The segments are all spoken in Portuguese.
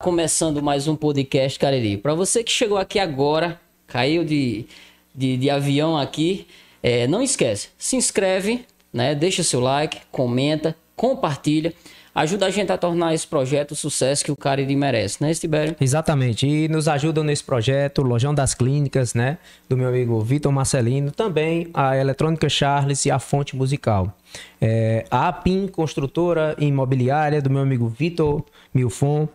Começando mais um podcast Cariri. Para você que chegou aqui agora, caiu de, de, de avião aqui, é, não esquece, se inscreve, né? deixa seu like, comenta, compartilha. Ajuda a gente a tornar esse projeto o sucesso que o Cariri merece, né, Tibério? Exatamente. E nos ajudam nesse projeto o Lojão das Clínicas, né? Do meu amigo Vitor Marcelino. Também a Eletrônica Charles e a Fonte Musical. É, a APIM, construtora imobiliária, do meu amigo Vitor Milfon.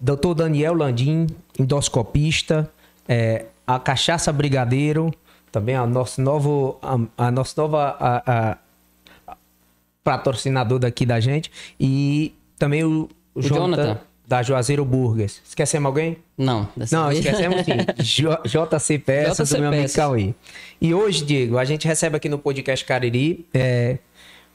Doutor Daniel Landim, endoscopista, é, a Cachaça Brigadeiro, também a nosso novo, a, a nossa nova a, a, patrocinador daqui da gente e também o, o, o Jonathan, Jonathan, da Juazeiro Burgers. Esquecemos alguém? Não. Não, vez. esquecemos sim. JC Peças, do meu amigo Cauê. E hoje, Diego, a gente recebe aqui no podcast Cariri é,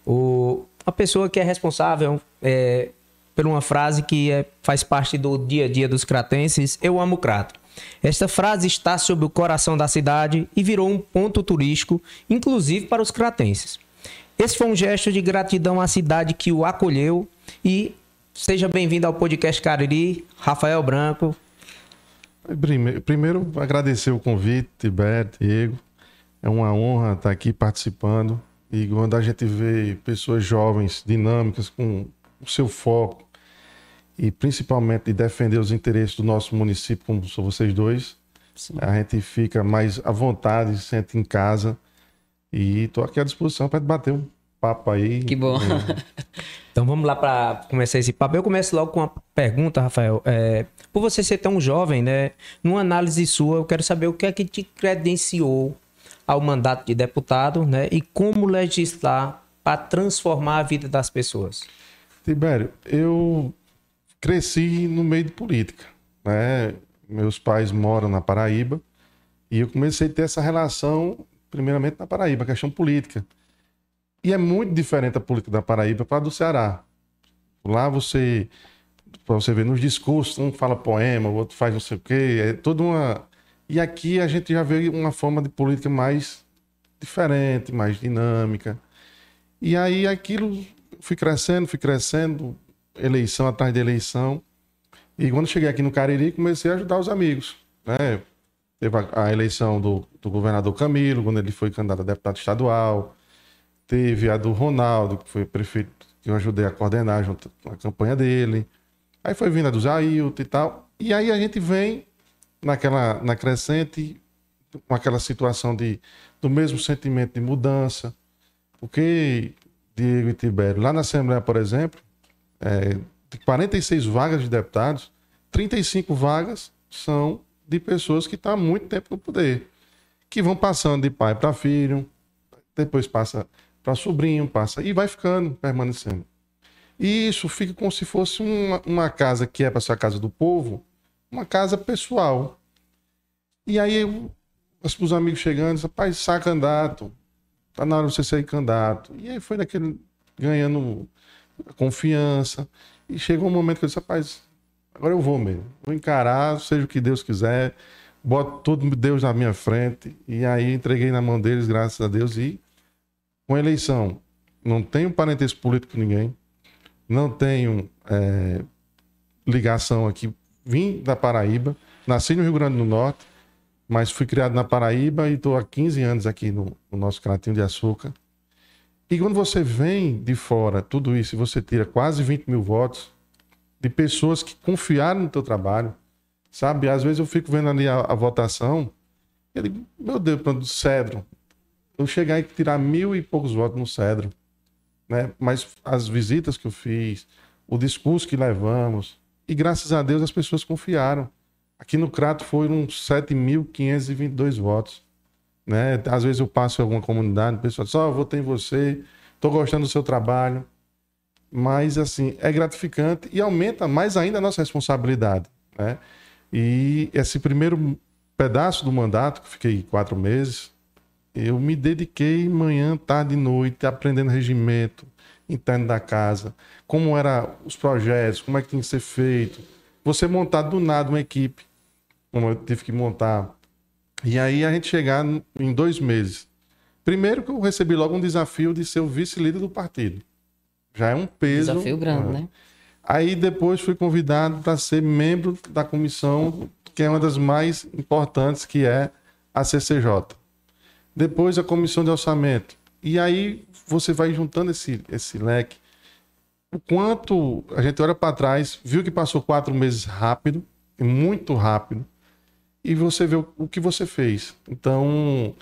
o, a pessoa que é responsável é, por uma frase que é, faz parte do dia a dia dos cratenses, eu amo Crato. Esta frase está sob o coração da cidade e virou um ponto turístico, inclusive para os cratenses. Esse foi um gesto de gratidão à cidade que o acolheu e seja bem-vindo ao podcast Cariri, Rafael Branco. Primeiro, agradecer o convite, Tibete, Diego. É uma honra estar aqui participando. E quando a gente vê pessoas jovens, dinâmicas, com o seu foco, e principalmente de defender os interesses do nosso município, como são vocês dois. Sim. A gente fica mais à vontade, se sente em casa. E estou aqui à disposição para debater um papo aí. Que bom. então vamos lá para começar esse papo. Eu começo logo com uma pergunta, Rafael. É, por você ser tão jovem, né? Numa análise sua, eu quero saber o que é que te credenciou ao mandato de deputado, né? E como legislar para transformar a vida das pessoas. Tibério, eu cresci no meio de política. Né? Meus pais moram na Paraíba e eu comecei a ter essa relação, primeiramente na Paraíba, questão política. E é muito diferente a política da Paraíba para a do Ceará. Lá você, para você ver nos discursos, um fala poema, o outro faz não sei o quê, é toda uma. E aqui a gente já vê uma forma de política mais diferente, mais dinâmica. E aí aquilo fui crescendo, fui crescendo, eleição atrás de eleição. E quando cheguei aqui no Cariri, comecei a ajudar os amigos. Né? Teve a, a eleição do, do, governador Camilo, quando ele foi candidato a deputado estadual. Teve a do Ronaldo, que foi prefeito, que eu ajudei a coordenar junto a campanha dele. Aí foi vindo a do Jailton e tal. E aí a gente vem naquela, na crescente, com aquela situação de, do mesmo sentimento de mudança. Porque, Diego e Tibério, lá na Assembleia, por exemplo, é, de 46 vagas de deputados, 35 vagas são de pessoas que estão há muito tempo no poder, que vão passando de pai para filho, depois passa para sobrinho, passa e vai ficando, permanecendo. E isso fica como se fosse uma, uma casa que é para ser a casa do povo, uma casa pessoal. E aí os amigos chegando, rapaz, sai candidato, tá na hora de você ser candidato. E aí foi daquele ganhando confiança. E chegou um momento que eu disse, rapaz, agora eu vou mesmo. Vou encarar, seja o que Deus quiser. Boto tudo Deus na minha frente. E aí entreguei na mão deles, graças a Deus. E com a eleição, não tenho parentesco político com ninguém. Não tenho é, ligação aqui. Vim da Paraíba. Nasci no Rio Grande do Norte. Mas fui criado na Paraíba e estou há 15 anos aqui no, no nosso Cratinho de Açúcar. E quando você vem de fora, tudo isso, você tira quase 20 mil votos de pessoas que confiaram no teu trabalho, sabe? Às vezes eu fico vendo ali a, a votação, meu Deus, do Cedro, eu chegar e tirar mil e poucos votos no Cedro, né? Mas as visitas que eu fiz, o discurso que levamos, e graças a Deus as pessoas confiaram. Aqui no Crato foram 7.522 votos. Né? Às vezes eu passo em alguma comunidade, o pessoal diz, ó, oh, votei em você, tô gostando do seu trabalho. Mas, assim, é gratificante e aumenta mais ainda a nossa responsabilidade, né? E esse primeiro pedaço do mandato, que fiquei quatro meses, eu me dediquei manhã, tarde e noite, aprendendo regimento interno da casa, como eram os projetos, como é que tinha que ser feito. Você montar do nada uma equipe, como eu tive que montar e aí a gente chegar em dois meses. Primeiro que eu recebi logo um desafio de ser o vice-líder do partido. Já é um peso. Desafio grande, né? Aí depois fui convidado para ser membro da comissão, que é uma das mais importantes, que é a CCJ. Depois a comissão de orçamento. E aí você vai juntando esse, esse leque. O quanto a gente olha para trás, viu que passou quatro meses rápido, muito rápido, e você vê o, que você fez. Então,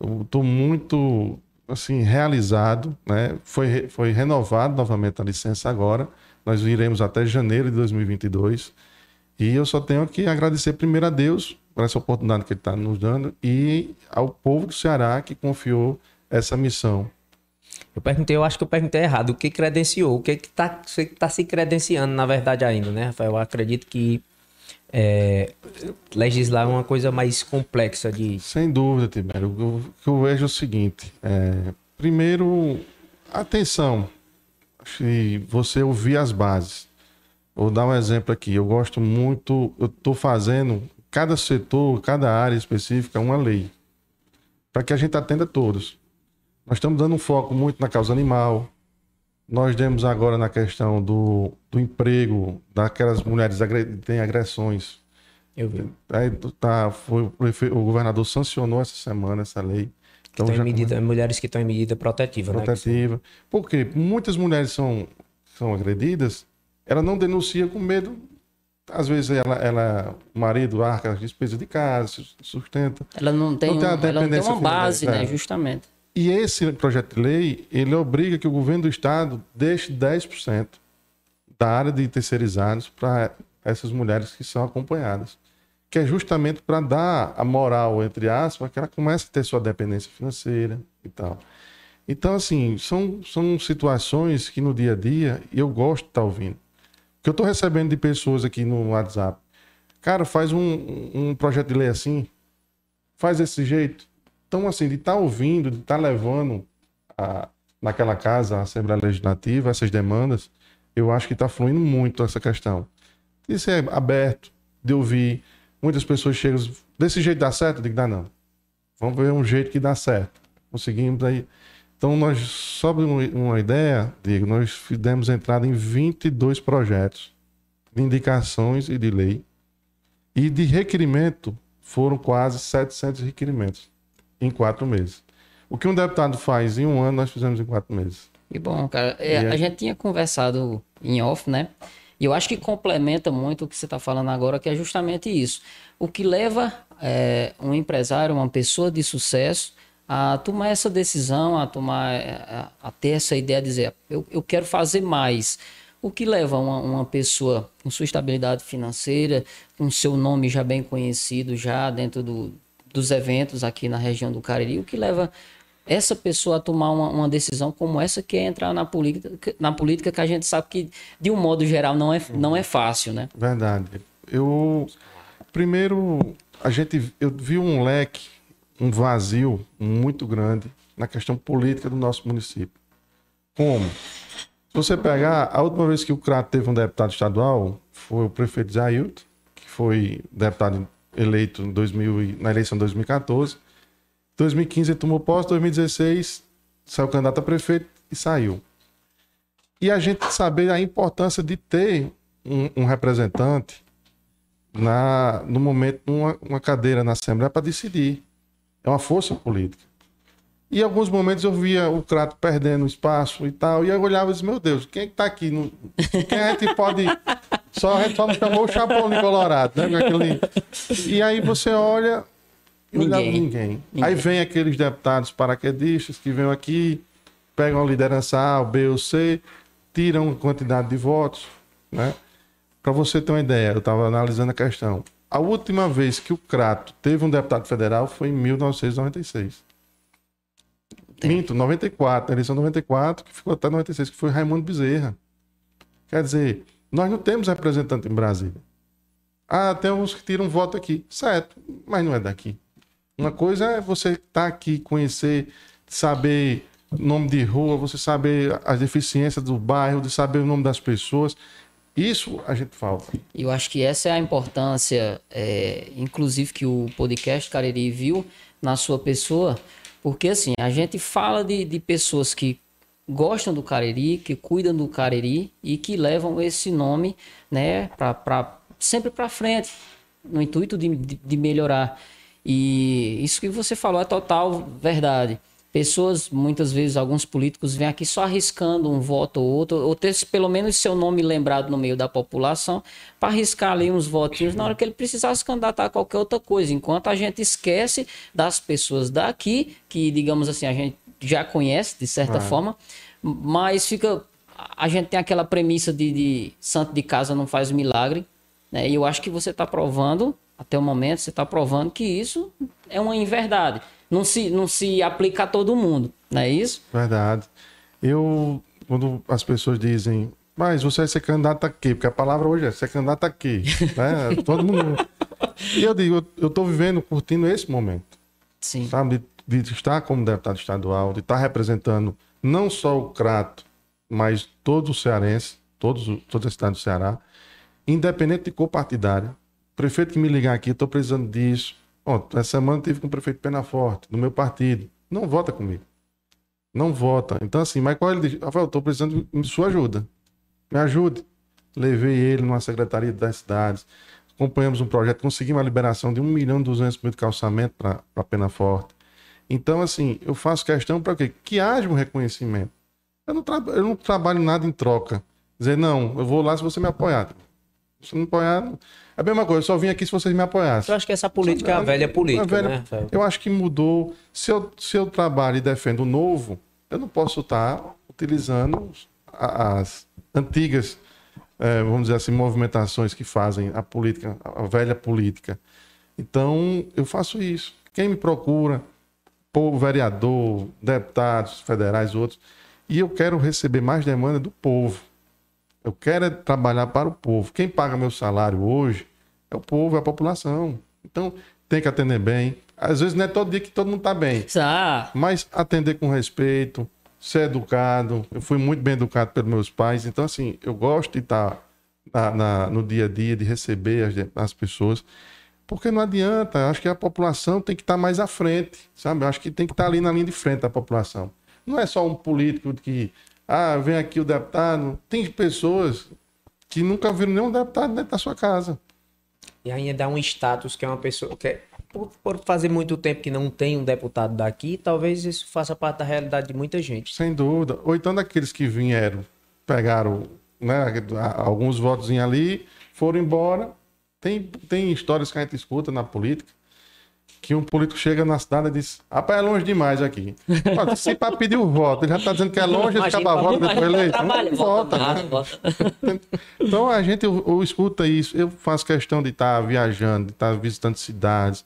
eu estou muito assim realizado, né? Foi, foi renovado novamente a licença agora nós iremos até janeiro de 2022. E eu só tenho que agradecer primeiro a Deus por essa oportunidade que Ele está nos dando e ao povo do Ceará que confiou essa missão. Eu perguntei, eu acho que eu perguntei errado. O que credenciou? O que está tá se credenciando, na verdade, ainda, né, Rafael? Eu acredito que é, legislar é uma coisa mais complexa de. Sem dúvida, Tibério. O que eu vejo é o seguinte: é, primeiro, atenção se você ouvir as bases. Vou dar um exemplo aqui. Eu gosto muito, eu estou fazendo cada setor, cada área específica, uma lei. Para que a gente atenda todos. Nós estamos dando um foco muito na causa animal. Nós demos agora na questão do, do emprego, daquelas mulheres que têm agressões. Eu vi. Aí tá, foi, o, governador sancionou essa semana essa lei. Então, já medida. Mulheres que estão em medida protetiva. Né, protetiva. Né? Porque muitas mulheres são, são agredidas, ela não denuncia com medo. Às vezes ela, ela o marido arca as despesas de casa, sustenta. Ela não tem, não tem, um, ela não tem uma base, né? É. Justamente. E esse projeto de lei, ele obriga que o governo do estado deixe 10% da área de terceirizados para essas mulheres que são acompanhadas que é justamente para dar a moral, entre aspas, que ela comece a ter sua dependência financeira e tal. Então, assim, são, são situações que no dia a dia eu gosto de estar tá ouvindo. Que eu estou recebendo de pessoas aqui no WhatsApp. Cara, faz um, um projeto de lei assim, faz desse jeito. Então, assim, de estar tá ouvindo, de estar tá levando a, naquela casa, a Assembleia Legislativa, essas demandas, eu acho que está fluindo muito essa questão. Isso é aberto, de ouvir, Muitas pessoas chegam, desse jeito dá certo? Eu digo, dá não. Vamos ver um jeito que dá certo. Conseguimos aí. Então, nós, só uma ideia, digo, nós fizemos entrada em 22 projetos de indicações e de lei. E de requerimento, foram quase 700 requerimentos em quatro meses. O que um deputado faz em um ano, nós fizemos em quatro meses. Que bom, cara. É, a gente tinha conversado em off, né? E eu acho que complementa muito o que você está falando agora, que é justamente isso. O que leva é, um empresário, uma pessoa de sucesso, a tomar essa decisão, a tomar, a, a ter essa ideia de dizer, eu, eu quero fazer mais. O que leva uma, uma pessoa com sua estabilidade financeira, com seu nome já bem conhecido, já dentro do, dos eventos aqui na região do Cariri, o que leva essa pessoa a tomar uma, uma, decisão como essa que é entrar na política, na política que a gente sabe que, de um modo geral, não é, não é fácil, né? Verdade. Eu, primeiro, a gente, eu vi um leque, um vazio muito grande na questão política do nosso município. Como? Se você pegar, a última vez que o Crato teve um deputado estadual foi o prefeito Jailton, que foi deputado eleito em 2000, na eleição de 2014 2015 ele tomou posse, 2016 saiu candidato a prefeito e saiu. E a gente saber a importância de ter um, um representante na, no momento, numa uma cadeira na Assembleia para decidir. É uma força política. E em alguns momentos eu via o Crato perdendo espaço e tal, e eu olhava e disse, meu Deus, quem é que tá aqui? Quem a gente pode... Só só não chamou o Chapão de Colorado, né? Aquele... E aí você olha, Ninguém. ninguém. ninguém. Aí vem aqueles deputados paraquedistas que vêm aqui, pegam a liderança A, B ou C, tiram quantidade de votos, né? Para você ter uma ideia, eu estava analisando a questão. A última vez que o Crato teve um deputado federal foi em 1996. Tem. Minto, 94, a eleição 94, que ficou até 96, que foi Raimundo Bezerra. Quer dizer, nós não temos representante em Brasília. Ah, tem uns que tiram voto aqui. Certo, mas não é daqui. Uma coisa é você estar tá aqui, conhecer, saber nome de rua, você saber as deficiências do bairro, de saber o nome das pessoas. Isso a gente falta. Eu acho que essa é a importância, é, inclusive, que o podcast Cariri viu na sua pessoa, porque assim, a gente fala de, de pessoas que gostam do Cariri, que cuidam do Cariri e que levam esse nome, né, pra, sempre para frente, no intuito de, de, de melhorar. E isso que você falou é total verdade pessoas, muitas vezes, alguns políticos vêm aqui só arriscando um voto ou outro, ou ter pelo menos seu nome lembrado no meio da população, para arriscar ali uns votinhos na hora que ele precisasse se candidatar a qualquer outra coisa. Enquanto a gente esquece das pessoas daqui, que, digamos assim, a gente já conhece de certa forma, mas fica. A gente tem aquela premissa de, de santo de casa não faz milagre, né? E eu acho que você está provando, até o momento, você está provando que isso é uma inverdade não se, não se aplica a todo mundo, não é isso? Verdade. Eu, quando as pessoas dizem, mas você vai ser candidato aqui, porque a palavra hoje é ser candidato aqui, né? Todo mundo. E eu digo, eu estou vivendo, curtindo esse momento. Sim. Sabe? De, estar como deputado estadual, de estar representando não só o Crato, mas todo o cearense, todos, toda a cidade do Ceará, independente de cor partidária. Prefeito que me ligar aqui, estou precisando disso Ontem, essa semana tive com o prefeito Penaforte, do meu partido. Não vota comigo. Não vota. Então, assim, mas qual ele diz? Rafael, estou precisando de sua ajuda. Me ajude. Levei ele numa secretaria das cidades. Acompanhamos um projeto, conseguimos a liberação de 1 milhão e 200 mil de calçamento para Penaforte. Então, assim, eu faço questão para quê? Que haja um reconhecimento. Eu não, eu não trabalho nada em troca. Dizer, não, eu vou lá se você me apoiar. Se você não apoiar, é a mesma coisa, eu só vim aqui se vocês me apoiassem. Eu acho que essa política é a velha política, velha, né? Eu acho que mudou. Se eu, se eu trabalho e defendo o novo, eu não posso estar utilizando as antigas, é, vamos dizer assim, movimentações que fazem a política, a velha política. Então, eu faço isso. Quem me procura, povo, vereador, deputados federais, outros, e eu quero receber mais demanda do povo. Eu quero é trabalhar para o povo. Quem paga meu salário hoje é o povo, é a população. Então, tem que atender bem. Às vezes não é todo dia que todo mundo está bem. Ah. Mas atender com respeito, ser educado. Eu fui muito bem educado pelos meus pais. Então, assim, eu gosto de estar na, na, no dia a dia, de receber as, as pessoas. Porque não adianta. Acho que a população tem que estar mais à frente, sabe? Acho que tem que estar ali na linha de frente da população. Não é só um político que ah, vem aqui o deputado. Tem pessoas que nunca viram nenhum deputado dentro da sua casa. E ainda dá um status que é uma pessoa que é, por, por, fazer muito tempo que não tem um deputado daqui, talvez isso faça parte da realidade de muita gente. Sem dúvida. Ou então daqueles que vieram, pegaram né, alguns votos ali, foram embora. Tem, tem histórias que a gente escuta na política que um político chega na cidade e diz: Rapaz, é longe demais aqui. Se para pedir o voto, ele já está dizendo que é longe, ele acaba a voto depois eleito. Não vota, né? Então a gente eu, eu, escuta isso. Eu faço questão de estar tá viajando, de estar tá visitando cidades,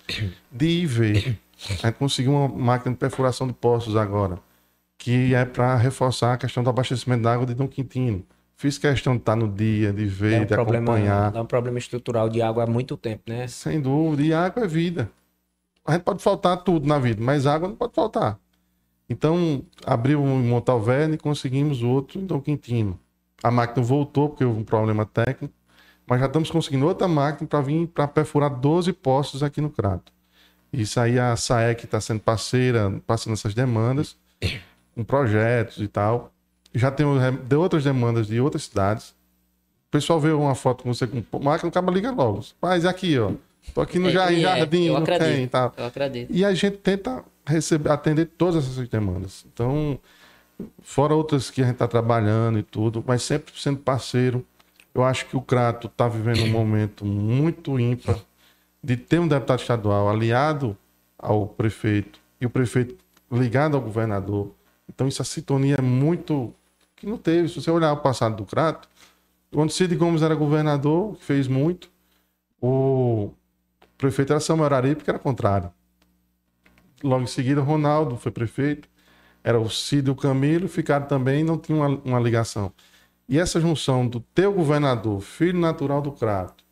de ir ver. A gente conseguiu uma máquina de perfuração de poços agora, que é para reforçar a questão do abastecimento da água de Dom Quintino. Fiz questão de estar no dia, de ver, um de problema, acompanhar. Dá um problema estrutural de água há muito tempo, né? Sem dúvida. E água é vida a gente pode faltar tudo na vida, mas água não pode faltar. Então, abriu um Montalverne e conseguimos outro em Dom Quintino. A máquina voltou porque houve um problema técnico, mas já estamos conseguindo outra máquina para vir para perfurar 12 postos aqui no Crato. Isso aí a SAEC está sendo parceira, passando essas demandas, com projetos e tal. Já tem de outras demandas de outras cidades. O pessoal vê uma foto com você com máquina, o cara liga logo. Mas aqui, ó. Tô aqui no é, Jardim, é, não acredito, tem, tá? Eu acredito. E a gente tenta receber, atender todas essas demandas. Então, fora outras que a gente está trabalhando e tudo, mas sempre sendo parceiro. Eu acho que o Crato está vivendo um momento muito ímpar de ter um deputado estadual aliado ao prefeito e o prefeito ligado ao governador. Então, essa sintonia é muito. Que não teve. Se você olhar o passado do Crato, quando Cid Gomes era governador, fez muito, o prefeito era Samuel Araripe, que era contrário. Logo em seguida, Ronaldo foi prefeito. Era o Cid e o Camilo, ficaram também não tinha uma, uma ligação. E essa junção do teu governador, filho natural do Crato,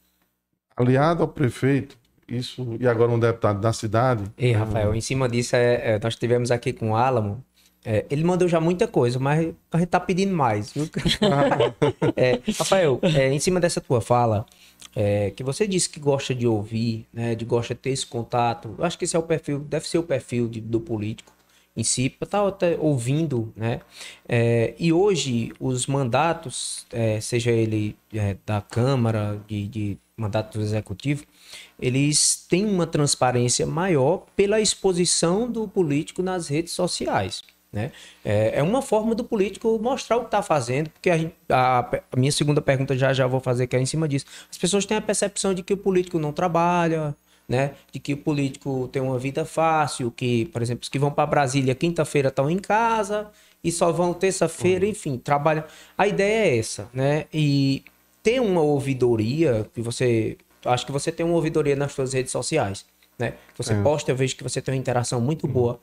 aliado ao prefeito, isso e agora um deputado da cidade. E Rafael, em cima disso, é, é, nós tivemos aqui com o Álamo. É, ele mandou já muita coisa, mas a gente tá pedindo mais, viu? é, Rafael, é, em cima dessa tua fala, é, que você disse que gosta de ouvir, né, de gosta de ter esse contato. Eu acho que esse é o perfil, deve ser o perfil de, do político. em si, para estar tá ouvindo, né? É, e hoje os mandatos, é, seja ele da Câmara, de, de mandato do Executivo, eles têm uma transparência maior pela exposição do político nas redes sociais. Né? É, é uma forma do político mostrar o que está fazendo, porque a, a, a, minha segunda pergunta já já vou fazer que é em cima disso. As pessoas têm a percepção de que o político não trabalha, né? De que o político tem uma vida fácil, que, por exemplo, os que vão para Brasília quinta-feira estão em casa e só vão terça-feira, uhum. enfim, trabalham. A ideia é essa, né? E ter uma ouvidoria que você, acho que você tem uma ouvidoria nas suas redes sociais, né? Você é. posta, eu vejo que você tem uma interação muito uhum. boa.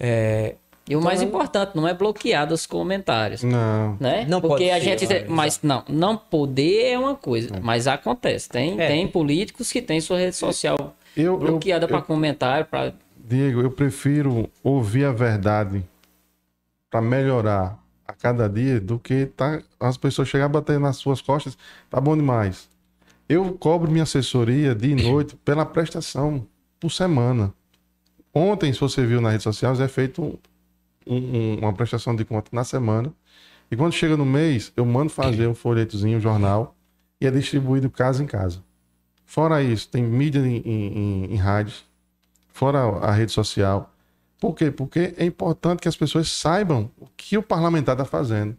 É, e o então, mais importante, não é bloqueado os comentários. Não. Né? Não Porque a gente. Ser, mas não, não poder é uma coisa, é. mas acontece. Tem, é. tem políticos que têm sua rede social eu, bloqueada para comentário. Pra... Diego, eu prefiro ouvir a verdade para melhorar a cada dia do que tá, as pessoas chegar a bater nas suas costas. Tá bom demais. Eu cobro minha assessoria de noite pela prestação por semana. Ontem, se você viu nas redes sociais, é feito um, uma prestação de conta na semana. E quando chega no mês, eu mando fazer um folhetozinho, um jornal, e é distribuído casa em casa. Fora isso, tem mídia em, em, em rádios, fora a rede social. Por quê? Porque é importante que as pessoas saibam o que o parlamentar está fazendo.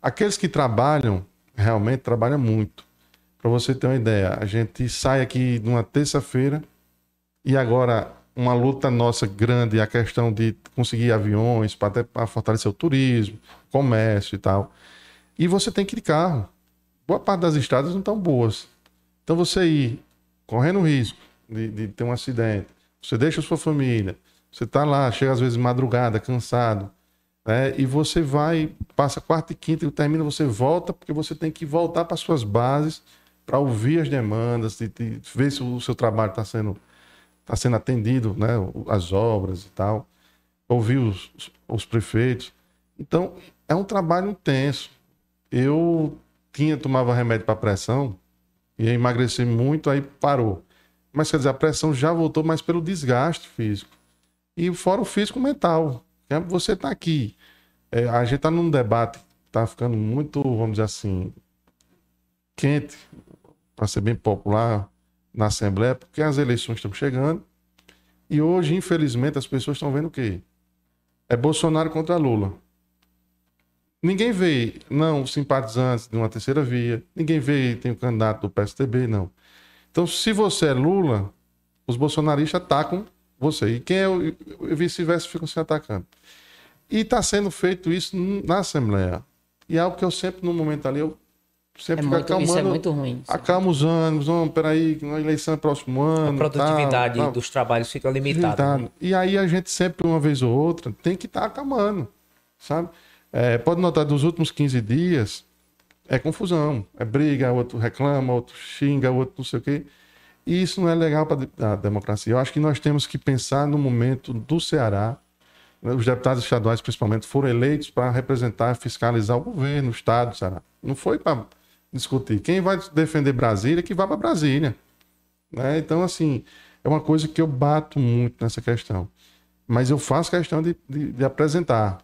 Aqueles que trabalham, realmente trabalham muito. Para você ter uma ideia, a gente sai aqui numa terça-feira e agora uma luta nossa grande a questão de conseguir aviões para fortalecer o turismo, comércio e tal. E você tem que ir de carro. Boa parte das estradas não estão boas. Então você ir correndo risco de, de ter um acidente, você deixa sua família, você está lá, chega às vezes madrugada, cansado, né? e você vai, passa quarta e quinta e termina, você volta, porque você tem que voltar para suas bases para ouvir as demandas, de, de ver se o seu trabalho está sendo está sendo atendido, né, as obras e tal, ouvir os, os prefeitos. Então, é um trabalho intenso. Eu tinha, tomava remédio para pressão, ia emagrecer muito, aí parou. Mas quer dizer, a pressão já voltou, mas pelo desgaste físico. E fora o físico mental. Né, você está aqui. É, a gente está num debate, está ficando muito, vamos dizer assim, quente, para ser bem popular, na Assembleia, porque as eleições estão chegando. E hoje, infelizmente, as pessoas estão vendo o quê? É Bolsonaro contra Lula. Ninguém vê, não, simpatizantes de uma terceira via. Ninguém vê, tem o um candidato do PSDB, não. Então, se você é Lula, os bolsonaristas atacam você. E quem é vice-versa ficam se atacando. E está sendo feito isso na Assembleia. E é algo que eu sempre, no momento ali, eu sempre é muito, acalmando. Isso é muito ruim. Acalma os ânimos, vamos, peraí, a eleição é próximo ano. A produtividade tal, tal. dos trabalhos fica limitada. Né? E aí a gente sempre, uma vez ou outra, tem que estar tá acalmando, sabe? É, pode notar, dos últimos 15 dias, é confusão. É briga, outro reclama, outro xinga, outro não sei o quê. E isso não é legal para a democracia. Eu acho que nós temos que pensar no momento do Ceará. Né? Os deputados estaduais, principalmente, foram eleitos para representar, fiscalizar o governo, o Estado do Ceará. Não foi para discutir. Quem vai defender Brasília, que vá para Brasília. Né? Então, assim, é uma coisa que eu bato muito nessa questão. Mas eu faço questão de, de, de apresentar.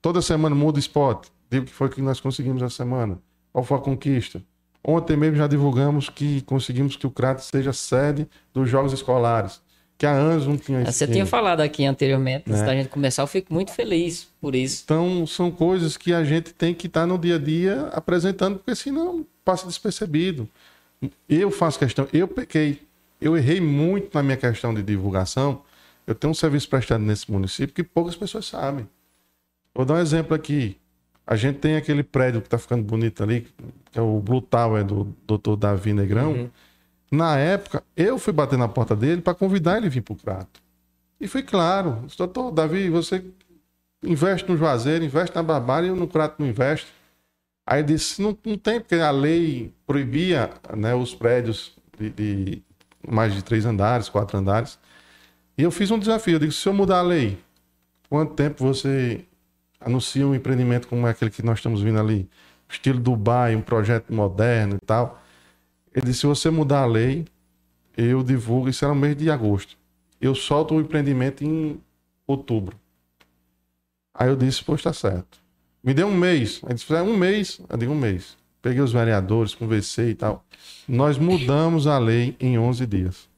Toda semana muda o spot. Digo que foi que nós conseguimos essa semana. Qual foi a conquista? Ontem mesmo já divulgamos que conseguimos que o Crato seja sede dos Jogos Escolares que há anos não tinha isso. Você tinha falado aqui anteriormente, antes né? da gente começar, eu fico muito feliz por isso. Então, são coisas que a gente tem que estar tá no dia a dia apresentando, porque senão passa despercebido. Eu faço questão, eu pequei, eu errei muito na minha questão de divulgação. Eu tenho um serviço prestado nesse município que poucas pessoas sabem. Vou dar um exemplo aqui. A gente tem aquele prédio que está ficando bonito ali, que é o Blue Tower do Dr. Davi Negrão. Uhum na época, eu fui bater na porta dele para convidar ele vir para o Crato. E foi claro, doutor Davi, você investe no Juazeiro, investe na Barbária e eu no Crato não investe. Aí disse, não, não tem, porque a lei proibia né, os prédios de, de, mais de três andares, quatro andares. E eu fiz um desafio, eu disse, se eu mudar a lei, quanto tempo você anuncia um empreendimento como aquele que nós estamos vindo ali? Estilo Dubai, um projeto moderno e tal. Ele disse: se você mudar a lei, eu divulgo. Isso era no mês de agosto. Eu solto o empreendimento em outubro. Aí eu disse, pois tá certo. Me deu um mês. Aí disse, "É, um mês. Eu digo, um mês. Peguei os vereadores, conversei e tal. Nós mudamos a lei em 11 dias.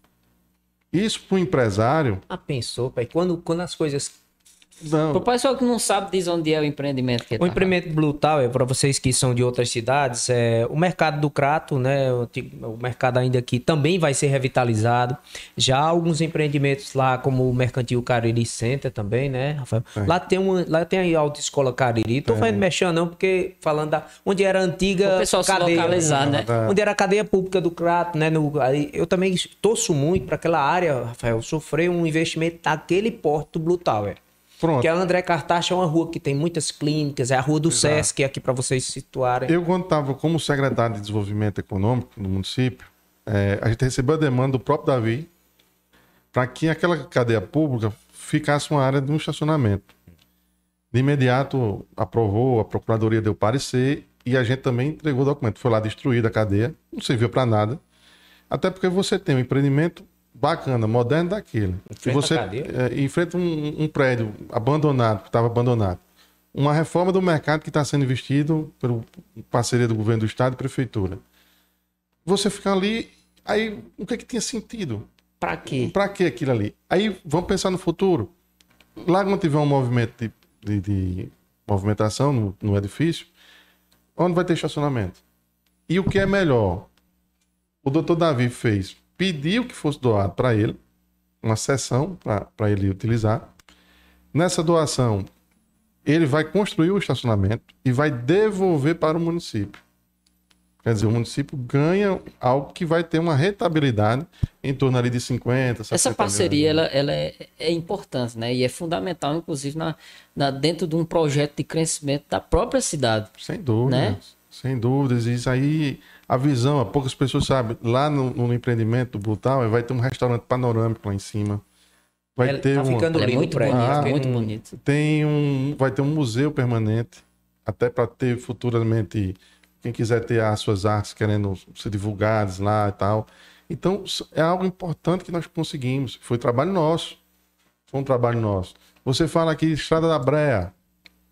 Isso para o empresário, Ah, pensou, pai. Quando, quando as coisas. Não. Pro pessoal que não sabe, diz onde é o empreendimento que O tá. empreendimento Blue Tower, para vocês que são de outras cidades, é o mercado do Crato, né? O, o mercado ainda aqui também vai ser revitalizado. Já há alguns empreendimentos lá, como o Mercantil Cariri Center também, né, Rafael? Lá tem uma, lá tem a Autoescola Cariri. Tô fazendo mexendo não, porque falando da onde era a antiga O pessoal se cadeia, localizar, né? Onde era a cadeia pública do Crato, né? No, aí eu também torço muito para aquela área, Rafael, sofrer um investimento daquele porte do Blue Tower. Pronto. Que a André Cartaxa é uma rua que tem muitas clínicas, é a rua do Sesc, aqui para vocês se situarem. Eu, quando estava como secretário de Desenvolvimento Econômico do município, eh, a gente recebeu a demanda do próprio Davi para que aquela cadeia pública ficasse uma área de um estacionamento. De imediato, aprovou, a Procuradoria deu parecer e a gente também entregou o documento. Foi lá destruída a cadeia, não serviu para nada. Até porque você tem um empreendimento bacana, moderno daquele. Em E você eh, enfrenta um, um prédio abandonado, que estava abandonado. Uma reforma do mercado que está sendo investido pelo parceria do governo do estado e prefeitura. Você fica ali, aí o que que tinha sentido? Pra quê? Para que aquilo ali? Aí vamos pensar no futuro. Lá quando tiver um movimento de, de- de movimentação no, no edifício, onde vai ter estacionamento? E o que é melhor? O doutor Davi fez, pediu que fosse doado para ele, uma sessão para ele utilizar. Nessa doação, ele vai construir o estacionamento e vai devolver para o município. Quer dizer, o município ganha algo que vai ter uma rentabilidade em torno ali de 50, 60 Essa parceria, ela, ela é, é importante, né? E é fundamental, inclusive, na, na- dentro de um projeto de crescimento da própria cidade. Sem dúvidas. Né? Sem dúvidas. Isso aí, a visão, poucas pessoas sabem. Lá no, no empreendimento do Brutal, vai ter um restaurante panorâmico lá em cima. Vai Ele ter tá um, ficando é lindo muito bonito, Ah, muito um- bonito. tem um, vai ter um museu permanente, até para ter futuramente quem quiser ter as suas artes querendo ser divulgadas lá e tal. Então, é algo importante que nós conseguimos. Foi trabalho nosso. Foi um trabalho nosso. Você fala aqui Estrada da Breia,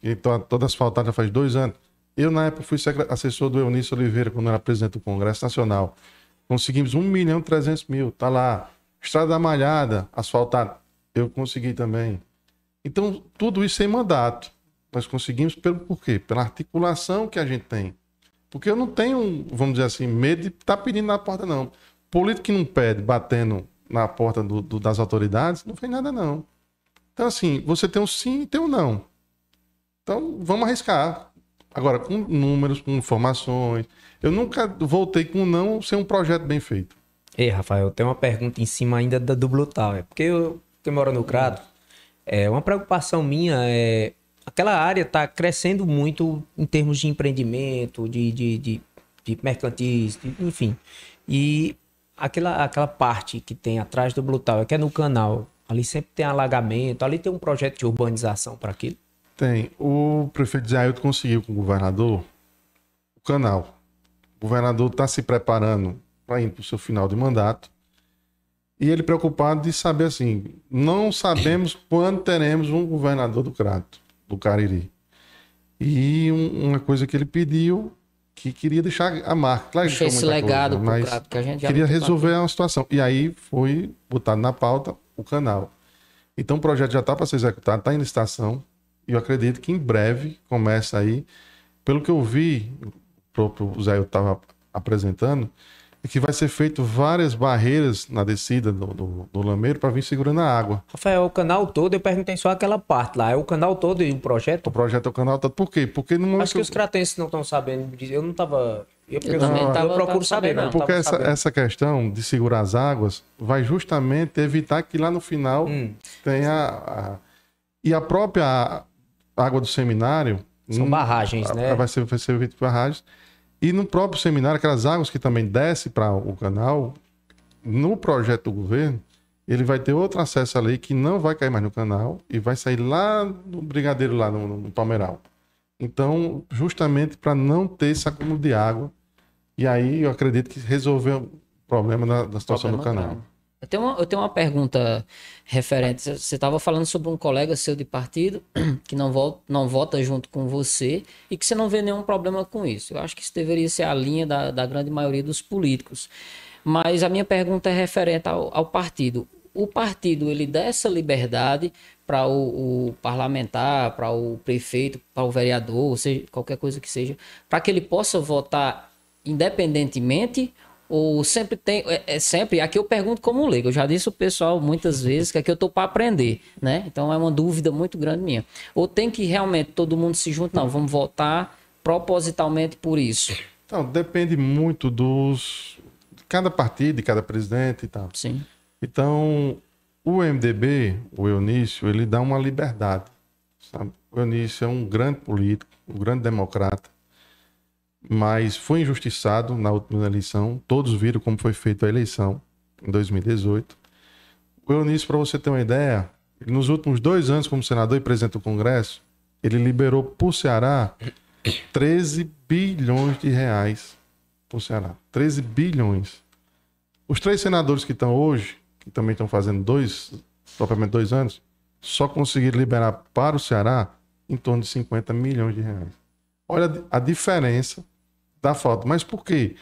que to- toda asfaltada faz dois anos. Eu, na época, fui assessor do Eunício Oliveira, quando era presidente do Congresso Nacional. Conseguimos 1 milhão e 300 mil. Tá lá. Estrada da Malhada, asfaltada. Eu consegui também. Então, tudo isso sem mandato. Nós conseguimos pelo porquê? Pela articulação que a gente tem. Porque eu não tenho, vamos dizer assim, medo de estar pedindo na porta, não. Político que não pede, batendo na porta do- do- das autoridades, não fez nada, não. Então, assim, você tem um sim e tem um não. Então, vamos arriscar. Agora, com números, com informações. Eu nunca voltei com não sem um projeto bem feito. Ei, Rafael, tem uma pergunta em cima ainda da Blue Tower. Porque eu, que moro no Crato, é uma preocupação minha é aquela área está crescendo muito em termos de empreendimento, de, de, de, de mercantis, de- enfim. E aquela, aquela parte que tem atrás do Blue Tower, que é no canal, ali sempre tem alagamento, ali tem um projeto de urbanização para aquilo. Tem. O prefeito Zé Ailton conseguiu com o governador o canal. O governador está se preparando para ir para o seu final de mandato. E ele preocupado de saber assim: não sabemos quando teremos um governador do Crato, do Cariri. E um- uma coisa que ele pediu, que queria deixar a marca. Claro, que Deixa deixou esse legado coisa, mas Crato, que a gente já queria resolver uma situação. E aí foi botado na pauta o canal. Então o projeto já está para ser executado, está em licitação. E eu acredito que em breve começa aí. Pelo que eu vi, o próprio Zé estava apresentando, é que vai ser feito várias barreiras na descida do, do, do Lameiro para vir segurando a água. Rafael, o canal todo, eu perguntei só aquela parte lá. É o canal todo e o projeto? O projeto é o canal todo. Por quê? Porque no momento Acho que os cratenses não estão sabendo. Eu não tava. Eu, Eu eu tava- procuro tava saber, não. não. Porque essa, sabendo. essa questão de segurar as águas vai justamente evitar que lá no final Hum. tenha. A... E a própria água do seminário. São hum, barragens, a- né? Vai ser, vai ser feito barragens. E no próprio seminário, aquelas águas que também descem para o canal, no projeto do governo, ele vai ter outro acesso ali que não vai cair mais no canal e vai sair lá no Brigadeiro, lá no, no Palmeiral. Então, justamente para não ter esse acúmulo de água. E aí eu acredito que resolveu o problema da, da situação do Problema canal. grave. Eu tenho uma, eu tenho uma pergunta referente. Você estava falando sobre um colega seu de partido que não vota, não vota junto com você e que você não vê nenhum problema com isso. Eu acho que isso deveria ser a linha da, da grande maioria dos políticos. Mas a minha pergunta é referente ao, ao partido. O partido ele dá essa liberdade para o, o, parlamentar, para o prefeito, para o vereador, ou seja, qualquer coisa que seja, para que ele possa votar independentemente ou sempre tem. É, é, sempre. Aqui eu pergunto como um leigo. Eu já disse o pessoal muitas vezes que aqui eu tô para aprender, né? Então é uma dúvida muito grande minha. Ou tem que realmente todo mundo se juntar? Não, vamos votar propositalmente por isso. Então, depende muito dos. De cada partido, de cada presidente e tal. Sim. Então, o MDB, o Eunício, ele dá uma liberdade. Sabe? O Eunício é um grande político, um grande democrata mas foi injustiçado na última eleição. Todos viram como foi feita a eleição em 2018. O Eunício, para você ter uma ideia, nos últimos dois anos como senador e presidente do Congresso, ele liberou para o Ceará 13 bilhões de reais para o Ceará. 13 bilhões. Os três senadores que estão hoje, que também estão fazendo dois, propriamente dois anos, só conseguiram liberar para o Ceará em torno de 50 milhões de reais. Olha a diferença da falta. Mas por quê?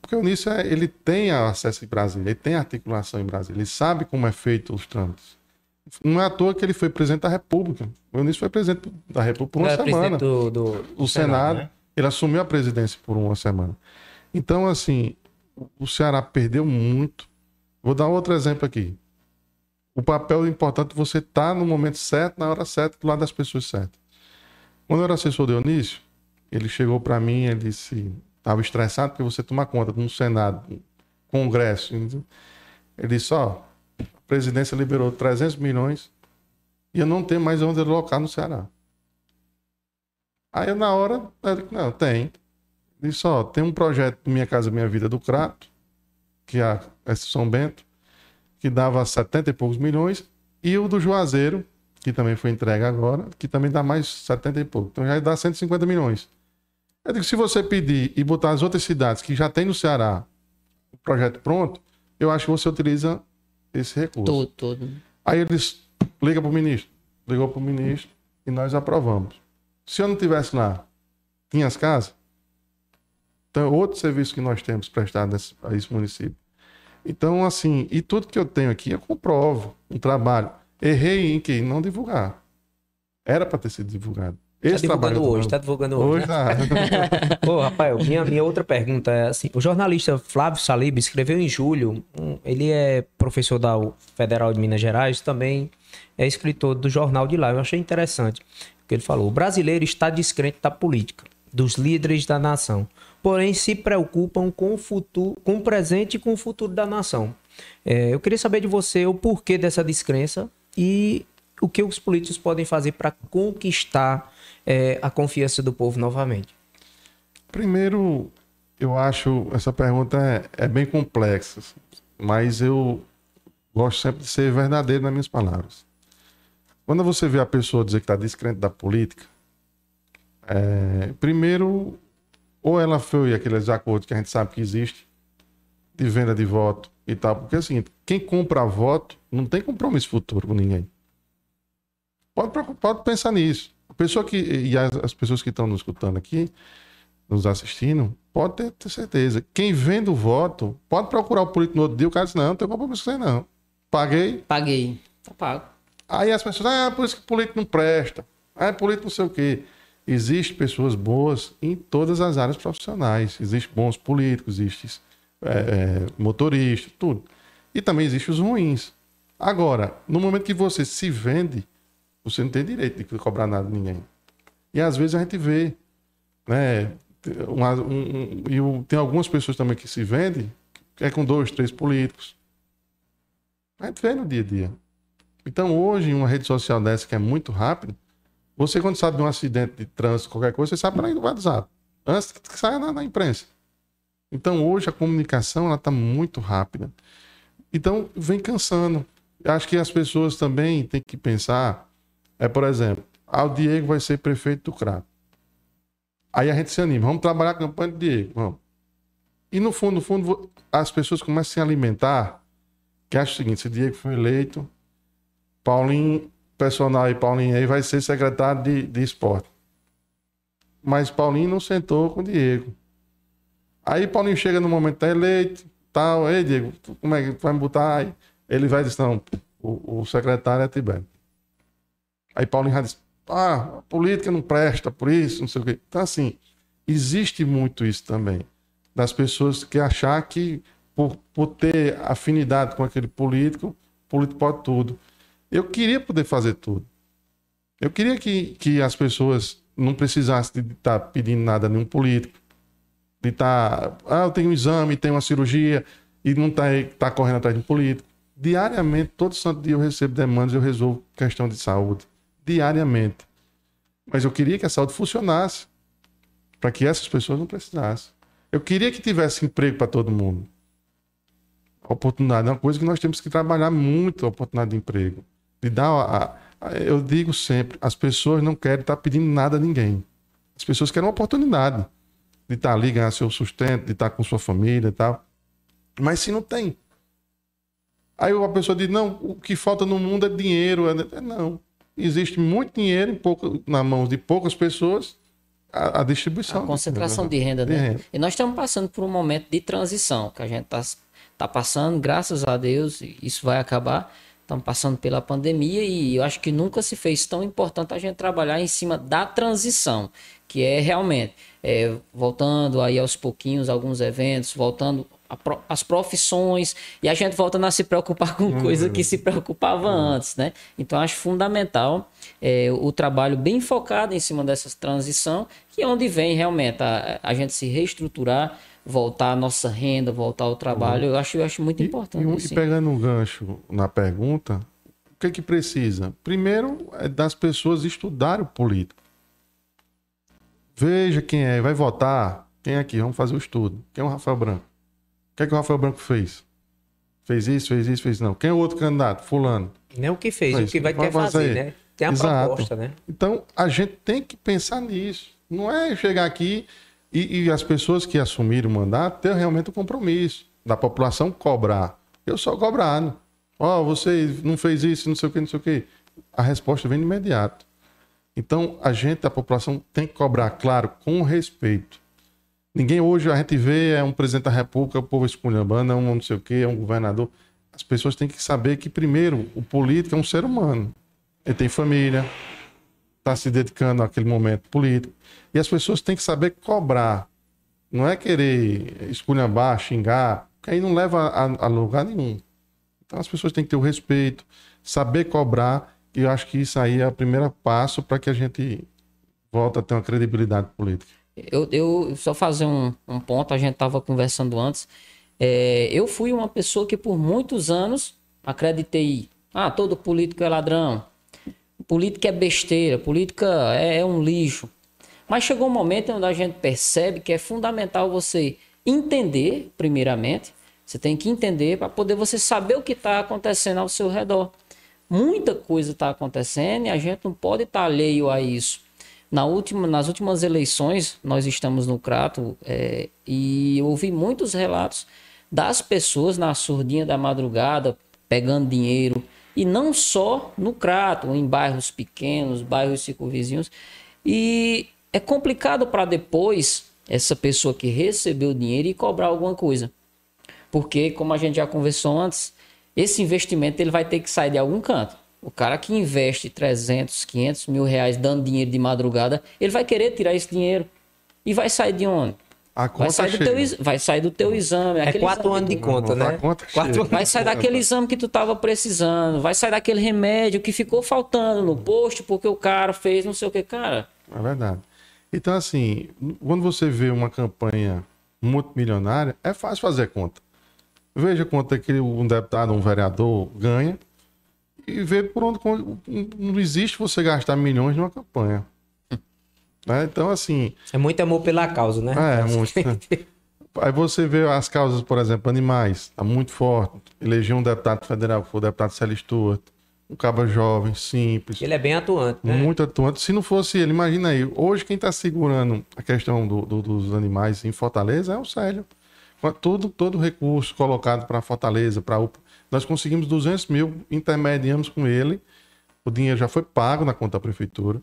Porque o Unício é, ele tem acesso em Brasília, ele tem articulação em Brasília, ele sabe como é feito os trâmites. Não é à toa que ele foi presidente da República. O Unício foi presidente da República por uma semana. Do, do, do o Senado, Senado né? ele assumiu a presidência por uma semana. Então, assim, o Ceará perdeu muito. Vou dar outro exemplo aqui. O papel importante é você estar tá no momento certo, na hora certa, do lado das pessoas certas. Quando eu era assessor do Eunício, ele chegou para mim e disse: estava estressado porque você toma conta de um Senado, um Congresso. Ele disse: Ó, a presidência liberou 300 milhões e eu não tenho mais onde alocar no Ceará. Aí na hora, eu disse, não, tem. Ele disse: Ó, tem um projeto Minha Casa Minha Vida do Crato, que é a São Bento, que dava 70 e poucos milhões, e o do Juazeiro, que também foi entregue agora, que também dá mais 70 e pouco. Então já dá 150 milhões. Eu digo, se você pedir e botar as outras cidades que já tem no Ceará o projeto pronto, eu acho que você utiliza esse recurso. Todo, todo. Aí eles liga para o ministro, ligou para o ministro e nós aprovamos. Se eu não tivesse lá, tinha as casas? Então, outro serviço que nós temos prestado a esse município. Então, assim, e tudo que eu tenho aqui eu comprovo um trabalho. Errei em que? Não divulgar. Era para ter sido divulgado. Esse tá divulgando hoje, tá divulgando hoje. Hoje né? tá. Pô, Rafael, minha, minha outra pergunta é assim: o jornalista Flávio Salib escreveu em julho, ele é professor da Federal de Minas Gerais, também é escritor do jornal de lá. Eu achei interessante o que ele falou. O brasileiro está descrente da política, dos líderes da nação, porém se preocupam com o futuro, com o presente e com o futuro da nação. É, eu queria saber de você o porquê dessa descrença e o que os políticos podem fazer para conquistar é, a confiança do povo novamente? Primeiro, eu acho essa pergunta é, é bem complexa, mas eu gosto sempre de ser verdadeiro nas minhas palavras. Quando você vê a pessoa dizer que está descrente da política, é, primeiro, ou ela foi aqueles acordos que a gente sabe que existe, de venda de voto e tal, porque é o seguinte, quem compra voto não tem compromisso futuro com ninguém. Pode, pode pensar nisso. A pessoa que, e as, as pessoas que estão nos escutando aqui, nos assistindo, pode ter, ter, certeza. Quem vende o voto, pode procurar o político no outro dia, o cara diz, não, não tem compromisso com você, não. Paguei. Paguei. Tá pago. Aí as pessoas, ah, por isso que o político não presta. Ah, é político não sei o quê. Existem pessoas boas em todas as áreas profissionais. Existem bons políticos, existem é, é, motoristas, tudo. E também existem os ruins. Agora, no momento que você se vende, você não tem direito de cobrar nada de ninguém. E às vezes a gente vê, né? Um, e tem algumas pessoas também que se vendem, que é com dois, três políticos. A gente vê no dia a dia. Então hoje, uma rede social dessa que é muito rápida, você quando sabe de um acidente de trânsito, qualquer coisa, você sabe para ir no WhatsApp. Antes que saia na, na imprensa. Então hoje a comunicação ela está muito rápida. Então vem cansando. Acho que as pessoas também têm que pensar é, por exemplo, ah, o Diego vai ser prefeito do Crato. Aí a gente se anima, vamos trabalhar a campanha do Diego, vamos. E no fundo, no fundo, as pessoas começam a se alimentar que acha o seguinte: se Diego foi eleito, Paulinho, personal aí, Paulinho aí vai ser secretário de, de esporte. Mas Paulinho não sentou com o Diego. Aí Paulinho chega no momento, tá eleito, tal, ei Diego, como é que vai me botar aí? Ele vai dizer, não, o, o secretário é Tibete. Aí Paulinho já diz, ah, a política não presta por isso, não sei o quê. Então, assim, existe muito isso também. Das pessoas que achar que por, por ter afinidade com aquele político, o político pode tudo. Eu queria poder fazer tudo. Eu queria que, que as pessoas não precisassem de estar pedindo nada a nenhum político. De estar, ah, eu tenho um exame, tenho uma cirurgia, e não está tá correndo atrás de um político. Diariamente, todo santo dia eu recebo demandas, eu resolvo questão de saúde. Diariamente. Mas eu queria que a saúde funcionasse para que essas pessoas não precisassem. Eu queria que tivesse emprego para todo mundo. A oportunidade é uma coisa que nós temos que trabalhar muito a oportunidade de emprego. De dar a, a, eu digo sempre, as pessoas não querem estar pedindo nada a ninguém. As pessoas querem uma oportunidade de estar ali, ganhar seu sustento, de estar com sua família e tal. Mas se não tem. Aí a pessoa diz, não, o que falta no mundo é dinheiro. É, não. Existe muito dinheiro em pouca, na mão de poucas pessoas a, a distribuição. A concentração de, de renda, né? De renda. E nós estamos passando por um momento de transição, que a gente está tá passando, graças a Deus, isso vai acabar. Estamos passando pela pandemia e eu acho que nunca se fez tão importante a gente trabalhar em cima da transição, que é realmente é, voltando aí aos pouquinhos alguns eventos, voltando as profissões e a gente volta a se preocupar com uhum. coisa que se preocupava uhum. antes, né? Então acho fundamental é, o trabalho bem focado em cima dessa transição, que é onde vem realmente a, a gente se reestruturar, voltar a nossa renda, voltar ao trabalho. Uhum. Eu acho, eu acho muito e, importante. E, e pegando um gancho na pergunta, o que que precisa? Primeiro é das pessoas estudarem o político. Veja quem é, vai votar. Quem é aqui? Vamos fazer o estudo. Quem é o Rafael Branco? Que é que o Rafael Branco fez? Fez isso, fez isso, fez não. Quem é o outro candidato? Fulano. Nem o que fez, o que vai querer fazer, fazer, né? Tem a Exato. proposta, né? Então, a gente tem que pensar nisso. Não é chegar aqui e, e as pessoas que assumiram o mandato ter realmente o compromisso da população cobrar. Eu só cobrado. Ó, oh, você não fez isso, não sei o que, não sei o que. A resposta vem de imediato. Então, a gente, a população, tem que cobrar, claro, com respeito. Ninguém hoje a gente vê é um presidente da república, o povo esculhambando, é um não sei o quê, é um governador. As pessoas têm que saber que, primeiro, o político é um ser humano. Ele tem família, está se dedicando àquele momento político. E as pessoas têm que saber cobrar. Não é querer esculhambar, xingar, porque aí não leva a, a lugar nenhum. Então as pessoas têm que ter o respeito, saber cobrar, e eu acho que isso aí é o primeiro passo para que a gente volte a ter uma credibilidade política. Eu, eu só fazer um, um ponto, a gente estava conversando antes. É, eu fui uma pessoa que por muitos anos acreditei. Ah, todo político é ladrão. Política é besteira, política é, é um lixo. Mas chegou um momento onde a gente percebe que é fundamental você entender, primeiramente. Você tem que entender para poder você saber o que está acontecendo ao seu redor. Muita coisa está acontecendo e a gente não pode estar tá alheio a isso. Na última, nas últimas eleições, nós estamos no Crato é, e ouvi muitos relatos das pessoas na surdinha da madrugada pegando dinheiro. E não só no Crato, em bairros pequenos, bairros circunvizinhos. E é complicado para depois essa pessoa que recebeu o dinheiro e cobrar alguma coisa. Porque, como a gente já conversou antes, esse investimento ele vai ter que sair de algum canto. O cara que investe 300, 500 mil reais dando dinheiro de madrugada, ele vai querer tirar esse dinheiro. E vai sair de onde? vai, sair do teu, vai sair do teu exame. É quatro anos de conta, né? Quatro... Vai sair daquele exame que tu estava precisando. Vai sair daquele remédio que ficou faltando no posto porque o cara fez não sei o que, cara. É verdade. Então, assim, quando você vê uma campanha multimilionária, é fácil fazer conta. Veja quanto é que um deputado, um vereador ganha e ver por onde não existe você gastar milhões numa campanha. Né? Então, assim. É muito amor pela causa, né? É, muito. Aí você vê as causas, por exemplo, animais, tá muito forte. Elegeu um deputado federal, que foi o deputado Célio Stuart. Um cabo jovem, simples. Ele é bem atuante, né? Muito atuante. Se não fosse ele, imagina aí, hoje quem está segurando a questão do, do, dos animais em Fortaleza é o Célio. Todo, todo recurso colocado para Fortaleza, para Nós conseguimos 200 mil, intermediamos com ele, o dinheiro já foi pago na conta da prefeitura,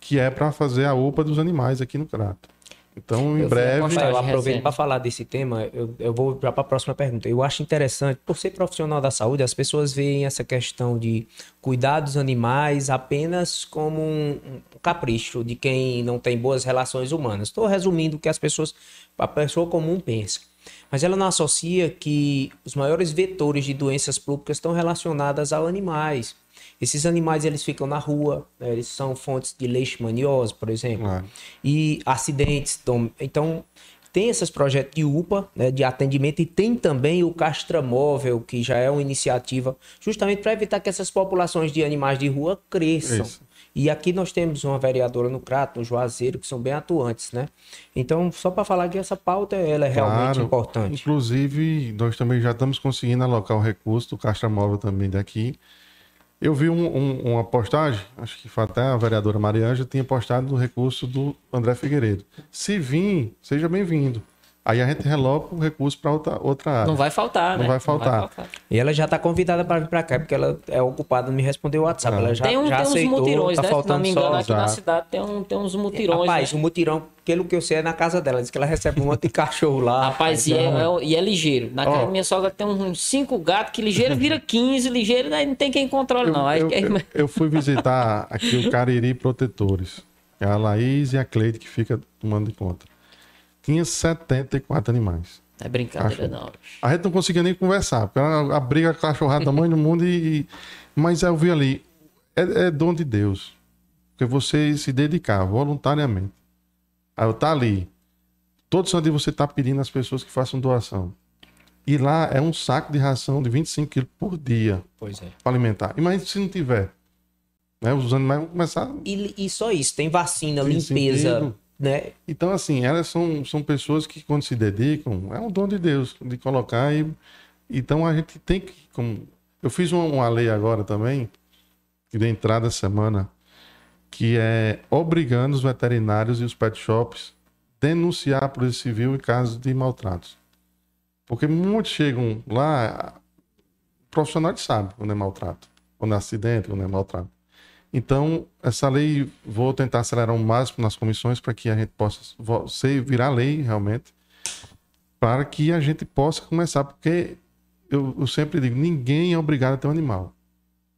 que é para fazer a UPA dos animais aqui no Crato. Então, em Eu breve. Eu aproveito para falar desse tema, eu, eu vou já para a próxima pergunta. Eu acho interessante, por ser profissional da saúde, as pessoas veem essa questão de cuidar dos animais apenas como um, um capricho de quem não tem boas relações humanas. Estou resumindo o que as pessoas, a pessoa comum pensa. Mas ela não associa que os maiores vetores de doenças públicas estão relacionadas a animais. Esses animais eles ficam na rua, né? eles são fontes de leishmaniose, por exemplo Claro. e acidentes. Então, então, tem esses projetos de UPA, né, de atendimento, e tem também o Castramóvel, que já é uma iniciativa justamente para evitar que essas populações de animais de rua cresçam. Isso. E aqui nós temos uma vereadora no Crato, no Juazeiro, que são bem atuantes, né? Então, só para falar que essa pauta ela é realmente Claro. importante. Inclusive, nós também já estamos conseguindo alocar o recurso do Caixa Móvel também daqui. Eu vi um- um- uma postagem, acho que foi até a vereadora Marianja, tinha postado o recurso do André Figueiredo. Se vir, seja bem-vindo. Aí a gente reloca o recurso para outra, outra área. Não vai faltar, Não né? vai faltar. E ela já está convidada para vir para cá, porque ela é ocupada em me responder o WhatsApp. Ela já, Tem, um, já tem uns aceitou, mutirões, tá né? Se não faltando me engano, só... aqui na cidade tem, um, tem uns mutirões. Rapaz, né? o mutirão, pelo que eu sei, é na casa dela. Diz que ela recebe um monte de cachorro lá. Rapaz, e é, é- e é ligeiro. Na casa Ó. da minha sogra tem uns 5 gatos que ligeiro vira 15, ligeiro, aí não tem quem controle, Eu, não. Eu- eu- eu fui visitar aqui o Cariri Protetores. É a Laís e a Cleide que fica tomando de conta. Tinha 74 animais. É brincadeira, Cachorro. não. A gente não conseguia nem conversar, porque era a briga cachorrada tamanho do mundo e. Mas eu vi ali, é, é dom de Deus. Porque você se dedicar voluntariamente. Aí eu tá ali. Todo santo dia você tá pedindo às pessoas que façam doação. E lá é um saco de ração de 25 quilos por dia Pois é. para alimentar. Imagina se não tiver. Né? Os animais vão começar. E, e só isso, tem vacina, limpeza, sentido. Né? Então, assim, elas são, são pessoas que, quando se dedicam, é um dom de Deus de colocar. E, então, a gente tem que. Como, eu fiz uma, uma lei agora também, deu entrada essa semana, que é obrigando os veterinários e os pet shops denunciar a Polícia Civil em casos de maltratos. Porque muitos chegam lá, o profissional sabe quando é maltrato, quando é acidente, quando é maltrato. Então, essa lei, vou tentar acelerar o máximo nas comissões para que a gente possa ser, virar lei realmente, para que a gente possa começar, porque eu, eu sempre digo, ninguém é obrigado a ter um animal.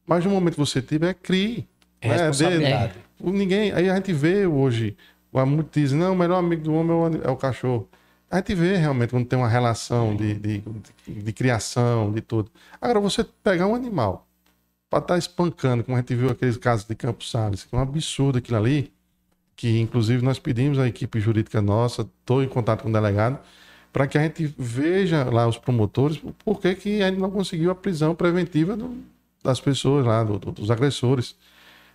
Mas no momento que você tiver, crie. É né? Responsabilidade. o- Ninguém, aí a gente vê hoje, o muito diz, não, o melhor amigo do homem é o, é o cachorro. A gente vê realmente quando tem uma relação de, de, de- de criação, de tudo. Agora, você pegar um animal para estar espancando, como a gente viu aqueles casos de Campos Salles, que é um absurdo aquilo ali, que inclusive nós pedimos à equipe jurídica nossa, estou em contato com o delegado, para que a gente veja lá os promotores, por que que a gente não conseguiu a prisão preventiva do- das pessoas lá, do- do- dos agressores.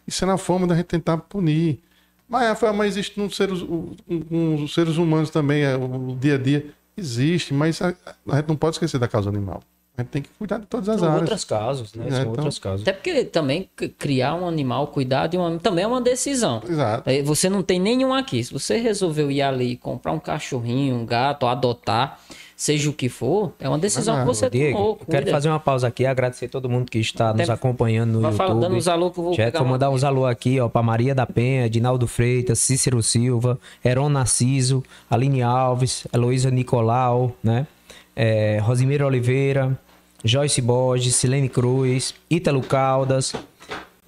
Isso é na forma da gente tentar punir. Mas, Rafael, mas existe nos seres, os seres humanos também, é, o dia a dia. Existe, mas a, a gente não pode esquecer da causa animal. A gente tem que cuidar de todas as São áreas. outros casos, né? É, São então- outros casos. Até porque também criar um animal, cuidar de um animal, também é uma decisão. Exato. Aí Você não tem nenhum aqui. Se você resolveu ir ali e comprar um cachorrinho, um gato, adotar, seja o que for, é uma decisão que você Diego, tomou. eu quero cuida. fazer uma pausa aqui, agradecer todo mundo que está nos Até- acompanhando no Vai YouTube. falando, dando uns alô que eu vou pegar vou mandar uns alô aqui, ó, para Maria da Penha, Dinaldo Freitas, Cícero Silva, Heron Narciso, Aline Alves, Heloísa Nicolau, né? É, Rosimeira Oliveira, Joyce Borges, Silene Cruz, Ítalo Caldas,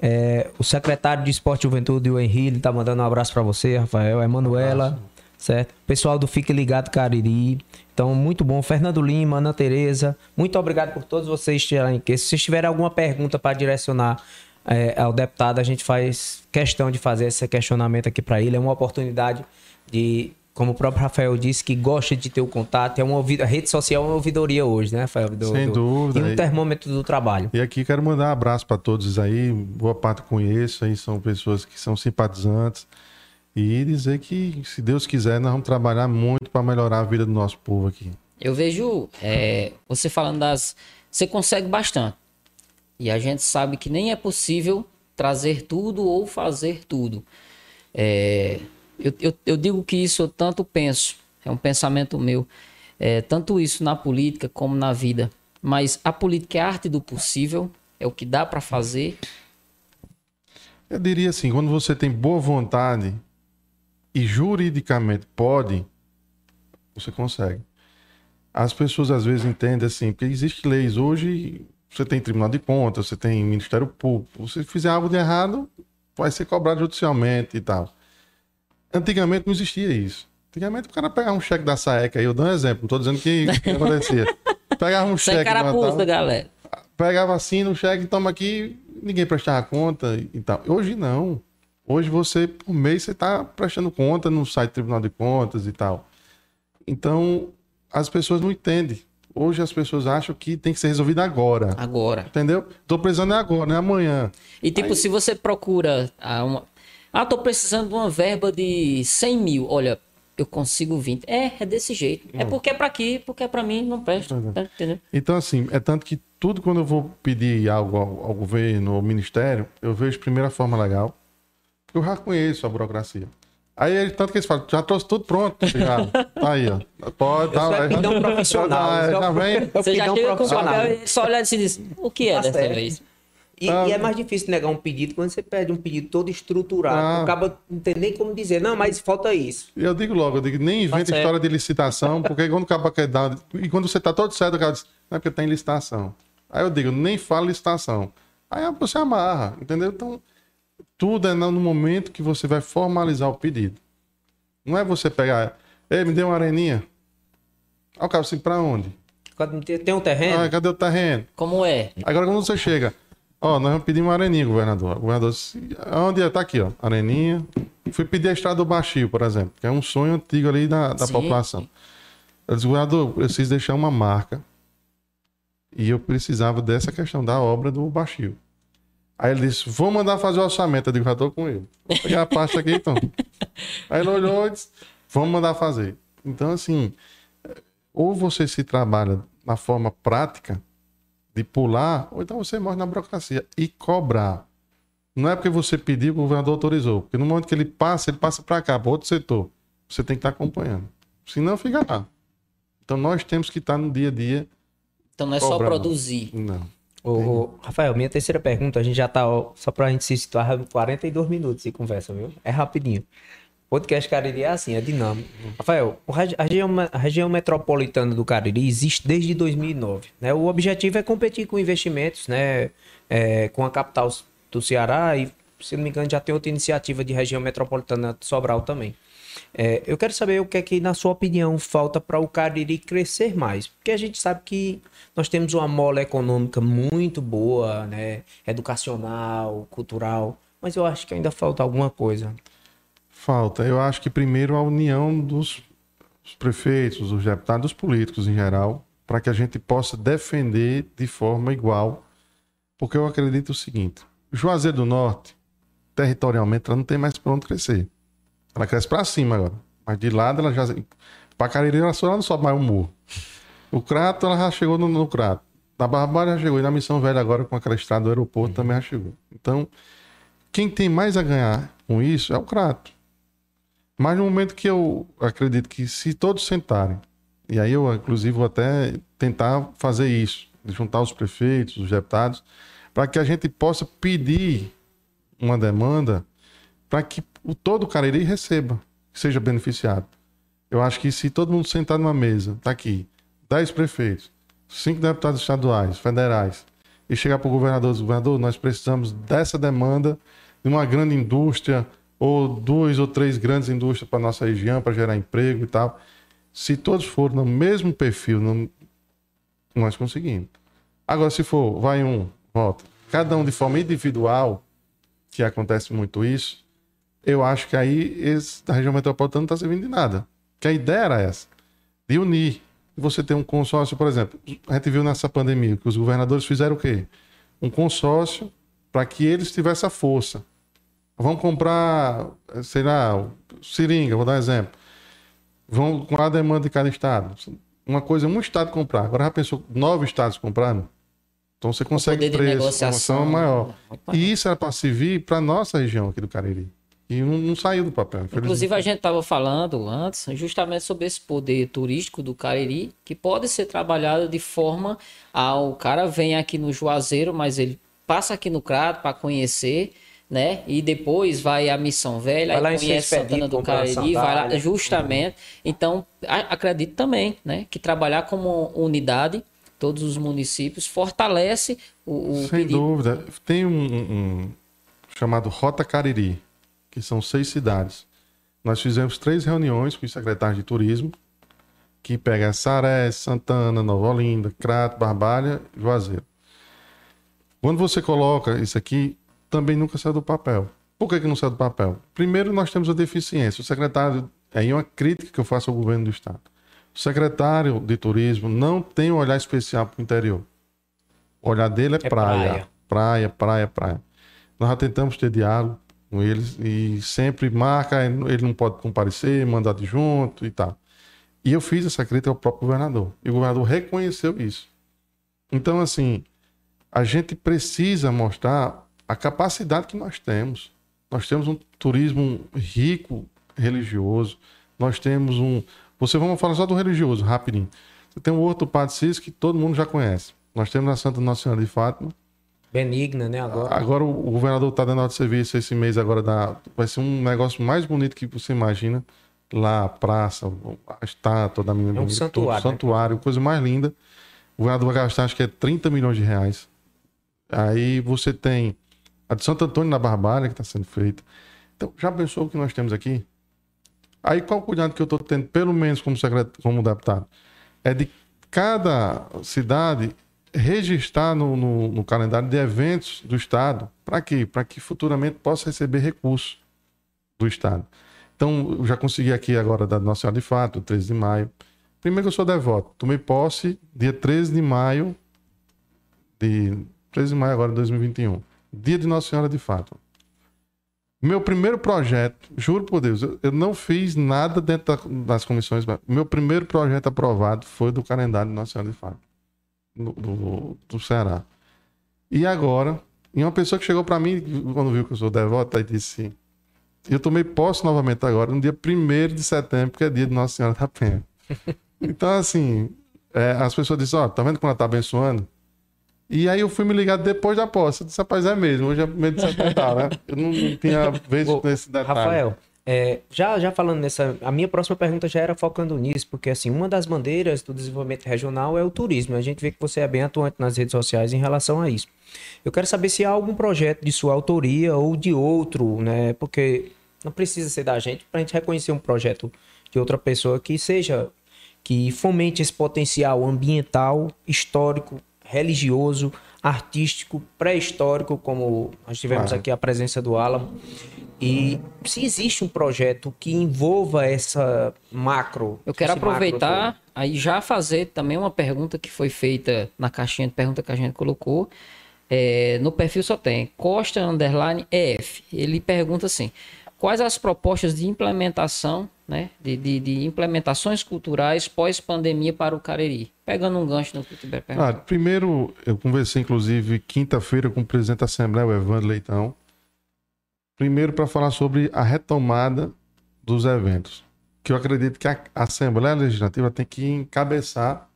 é, o secretário de Esporte e Juventude, o Henrique, tá mandando um abraço para você, Rafael, Emanuela, certo? Pessoal do Fique Ligado Cariri. Então, muito bom. Fernando Lima, Ana Tereza, muito obrigado por todos vocês estarem aqui. Se vocês tiverem alguma pergunta para direcionar é, ao deputado, a gente faz questão de fazer esse questionamento aqui para ele. É uma oportunidade de, como o próprio Rafael disse, que gosta de ter o contato. É uma a rede social é uma ouvidoria hoje, né, Rafael? Do- Sem do- dúvida. E um termômetro do trabalho. E aqui quero mandar um abraço para todos aí, boa parte conheço, aí são pessoas que são simpatizantes. E dizer que, se Deus quiser, nós vamos trabalhar muito para melhorar a vida do nosso povo aqui. Eu vejo é, você falando das. Você consegue bastante. E a gente sabe que nem é possível trazer tudo ou fazer tudo. É, eu, eu, eu digo que isso eu tanto penso, é um pensamento meu. É, tanto isso na política como na vida. mas a política é a arte do possível, é o que dá para fazer. Eu diria assim, quando você tem boa vontade e juridicamente pode, você consegue. As pessoas às vezes entendem assim, porque existem leis hoje, você tem Tribunal de Contas, você tem Ministério Público, se fizer algo de errado, vai ser cobrado judicialmente e tal. Antigamente não existia isso. Antigamente o cara pegava um cheque da SAEC aí, eu dou um exemplo, não tô dizendo que, que acontecia. Pegava um Sem cheque. carapuça, Natal, galera. pegava assim no cheque, toma aqui, ninguém prestava conta e tal. Hoje não. Hoje você, por mês, você está prestando conta no site do Tribunal de Contas e tal. Então, as pessoas não entendem. Hoje as pessoas acham que tem que ser resolvido agora. Agora. Entendeu? Tô precisando é agora, não é amanhã. E tipo, se você procura ah, uma... Ah, tô precisando de uma verba de 100 mil. Olha, eu consigo 20. É, é desse jeito. É porque é pra aqui, porque é pra mim, não presta. Tá, entendeu? Então, assim, é tanto que tudo quando eu vou pedir algo ao, ao governo, ao ministério, eu vejo primeiro a forma legal, porque eu já conheço a burocracia. Aí, tanto que eles falam, já trouxe tudo pronto, já. Tá aí, ó. Pode, tá, sou já, pidão profissional, já, eu já sou- vem. Você já chega com o profissional. papel e só olha assim e diz, o que é Tá dessa certo. vez? E, e é mais difícil negar um pedido quando você pede um pedido todo estruturado. Ah. Acaba não tem nem como dizer, não, mas falta isso. Eu digo logo, eu digo, nem inventa certo. história de licitação, porque quando o cara quer dar. E quando você tá todo certo, o cara diz, não é porque tem licitação. Aí eu digo, nem fala licitação. Aí você amarra, entendeu? Então, tudo é no momento que você vai formalizar o pedido. Não é você pegar, ei, me dê uma areninha. Aí o cara assim, pra onde? Tem um terreno, Ah, cadê o terreno? Como é? Agora quando você chega, ó, nós vamos pedir uma areninha, governador. O governador disse, onde é? Tá aqui, ó, areninha. Fui pedir a estrada do Baixio, por exemplo, que é um sonho antigo ali da, da Sim. população. Eu disse, governador, eu preciso deixar uma marca. E eu precisava dessa questão da obra do Baixio. Aí ele disse, vou mandar fazer o orçamento. Eu digo, já tô com ele. Vou pegar a pasta aqui, então. Aí ele olhou e disse, vamos mandar fazer. Então, assim, ou você se trabalha na forma prática de pular, ou então você morre na burocracia e cobrar. Não é porque você pediu que o governador autorizou, porque no momento que ele passa, ele passa para cá, para outro setor. Você tem que estar acompanhando. Senão fica lá. Então nós temos que estar no dia a dia. Então não é só Cobra, não. produzir. Não. Ô, ô, Rafael, minha terceira pergunta, a gente já tá, ó, só pra gente se situar, 42 minutos de conversa, viu? É rapidinho. Podcast Cariri é assim, é dinâmico. Rafael, a região, a região metropolitana do Cariri existe desde 2009. Né? O objetivo é competir com investimentos, né? É, com a capital do Ceará e, se não me engano, já tem outra iniciativa de região metropolitana de Sobral também. É, eu quero saber o que é que, na sua opinião, falta para o Cariri crescer mais. Porque a gente sabe que nós temos uma mola econômica muito boa, né? Educacional, cultural. Mas eu acho que ainda falta alguma coisa. Falta. Eu acho que primeiro a união dos, prefeitos, dos deputados, dos políticos em geral, para que a gente possa defender de forma igual. Porque eu acredito o seguinte: Juazeiro do Norte, territorialmente, ela não tem mais para onde crescer. Ela cresce para cima agora. Mas de lado ela já. Para Cariri, ela só ela não sobe mais um morro. O Crato, ela já chegou no, no Crato. Na Barbária já chegou. E na Missão Velha, agora com aquela estrada do aeroporto, também já chegou. Então, quem tem mais a ganhar com isso é o Crato. Mas no momento que eu acredito que se todos sentarem, e aí eu, inclusive, vou até tentar fazer isso, juntar os prefeitos, os deputados, para que a gente possa pedir uma demanda para que o todo o Cariri receba, que seja beneficiado. Eu acho que se todo mundo sentar numa mesa, tá aqui, 10 prefeitos, cinco deputados estaduais, federais, e chegar para o governador, governador, nós precisamos dessa demanda de uma grande indústria, ou duas ou três grandes indústrias para nossa região, para gerar emprego e tal. Se todos forem no mesmo perfil, não- nós conseguimos. Agora, se for, vai um, volta. Cada um de forma individual, que acontece muito isso, eu acho que aí esse, a região metropolitana não está servindo de nada. Que a ideia era essa, de unir. Você tem um consórcio, por exemplo, a gente viu nessa pandemia que os governadores fizeram o quê? Um consórcio para que eles tivessem a força. Vão comprar, sei lá, seringa, vou dar um exemplo. Vão com a demanda de cada estado. Uma coisa, um estado comprar. Agora já pensou, nove estados comprando? Então você consegue preço, negociação maior. muito maior. E isso era para servir para nossa região aqui do Cariri. E não, não saiu do papel. Inclusive, a gente estava falando antes justamente sobre esse poder turístico do Cariri, que pode ser trabalhado de forma ao cara vem aqui no Juazeiro, mas ele passa aqui no Crato para conhecer, né? E depois vai à Missão Velha, Vai lá conhece Santana do Cariri, vai lá justamente. Então, a- acredito também, né? Que trabalhar como unidade, todos os municípios, fortalece o, o Sem pedido. dúvida. Tem um, um chamado Rota Cariri, que são seis cidades. Nós fizemos três reuniões com os secretários de turismo, que pega Saré, Santana, Nova Olinda, Crato, Barbalha e Juazeiro. Quando você coloca isso aqui, também nunca sai do papel. Por que, que não sai do papel? Primeiro, nós temos a deficiência. O secretário, aí é uma crítica que eu faço ao governo do Estado. O secretário de turismo não tem um olhar especial para o interior. O olhar dele é, É praia. praia. praia. Praia, praia, Nós já tentamos ter diálogo com eles e sempre marca, ele não pode comparecer, mandar de junto e tal. E eu fiz essa crítica ao próprio governador. E o governador reconheceu isso. Então, assim, a gente precisa mostrar a capacidade que nós temos. Nós temos um turismo rico, religioso. Nós temos um. Você vamos falar só do religioso, rapidinho. Você tem o Horto Padre Cis, que todo mundo já conhece. Nós temos a Santa Nossa Senhora de Fátima. Benigna, né? Agora. Agora o governador está dando de serviço esse mês agora. Da... Vai ser um negócio mais bonito que você imagina. Lá, a praça, a estátua da menina. É um bonita, santuário, tudo, né? santuário, coisa mais linda. O governador vai gastar acho que é 30 milhões de reais. Aí você tem a de Santo Antônio na Barbalha, que está sendo feita. Então, já pensou o que nós temos aqui? Aí qual o cuidado que eu estou tendo, pelo menos como, secret... como deputado? É de cada cidade registrar no, no- no calendário de eventos do Estado. Para quê? Para que futuramente possa receber recursos do Estado. Então, eu já consegui aqui agora da Nossa Senhora de Fato, 13 de maio. Primeiro que eu sou devoto. Tomei posse dia 13 de maio de 13 de maio agora de 2021. Dia de Nossa Senhora de Fato. Meu primeiro projeto, juro por Deus, eu, eu não fiz nada dentro da- das comissões. mas Meu primeiro projeto aprovado foi do calendário de Nossa Senhora de Fato, do, do, do Ceará. E agora, e uma pessoa que chegou para mim, quando viu que eu sou devoto, aí disse eu tomei posse novamente agora, no dia 1 de setembro, que é dia de Nossa Senhora da Penha. Então, assim, é, as pessoas dizem, ó, tá vendo como ela tá abençoando? E aí eu fui me ligar depois da posse. Eu disse, rapaz, é mesmo, hoje é meio de setembro, né? Eu não, não tinha visto nesse detalhe. Rafael, é, já, já falando nessa. A minha próxima pergunta já era focando nisso, porque assim, uma das bandeiras do desenvolvimento regional é o turismo. A gente vê que você é bem atuante nas redes sociais em relação a isso. Eu quero saber se há algum projeto de sua autoria ou de outro, né? Porque não precisa ser da gente para a gente reconhecer um projeto de outra pessoa que seja que fomente esse potencial ambiental, histórico, religioso, artístico, pré-histórico, como nós tivemos Claro. aqui a presença do Álamo. E se existe um projeto que envolva essa macro. Eu quero macro aproveitar aí já fazer também uma pergunta que foi feita na caixinha de pergunta que a gente colocou. É, no perfil só tem Costa Underline EF. Ele pergunta assim: quais as propostas de implementação, né? De, de, de implementações culturais pós-pandemia para o Cariri? Pegando um gancho no que perguntou. Ah, primeiro, eu conversei, inclusive, quinta-feira com o presidente da Assembleia, o Evandro Leitão. Primeiro, para falar sobre a retomada dos eventos. Que eu acredito que a Assembleia Legislativa tem que encabeçar.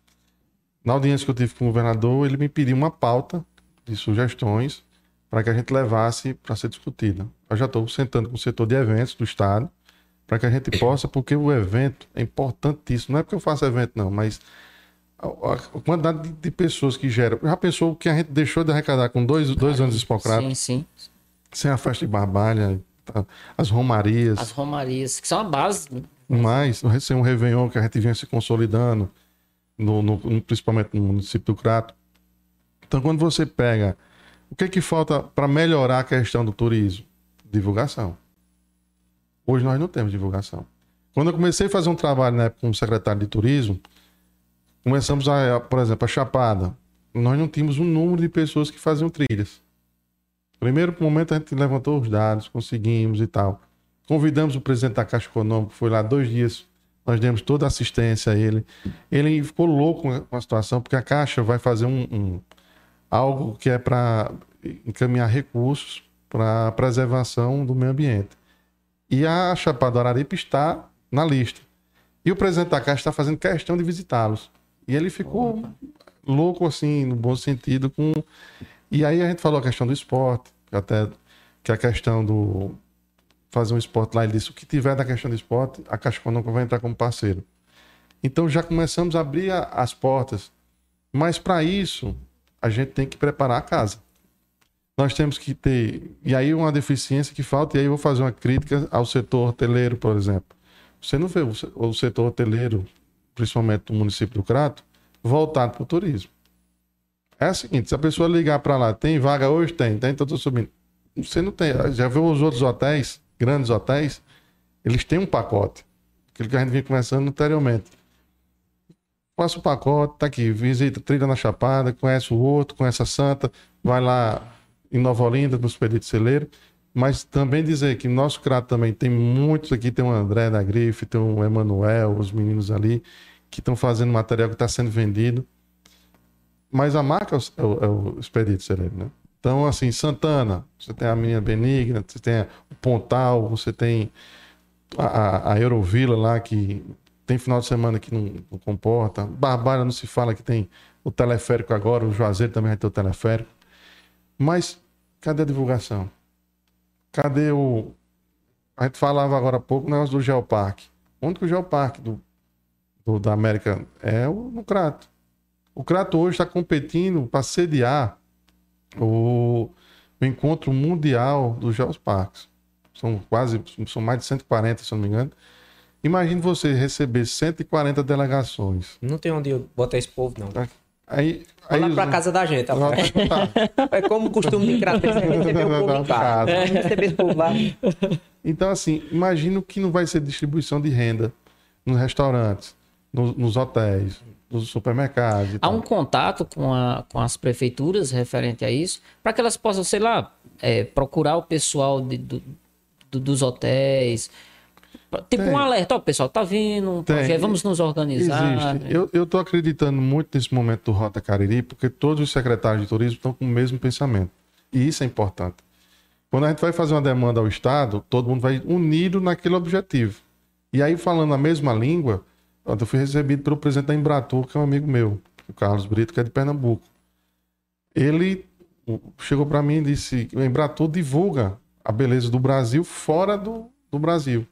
Na audiência que eu tive com o governador, ele me pediu uma pauta de sugestões para que a gente levasse para ser discutida. Eu já estou sentando com o setor de eventos do Estado para que a gente possa, porque o evento é importantíssimo. Não é porque eu faço evento, não, mas a, a- quantidade de, de pessoas que gera. Já pensou o que a gente deixou de arrecadar com dois, dois anos de Hipocrata, Sim, sim. sem a festa de barbalha, tá? as romarias, As romarias, que são a base. né? mais, sem um Réveillon que a gente vinha se consolidando, no, no- no- principalmente no município do Crato. Então, quando você pega. O que é que falta para melhorar a questão do turismo? Divulgação. Hoje nós não temos divulgação. Quando eu comecei a fazer um trabalho na época como secretário de turismo, começamos a, por exemplo, a Chapada. Nós não tínhamos um número de pessoas que faziam trilhas. Primeiro momento a gente levantou os dados, conseguimos e tal. Convidamos o presidente da Caixa Econômica, foi lá dois dias, nós demos toda a assistência a ele. Ele ficou louco com a situação, porque a Caixa vai fazer um, um- algo que é para encaminhar recursos para a preservação do meio ambiente. E a Chapada do Araripe está na lista. E o presidente da Caixa está fazendo questão de visitá-los. E ele ficou louco, assim, no bom sentido, com. E aí a gente falou a questão do esporte, até que a questão do fazer um esporte lá, ele disse: o que tiver da questão do esporte, a Caixa Econômica vai entrar como parceiro. Então já começamos a abrir as portas. Mas para isso, a gente tem que preparar a casa. Nós temos que ter. E aí, uma deficiência que falta, e aí eu vou fazer uma crítica ao setor hoteleiro, por exemplo. Você não vê o setor hoteleiro, principalmente do município do Crato, voltado para o turismo. É o seguinte: se a pessoa ligar para lá, tem vaga hoje? Tem, tem, então estou subindo. Você não tem. Já viu os outros hotéis, grandes hotéis? Eles têm um pacote. Aquilo que a gente vinha conversando anteriormente. Passa o pacote, tá aqui, visita trilha na Chapada, conhece o outro, conhece a Santa, vai lá em Nova Olinda, no Expedito Celeiro. Mas também dizer que nosso crato também tem muitos aqui, tem o André da Grife, tem o Emanuel, os meninos ali, que estão fazendo material que está sendo vendido. Mas a marca é o, é o Expedito Celeiro, né? Então, assim, Santana, você tem a minha Benigna, você tem o Pontal, você tem a, a Eurovila lá, que tem final de semana que não, não comporta. Barbara não se fala que tem o teleférico agora, o Juazeiro também vai ter o teleférico. Mas cadê a divulgação? Cadê o. A gente falava agora há pouco o negócio do Geoparque. Onde que o Geoparque do, do, da América é o, no Crato. O Crato hoje está competindo para sediar o, o, encontro mundial dos Geoparques. São quase, são mais de 140, se não me engano. Imagine você receber 140 delegações. Não tem onde botar esse povo, não. Aí, Vai lá pra casa da gente. Lá, é como costume de crater, receber o povo em casa. Receber esse povo lá. Então, assim, imagino que não vai ser distribuição de renda nos restaurantes, nos, nos hotéis, nos supermercados. Há um contato com, a, com as prefeituras referente a isso, para que elas possam, sei lá, é, procurar o pessoal de, do, do, dos hotéis, Tipo Tem. um alerta, ó, pessoal, tá vindo um projeto, vamos nos organizar. Existe. Eu, eu tô acreditando muito nesse momento do Rota Cariri, porque todos os secretários de turismo estão com o mesmo pensamento. E isso é importante. Quando a gente vai fazer uma demanda ao Estado, todo mundo vai unido naquele objetivo. E aí, falando a mesma língua, eu fui recebido pelo presidente da Embratur, que é um amigo meu, o Carlos Brito, que é de Pernambuco. Ele chegou para mim e disse: o Embratur divulga a beleza do Brasil fora do, do Brasil.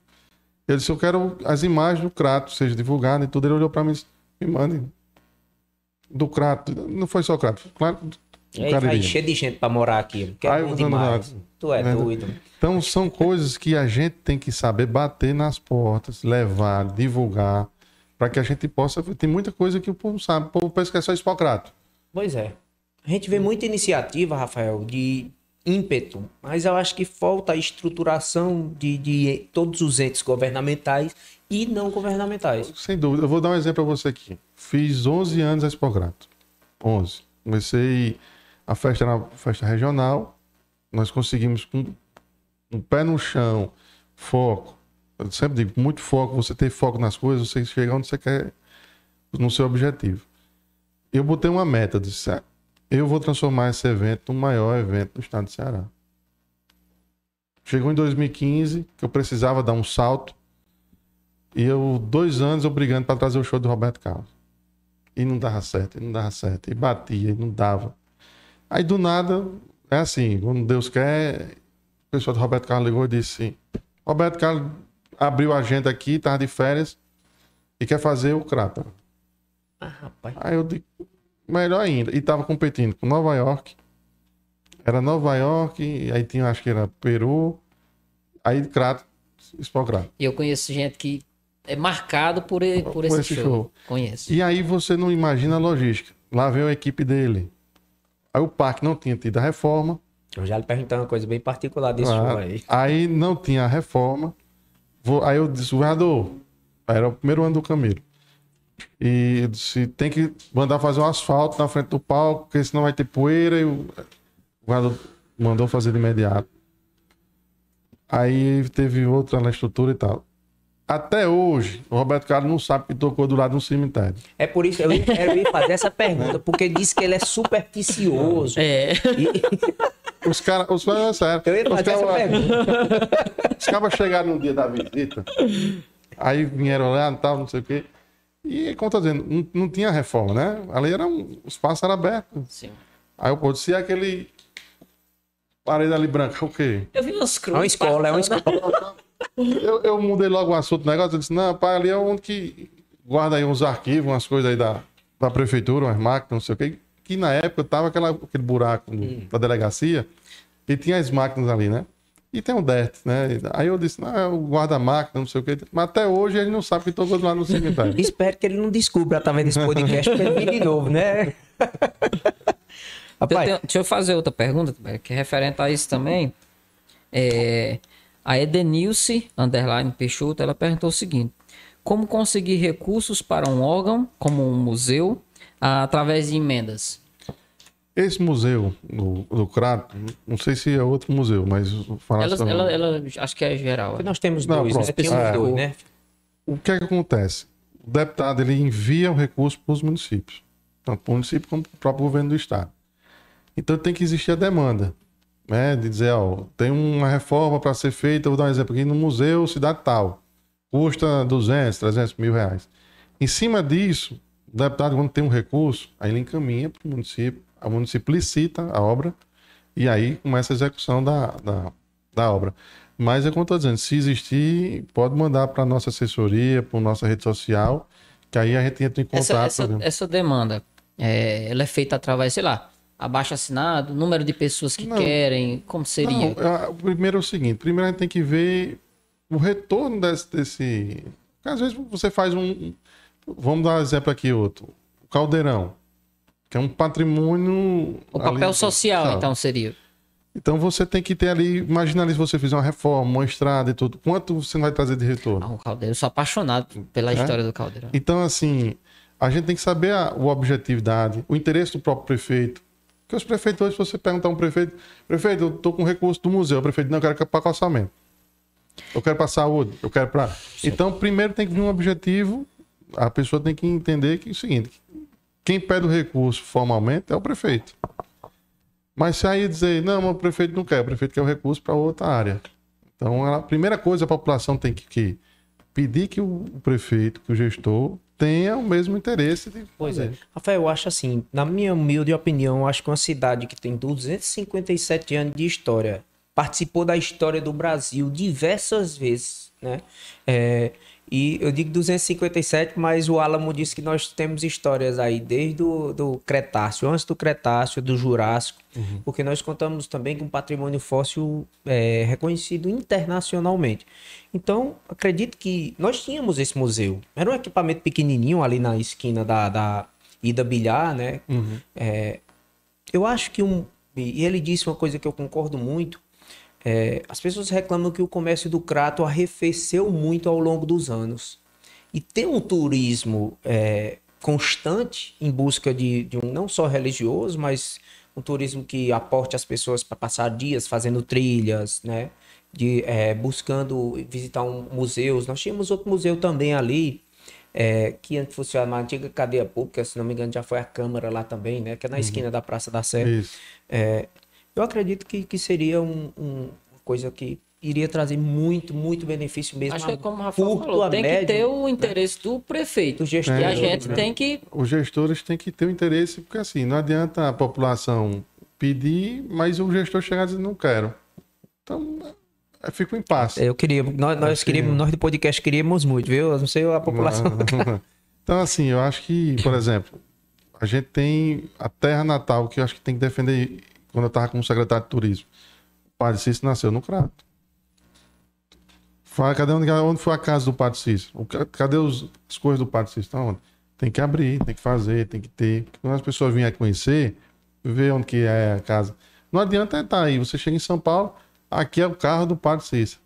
Ele disse: Eu quero as imagens do Crato, seja divulgada e tudo. Ele olhou para mim e disse: Me mande. Do Crato. Não foi só Crato, claro. Aí vai cheio de gente para morar aqui. Que é Ai, demais. Tu é, é doido. Então são coisas que a gente tem que saber bater nas portas, levar, divulgar, para que a gente possa. Tem muita coisa que o povo sabe. O povo pensa que é só Hipocrato. Pois é. A gente vê muita iniciativa, Rafael, de ímpeto, mas eu acho que falta a estruturação de, de todos os entes governamentais e não governamentais. Sem dúvida. Eu vou dar um exemplo para você aqui. Fiz 11 anos a Expograto. 11. Comecei a festa na festa regional. Nós conseguimos com um pé no chão, foco. Eu sempre digo, muito foco, você ter foco nas coisas, você chegar onde você quer no seu objetivo. Eu botei uma meta, disse, eu vou transformar esse evento no maior evento do estado de Ceará. Chegou em 2015, que eu precisava dar um salto. E eu, dois anos, obrigando para trazer o show do Roberto Carlos. E não dava certo, e não dava certo. E batia, e não dava. Aí, do nada, é assim, quando Deus quer, o pessoal do Roberto Carlos ligou e disse assim, Roberto Carlos abriu a agenda aqui, estava de férias, e quer fazer o Crata. Ah, rapaz. Aí eu digo, melhor ainda. E tava competindo com Nova York. Era Nova York, aí tinha, acho que era Peru. Aí Crato, Expocrato. E eu conheço gente que é marcado por, por, por esse, esse show. show. Conheço. E aí você não imagina a logística. Lá veio a equipe dele. Aí o parque não tinha tido a reforma. Eu já lhe perguntei uma coisa bem particular desse ah, show aí. Aí não tinha a reforma. Vou, aí eu disse, governador, era o primeiro ano do Camilo. E se tem que mandar fazer um asfalto na frente do palco, porque senão vai ter poeira e o guarda mandou fazer de imediato. Aí teve outra na estrutura e tal. Até hoje, o Roberto Carlos não sabe que tocou do lado de um cemitério. É por isso que eu ia, fazer essa pergunta, porque ele disse que ele é supersticioso. É. E... Os caras, os caras, é sério. Eu ia Os fazer essa caras- pergunta. Os caras chegaram no dia da visita, aí vieram olhar e tal, não sei o quê. E, como eu dizendo, não, não tinha reforma, né? Ali era um, espaço era aberto. Sim. Aí eu pô, se é aquele parede ali branca, o quê? Eu vi umas É cruzes. uma escola, é uma escola. Eu, eu mudei logo o assunto do negócio. Eu disse, não, pai, ali é onde que guarda aí uns arquivos, umas coisas aí da, da prefeitura, umas máquinas, não sei o quê. Que na época tava aquela, aquele buraco do- da delegacia e tinha as máquinas ali, né? E tem um DERT, né? Aí eu disse, não, é o guarda-máquina, não sei o quê. Mas até hoje ele não sabe que estou lá no cemitério. Espero que ele não descubra através desse podcast pra ele vir de novo, né? Eu Rapaz, tenho- deixa eu fazer outra pergunta, que é referente a isso também. É, a Edenilce, underline Peixoto, ela perguntou o seguinte. Como conseguir recursos para um órgão, como um museu, ah, através de emendas? Esse museu do, do Crato, não sei se é outro museu, mas falar Ela, ela, ela- acho que é geral. nós temos Não, dois, né? Temos É, dois, o- né? o que é que acontece? O deputado ele envia o recurso para os municípios, tanto para o município como para o próprio governo do estado. Então tem que existir a demanda, né? De dizer, ó, tem uma reforma para ser feita, eu vou dar um exemplo aqui, no museu cidade tal, custa 200, 300 mil reais. Em cima disso, o deputado quando tem um recurso, aí ele encaminha para o município, o município licita a obra e aí começa a execução da, da, da obra. Mas é como eu estou dizendo, se existir, pode mandar para nossa assessoria, para nossa rede social, que aí a gente entra em contato. Essa, essa, essa demanda, é, ela é feita através, sei lá, abaixo assinado, número de pessoas que Não. querem, como seria? Não, o primeiro é o seguinte: primeiro a gente tem que ver o retorno desse. desse... Às vezes você faz um. Vamos dar um exemplo aqui, outro. O caldeirão, que é um patrimônio. o papel ali- social, sabe? então, seria. Então você tem que ter ali. Imagina ali se você fizer uma reforma, uma estrada e tudo. Quanto você não vai trazer de retorno? Ah, o Caldeirão, eu sou apaixonado pela É? história do Caldeirão. Então, assim, a gente tem que saber a, a objetividade, o interesse do próprio prefeito. Porque os prefeitos, hoje, se você perguntar a um prefeito, prefeito, eu tô com recurso do museu, o prefeito, não, eu quero para orçamento. Eu quero para saúde, eu quero para. Então, primeiro tem que vir um objetivo, a pessoa tem que entender que é o seguinte: quem pede o recurso formalmente é o prefeito. Mas se aí dizer, não, o prefeito não quer, o prefeito quer o recurso para outra área. Então, a primeira coisa, a população tem que, que pedir que o, o prefeito, que o gestor, tenha o mesmo interesse de Pois fazer. é. Rafael, eu acho assim, na minha humilde opinião, eu acho que uma cidade que tem 257 anos de história, participou da história do Brasil diversas vezes, né? É, e eu digo 257, mas o Álamo disse que nós temos histórias aí desde o do Cretáceo, antes do Cretáceo, do Jurássico, porque nós contamos também com um patrimônio fóssil é, reconhecido internacionalmente. Então, acredito que nós tínhamos esse museu. Era um equipamento pequenininho ali na esquina da, da Ida Bilhar, né? É, eu acho que um. E ele disse uma coisa que eu concordo muito. É, as pessoas reclamam que o comércio do Crato arrefeceu muito ao longo dos anos. E ter um turismo é, constante em busca de, de um não só religioso, mas um turismo que aporte as pessoas para passar dias fazendo trilhas, né? De, é, buscando visitar um, museus. Nós tínhamos outro museu também ali, é, que antes fosse uma antiga cadeia pública, se não me engano, já foi a Câmara lá também, né? Que é na esquina da Praça da Sé. É, eu acredito que, que seria um, um- uma coisa que iria trazer muito, muito benefício mesmo. Acho que é como o Rafael curto, falou, tem que médio, ter o interesse do prefeito. do gestor. E a gente né? tem que. Os gestores têm que ter o interesse, porque assim, não adianta a população pedir, mas o gestor chegar e dizer, não quero. Então, fica um impasse. Eu queria, nós, nós que- queríamos, nós do podcast queríamos muito, viu? Eu não sei a população. Então, assim, eu acho que, por exemplo, a gente tem a terra natal, que eu acho que tem que defender. Quando eu estava como secretário de turismo, o Padre Cícero nasceu no Crato. Fala, cadê onde, onde foi a casa do Padre Cícero? Cadê os, as coisas do Padre Cícero? Então, onde? Tem que abrir, tem que fazer, tem que ter. Quando as pessoas vierem conhecer, ver onde que é a casa. Não adianta estar aí. Você chega em São Paulo, aqui é o carro do Padre Cícero.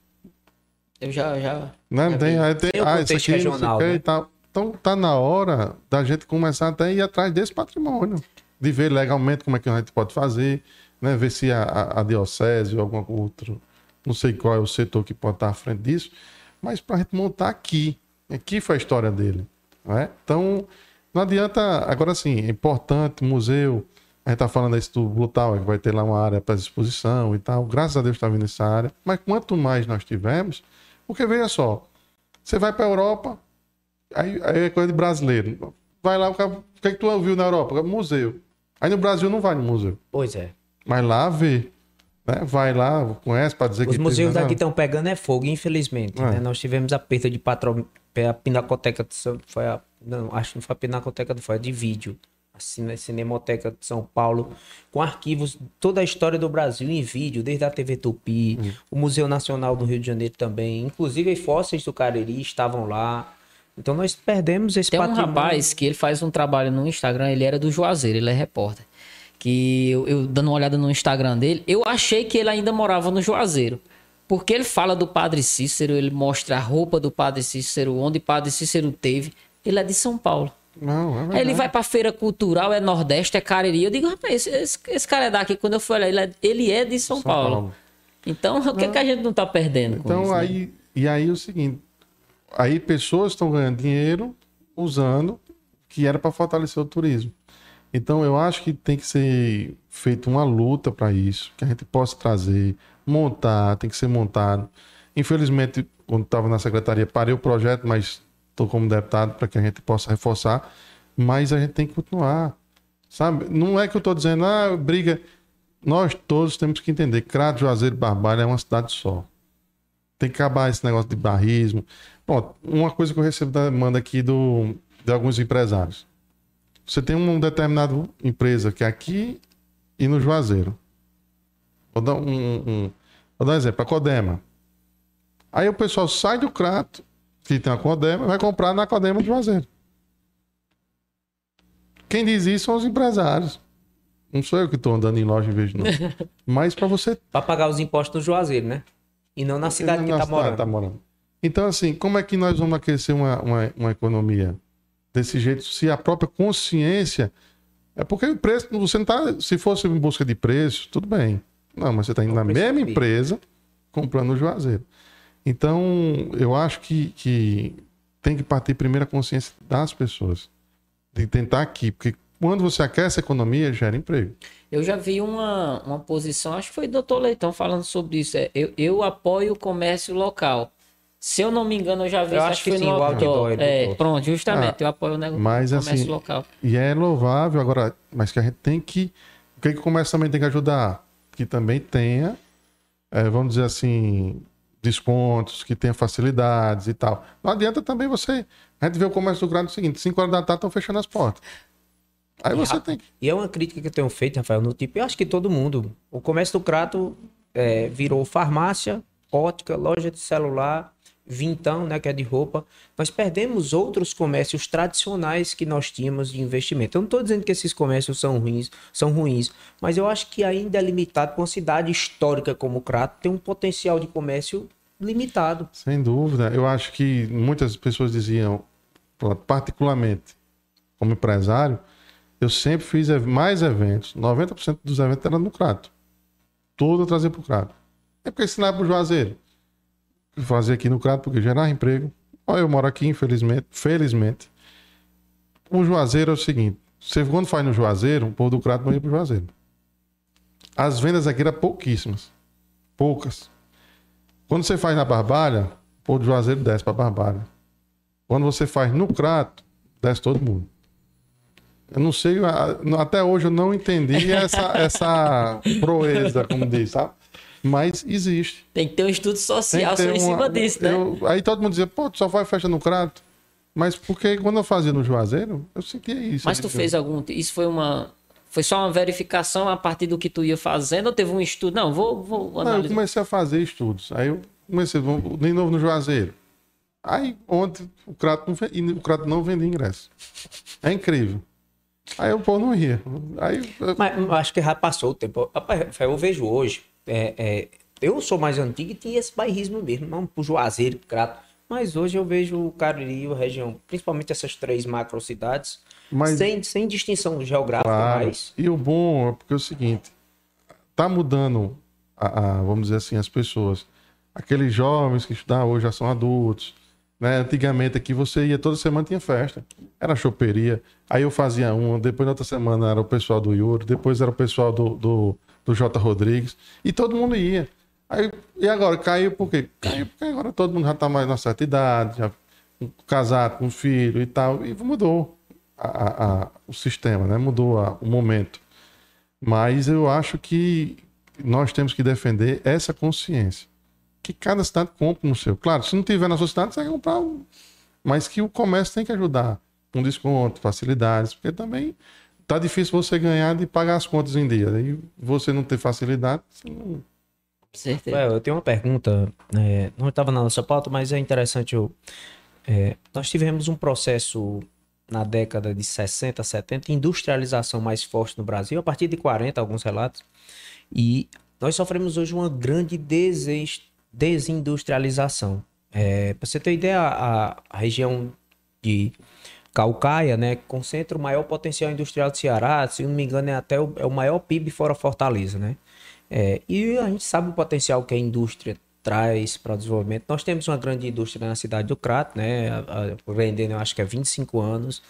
Eu já. já... Né? Já Tem, aí tem, Tem ah, isso aqui, regional, né? e tal. Então tá na hora da gente começar até a ir atrás desse patrimônio. De ver legalmente como é que a gente pode fazer, né? Ver se a, a, a diocese ou algum outro, não sei qual é o setor que pode estar à frente disso, mas para a gente montar aqui. Aqui foi a história dele. Não é? Então, não adianta. Agora sim, é importante, museu, A gente tá falando aí do Tower, que vai ter lá uma área para exposição e tal. Graças a Deus está vindo essa área. Mas quanto mais nós tivermos, porque veja só, você vai para a Europa, aí, aí é coisa de brasileiro. Vai lá, o, que, é que tu viu na Europa? Museu. Aí no Brasil não vai no museu. Pois é. Mas lá vê. Né? Vai lá, conhece para dizer Os que. museus teve- daqui estão pegando é fogo, infelizmente. É. né? Nós tivemos a perda de patro... a Pinacoteca de São... foi a... Não, acho que não foi a Pinacoteca, não foi a de vídeo. A Cine- Cinemoteca de São Paulo, com arquivos, toda a história do Brasil em vídeo, desde a TV Tupi, Hum. o Museu Nacional do Rio de Janeiro também. Inclusive, os fósseis do Cariri estavam lá. Então nós perdemos esse Tem um patrimônio. rapaz que ele faz um trabalho no Instagram, ele era do Juazeiro, ele é repórter. Que eu, eu dando uma olhada no Instagram dele, eu achei que ele ainda morava no Juazeiro. Porque ele fala do Padre Cícero, ele mostra a roupa do Padre Cícero, onde Padre Cícero teve. Ele é de São Paulo. Não, é Aí ele vai pra feira cultural, é Nordeste, é Cariri. Eu digo, rapaz, esse, esse, esse cara é daqui. Quando eu fui olhar, ele é, ele é de São, São Paulo. Paulo. Então, o que, que a gente não tá perdendo com Então isso? né? aí, e aí o seguinte, aí pessoas estão ganhando dinheiro usando que era para fortalecer o turismo. Então eu acho que tem que ser feita uma luta para isso, que a gente possa trazer, montar, tem que ser montado. Infelizmente, quando estava na secretaria, parei o projeto, mas estou como deputado para que a gente possa reforçar. Mas a gente tem que continuar, sabe? Não é que eu estou dizendo, ah, briga. Nós todos temos que entender Crato, Juazeiro e Barbalha é uma cidade só. Tem que acabar esse negócio de barrismo. Bom, uma coisa que eu recebo da demanda aqui do, de alguns empresários. Você tem uma determinada empresa que é aqui e no Juazeiro. Vou dar um, um- vou dar um exemplo, a Codema. Aí o pessoal sai do Crato, que tem a Codema, e vai comprar na Codema de Juazeiro. Quem diz isso são os empresários. Não sou eu que estou andando em loja em vez de não. Mas para você Para pagar os impostos no Juazeiro, né? E não na cidade que na tá cidade morando. tá morando. Então, assim, como é que nós vamos aquecer uma, uma, uma economia desse jeito se a própria consciência. É porque o preço, você não tá. Se fosse em busca de preço, tudo bem. Não, mas você está indo É o na mesma bico. empresa comprando o Juazeiro. Então, eu acho que, que tem que partir primeiro a consciência das pessoas. De tentar aqui. Porque quando você aquece a economia, gera emprego. Eu já vi uma, uma posição, acho que foi o doutor Leitão falando sobre isso. É, eu, eu apoio o comércio local. Se eu não me engano, eu já vi Eu isso. acho que foi sim, no o outdoor. outdoor, É, pronto, justamente. Ah, eu apoio o negócio mas, comércio assim, local. E é louvável agora, mas que a gente tem que. O que, que o comércio também tem que ajudar? Que também tenha, eh, vamos dizer assim, descontos, que tenha facilidades e tal. Não adianta também você. A gente vê o comércio do grande no seguinte: 5 horas da tarde estão fechando as portas. Aí você tem que. E é uma crítica que eu tenho feito, Rafael, no tipo, eu acho que todo mundo. O comércio do Crato é, virou farmácia, ótica, loja de celular, vintão, né, que é de roupa. Nós perdemos outros comércios tradicionais que nós tínhamos de investimento. Eu não estou dizendo que esses comércios são ruins, são ruins, mas eu acho que ainda é limitado para uma cidade histórica como Crato, tem um potencial de comércio limitado. Sem dúvida. Eu acho que muitas pessoas diziam, particularmente como empresário, eu sempre fiz mais eventos. 90% dos eventos eram no Crato. Tudo eu trazia para o Crato. É porque ensinar para o Juazeiro. Fazer aqui no Crato, porque gerar emprego. Olha, eu moro aqui, infelizmente. Felizmente. O Juazeiro é o seguinte. Você quando faz no Juazeiro, o povo do Crato ia para o Juazeiro. As vendas aqui eram pouquíssimas. Poucas. Quando você faz na Barbalha, o povo do Juazeiro desce para Barbalha. Quando você faz no Crato, desce todo mundo. Eu não sei, a- até hoje eu não entendi essa, essa proeza, como diz, sabe? Mas existe. Tem que ter um estudo social que ter em uma- cima disso, né? eu- aí todo mundo dizia, pô, tu só faz festa no Crato. Mas porque quando eu fazia no Juazeiro, eu sentia isso. Mas tu fez algum. Isso foi uma. Foi só uma verificação a partir do que tu ia fazendo ou teve um estudo? Não, vou, vou Não, eu analisar. comecei a fazer estudos. Aí eu comecei, de novo no Juazeiro. Aí ontem o Crato não, o Crato não vendia ingresso. É incrível. Aí o povo não ia. Aí eu- Mas eu acho que já passou o tempo. Rapaz, Rafael, eu vejo hoje. É, é, eu sou mais antigo e tinha esse bairrismo mesmo, não pro Juazeiro, Crato. Mas hoje eu vejo o Cariri, a região, principalmente essas três macro cidades, Mas- sem, sem distinção geográfica Claro. mais. E o bom é porque é o seguinte, tá mudando, a, a- vamos dizer assim, as pessoas. Aqueles jovens que estudam hoje já são adultos. Né? Antigamente aqui você ia toda semana tinha festa. Era choperia. Aí eu fazia uma, depois na outra semana era o pessoal do Yuri, depois era o pessoal do, do, do J. Rodrigues. E todo mundo ia. Aí, e agora, caiu por quê? Caiu porque agora todo mundo já tá mais na certa idade, já casado com filho e tal. E mudou a, a, a, o sistema, né? Mudou o momento. Mas eu acho que nós temos que defender essa consciência que cada cidade compra no seu. Claro, se não tiver na sua cidade, você vai comprar um. Mas que o comércio tem que ajudar. Um desconto, facilidades, porque também tá difícil você ganhar de pagar as contas em dia. Aí você não ter facilidade, você não. Certeza. eu tenho uma pergunta. É, não estava na nossa pauta, mas é interessante. Eu, é, nós tivemos um processo na década de 60, 70, industrialização mais forte no Brasil, a partir de 40, alguns relatos. E nós sofremos hoje uma grande desindustrialização. É, Para você ter ideia, a, a, região de Calcaia, né, concentra o maior potencial industrial do Ceará, se não me engano é até o, é o maior PIB fora Fortaleza, né? É, e a gente sabe o potencial que a indústria traz para o desenvolvimento. Nós temos uma grande indústria na cidade do Crato, né, vendendo eu acho que é 25 anos,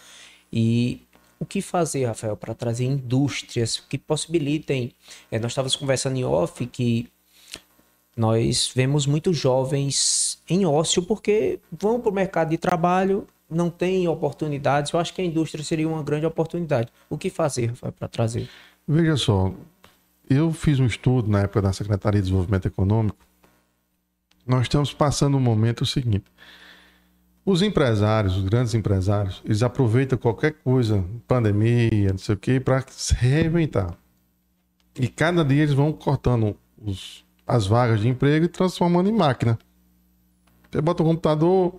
e o que fazer, Rafael, para trazer indústrias que possibilitem. É, nós estávamos conversando em off que nós vemos muitos jovens em ócio porque vão para o mercado de trabalho, não têm oportunidades. Eu acho que a indústria seria uma grande oportunidade. O que fazer para trazer? Veja só, eu fiz um estudo na época da Secretaria de Desenvolvimento Econômico. Nós estamos passando um momento seguinte. Os empresários, os grandes empresários, eles aproveitam qualquer coisa, pandemia, não sei o quê, para se reinventar. E cada dia eles vão cortando os as vagas de emprego e transformando em máquina. Você bota o computador.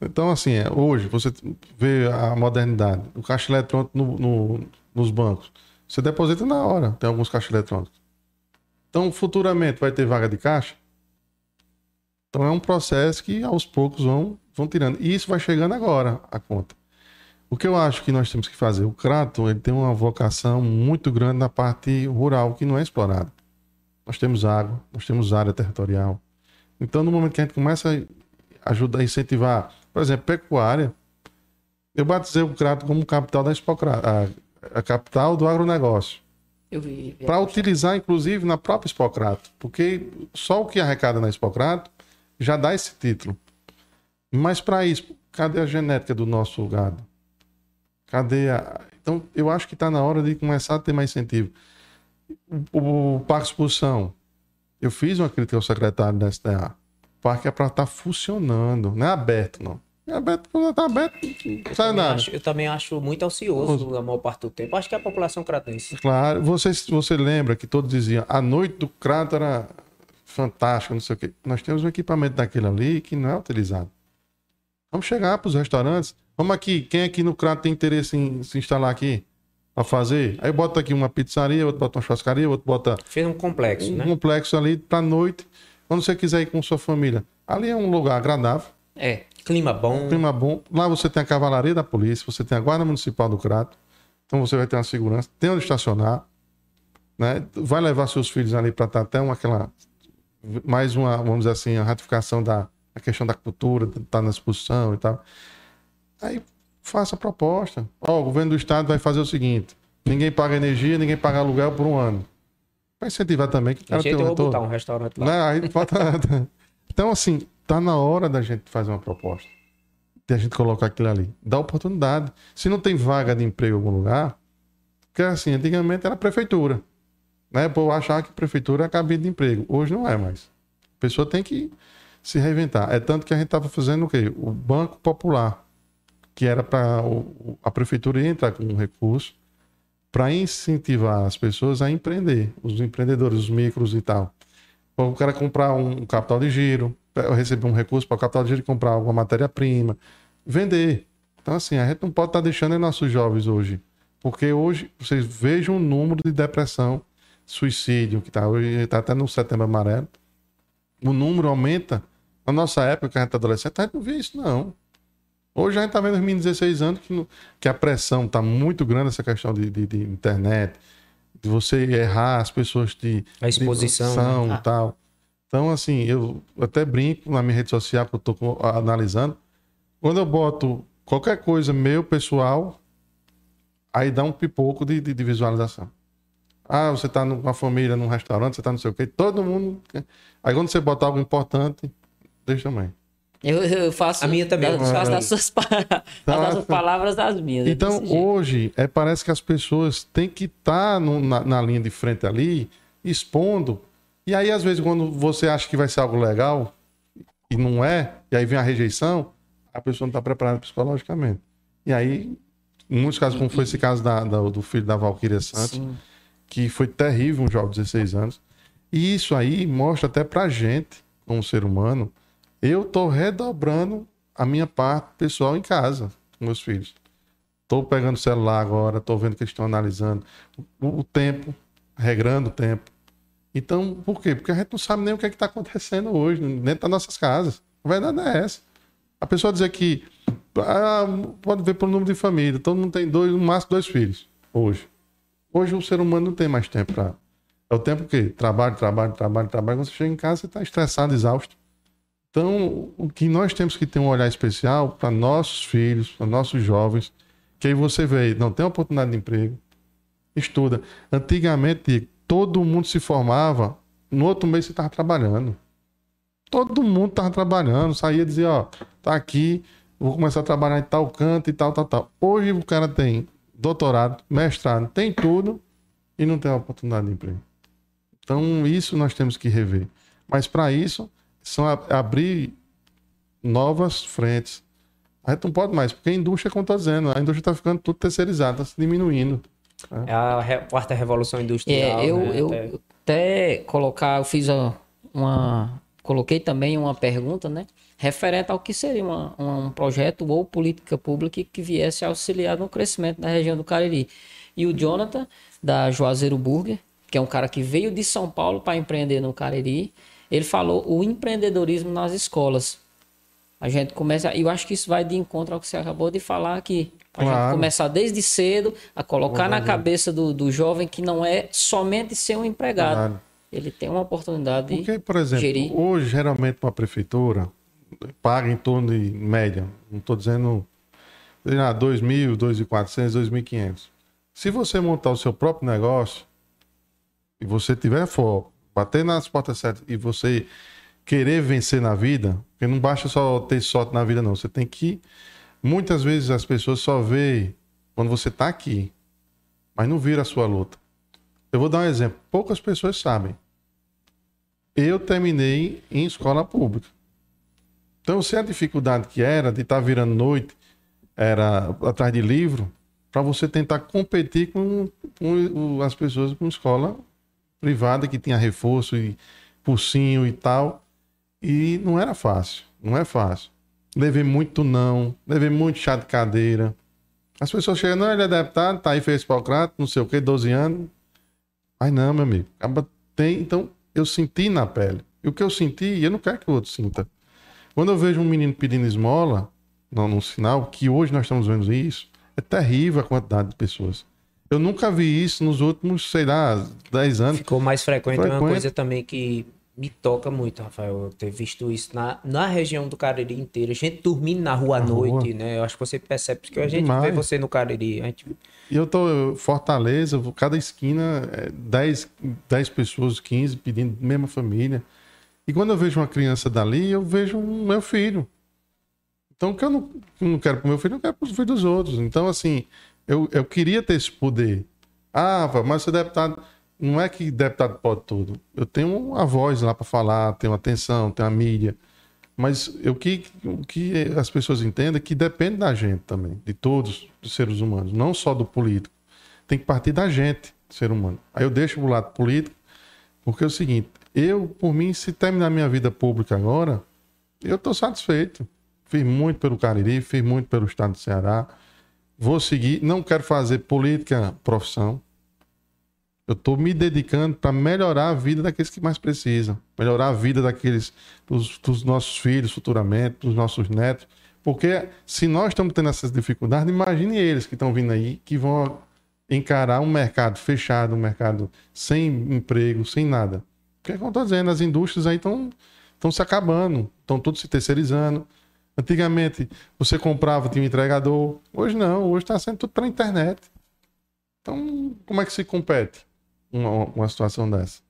Então, assim, é, hoje você vê a modernidade, o caixa eletrônico no, no, nos bancos. Você deposita na hora, tem alguns caixas eletrônicos. Então, futuramente vai ter vaga de caixa. Então, é um processo que aos poucos vão, vão tirando. E isso vai chegando agora, a conta. O que eu acho que nós temos que fazer? O Crato ele tem uma vocação muito grande na parte rural que não é explorada nós temos água, nós temos área territorial. Então, no momento que a gente começa a ajudar a incentivar, por exemplo, pecuária, eu batizei o Crato como capital da Expocrato, a, a capital do agronegócio. Eu vi. Para utilizar, inclusive, na própria Expocrato. Porque só o que arrecada na Expocrato já dá esse título. Mas para isso, cadê a genética do nosso gado? Cadê a. Então, eu acho que está na hora de começar a ter mais incentivo o, Parque Exposição. Eu fiz uma crítica ao secretário da SDA. O parque é para estar tá funcionando, não é aberto, não. Aberto, está aberto, não sai nada. Acho, eu também acho muito ansioso a maior parte do tempo. Acho que é a população cratense. Claro, você, você lembra que todos diziam a noite do crato era fantástica, não sei o quê. Nós temos um equipamento daquele ali que não é utilizado. Vamos chegar para os restaurantes. Vamos aqui, quem aqui no crato tem interesse em se instalar aqui? a fazer. Aí bota aqui uma pizzaria, outro bota uma churrascaria, outro bota. Fez um complexo, um né? Um complexo ali pra noite. Quando você quiser ir com sua família. Ali é um lugar agradável. É, clima bom. Clima bom. Lá você tem a cavalaria da polícia, você tem a guarda municipal do Crato. Então você vai ter uma segurança, tem onde estacionar. Né? Vai levar seus filhos ali para estar até uma, aquela. Mais uma, vamos dizer assim, a ratificação da a questão da cultura, estar tá na exposição e tal. Aí faça a proposta. Ó, o governo do estado vai fazer o seguinte: ninguém paga energia, ninguém paga aluguel por um ano. Vai incentivar também que o cara tenha um retorno. botar um restaurante lá. Né? Aí, então, assim, tá na hora da gente fazer uma proposta. De a gente colocar aquilo ali. Dá oportunidade. Se não tem vaga de emprego em algum lugar, porque assim, antigamente era a prefeitura. Né? Por achar que a prefeitura é a cabine de emprego. Hoje não é mais. A pessoa tem que se reinventar. É tanto que a gente estava fazendo o quê? O Banco Popular que era para a prefeitura entrar com um recurso para incentivar as pessoas a empreender, os empreendedores, os micros e tal. O cara comprar um capital de giro, receber um recurso para o capital de giro e comprar alguma matéria-prima, vender. Então, assim, a gente não pode estar tá deixando nossos jovens hoje. Porque hoje, vocês vejam o número de depressão, suicídio, que está hoje, está até no setembro amarelo. O número aumenta. Na nossa época, que a gente é adolescente, a gente não via isso, não. Hoje a gente está vendo os meninos de 16 anos que, que a pressão está muito grande, essa questão de, de, de, internet, de você errar as pessoas de. A exposição. e né? tal. Então, assim, eu até brinco na minha rede social que eu estou analisando. quando eu boto qualquer coisa meu, pessoal, aí dá um pipoco de, de, de visualização. Ah, você tá numa família, num restaurante, você tá não sei o quê, todo mundo. Aí quando você bota algo importante, deixa também. Eu, eu faço. A minha também. Eu faço das suas, pa- as suas palavras das minhas. é Então, jeito. hoje, é, parece que as pessoas têm que estar na, na linha de frente ali, expondo. E aí, às vezes, quando você acha que vai ser algo legal, e não é, e aí vem a rejeição, a pessoa não está preparada psicologicamente. E aí, em muitos casos, como foi esse caso da- da- do filho da Valquíria Santos, Sim. que foi terrível, um jovem de 16 anos. E isso aí mostra até pra gente, como ser humano, eu tô redobrando a minha parte pessoal em casa, com meus filhos. Tô pegando o celular agora, tô vendo que eles estão analisando o, o tempo, regrando o tempo. Então, por quê? Porque a gente não sabe nem o que é está acontecendo hoje, dentro das nossas casas. A verdade é essa. A pessoa dizer que ah, pode ver pelo número de família, todo mundo tem dois, no máximo dois filhos hoje. Hoje o ser humano não tem mais tempo para. É o tempo que trabalho, trabalho, trabalho, trabalho. Quando você chega em casa, você está estressado, exausto. Então, o que nós temos que ter um olhar especial para nossos filhos, para nossos jovens, que aí você vê, não tem oportunidade de emprego, estuda. Antigamente, todo mundo se formava, no outro mês você estava trabalhando. Todo mundo estava trabalhando, saía e dizia, ó, tá aqui, vou começar a trabalhar em tal canto e tal, tal, tal. Hoje o cara tem doutorado, mestrado, tem tudo e não tem oportunidade de emprego. Então, isso nós temos que rever. Mas para isso, são a- abrir novas frentes. A gente não pode mais, porque a indústria, como estou dizendo, a indústria está ficando tudo terceirizada, está se diminuindo. É a re- quarta revolução industrial. É, eu, né? eu É. até colocar, eu fiz a- uma. Coloquei também uma pergunta, né? Referente ao que seria uma- um projeto ou política pública que viesse a auxiliar no crescimento da região do Cariri. E o Jonathan, da Juazeiro Burger, que é um cara que veio de São Paulo para empreender no Cariri, ele falou o empreendedorismo nas escolas. A gente começa, eu acho que isso vai de encontro ao que você acabou de falar aqui. A gente Claro. começar desde cedo a colocar na cabeça do, do jovem que não é somente ser um empregado. Claro. Ele tem uma oportunidade de Porque, por exemplo, gerir. hoje, geralmente, uma prefeitura paga em torno de média, não estou dizendo sei lá, 2.000, 2.400, 2.500. Se você montar o seu próprio negócio e você tiver foco, bater nas portas certas e você querer vencer na vida, porque não basta só ter sorte na vida, não. Você tem que. Muitas vezes as pessoas só veem quando você está aqui, mas não vira a sua luta. Eu vou dar um exemplo. Poucas pessoas sabem. Eu terminei em escola pública. Então, se a dificuldade que era de estar virando noite, era atrás de livro, para você tentar competir com, com as pessoas com escola privada que tinha reforço e cursinho e tal. E não era fácil, não é fácil. Levei muito não, levei muito chá de cadeira. As pessoas chegam, não, ele é deputado, tá aí, fez Hipocrata, não sei o que, 12 anos. Mas não, meu amigo. Acaba tem, então, eu senti na pele. E o que eu senti, eu não quero que o outro sinta. Quando eu vejo um menino pedindo esmola, não, num sinal, que hoje nós estamos vendo isso, é terrível a quantidade de pessoas. Eu nunca vi isso nos últimos, sei lá, 10 anos. Ficou mais frequente. É uma Frequente. coisa também que me toca muito, Rafael. Eu ter visto isso na, na região do Cariri inteira. Gente dormindo na rua à Na rua. noite, né? Eu acho que você percebe que a gente Demais. vê você no Cariri. Gente... E eu tô Fortaleza, cada esquina, é, 10, 10 pessoas, 15 pedindo, mesma família. E quando eu vejo uma criança dali, eu vejo um meu filho. Então, o que eu não, não quero pro meu filho, eu quero pros filhos dos outros. Então, assim, eu, eu queria ter esse poder. Ah, mas você é deputado. Não é que deputado pode tudo. Eu tenho uma voz lá para falar, tenho atenção, tenho a mídia. Mas eu, que, o que as pessoas entendem é que depende da gente também, de todos os seres humanos, não só do político. Tem que partir da gente, ser humano. Aí eu deixo o lado político, porque é o seguinte: eu, por mim, se terminar minha vida pública agora, eu estou satisfeito. Fiz muito pelo Cariri, fiz muito pelo estado do Ceará. Vou seguir, não quero fazer política profissão. Eu estou me dedicando para melhorar a vida daqueles que mais precisam, melhorar a vida daqueles dos, dos nossos filhos futuramente, dos nossos netos, porque se nós estamos tendo essas dificuldades, imagine eles que estão vindo aí, que vão encarar um mercado fechado, um mercado sem emprego, sem nada. Porque, como eu estou dizendo, as indústrias aí estão estão se acabando, estão tudo se terceirizando. Antigamente, você comprava, tinha um entregador. Hoje não, hoje está sendo tudo pela internet. Então, como é que se compete uma, uma situação dessa?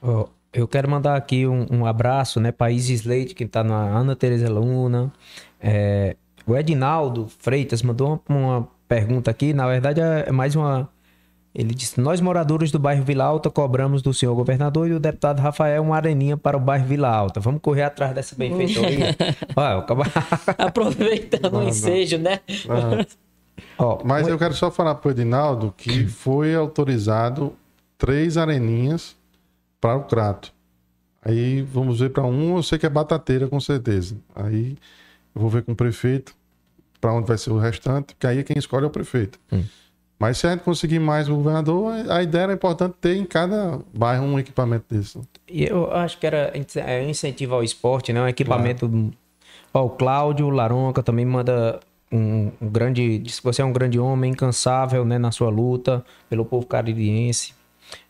Oh, eu quero mandar aqui um, um abraço, né, para Isis Leite, que está na Ana Teresa Luna. É, o Edinaldo Freitas mandou uma, uma pergunta aqui, na verdade é, é mais uma ele disse: Nós, moradores do bairro Vila Alta, cobramos do senhor governador e do deputado Rafael uma areninha para o bairro Vila Alta. Vamos correr atrás dessa benfeitoria. Aproveitando o ensejo, né? Mas eu quero só falar para o Edinaldo que foi autorizado três areninhas para o Crato. Aí vamos ver para um, eu sei que é batateira com certeza. Aí eu vou ver com o prefeito para onde vai ser o restante, porque aí quem escolhe é o prefeito. Hum. Mas se a gente conseguir mais o governador, a ideia era importante ter em cada bairro um equipamento desse. E eu acho que era é um incentivo ao esporte, né? Um equipamento. Claro. Ó, o Cláudio Laronca também manda um, um, grande. Diz que você é um grande homem, incansável né, na sua luta pelo povo caririense.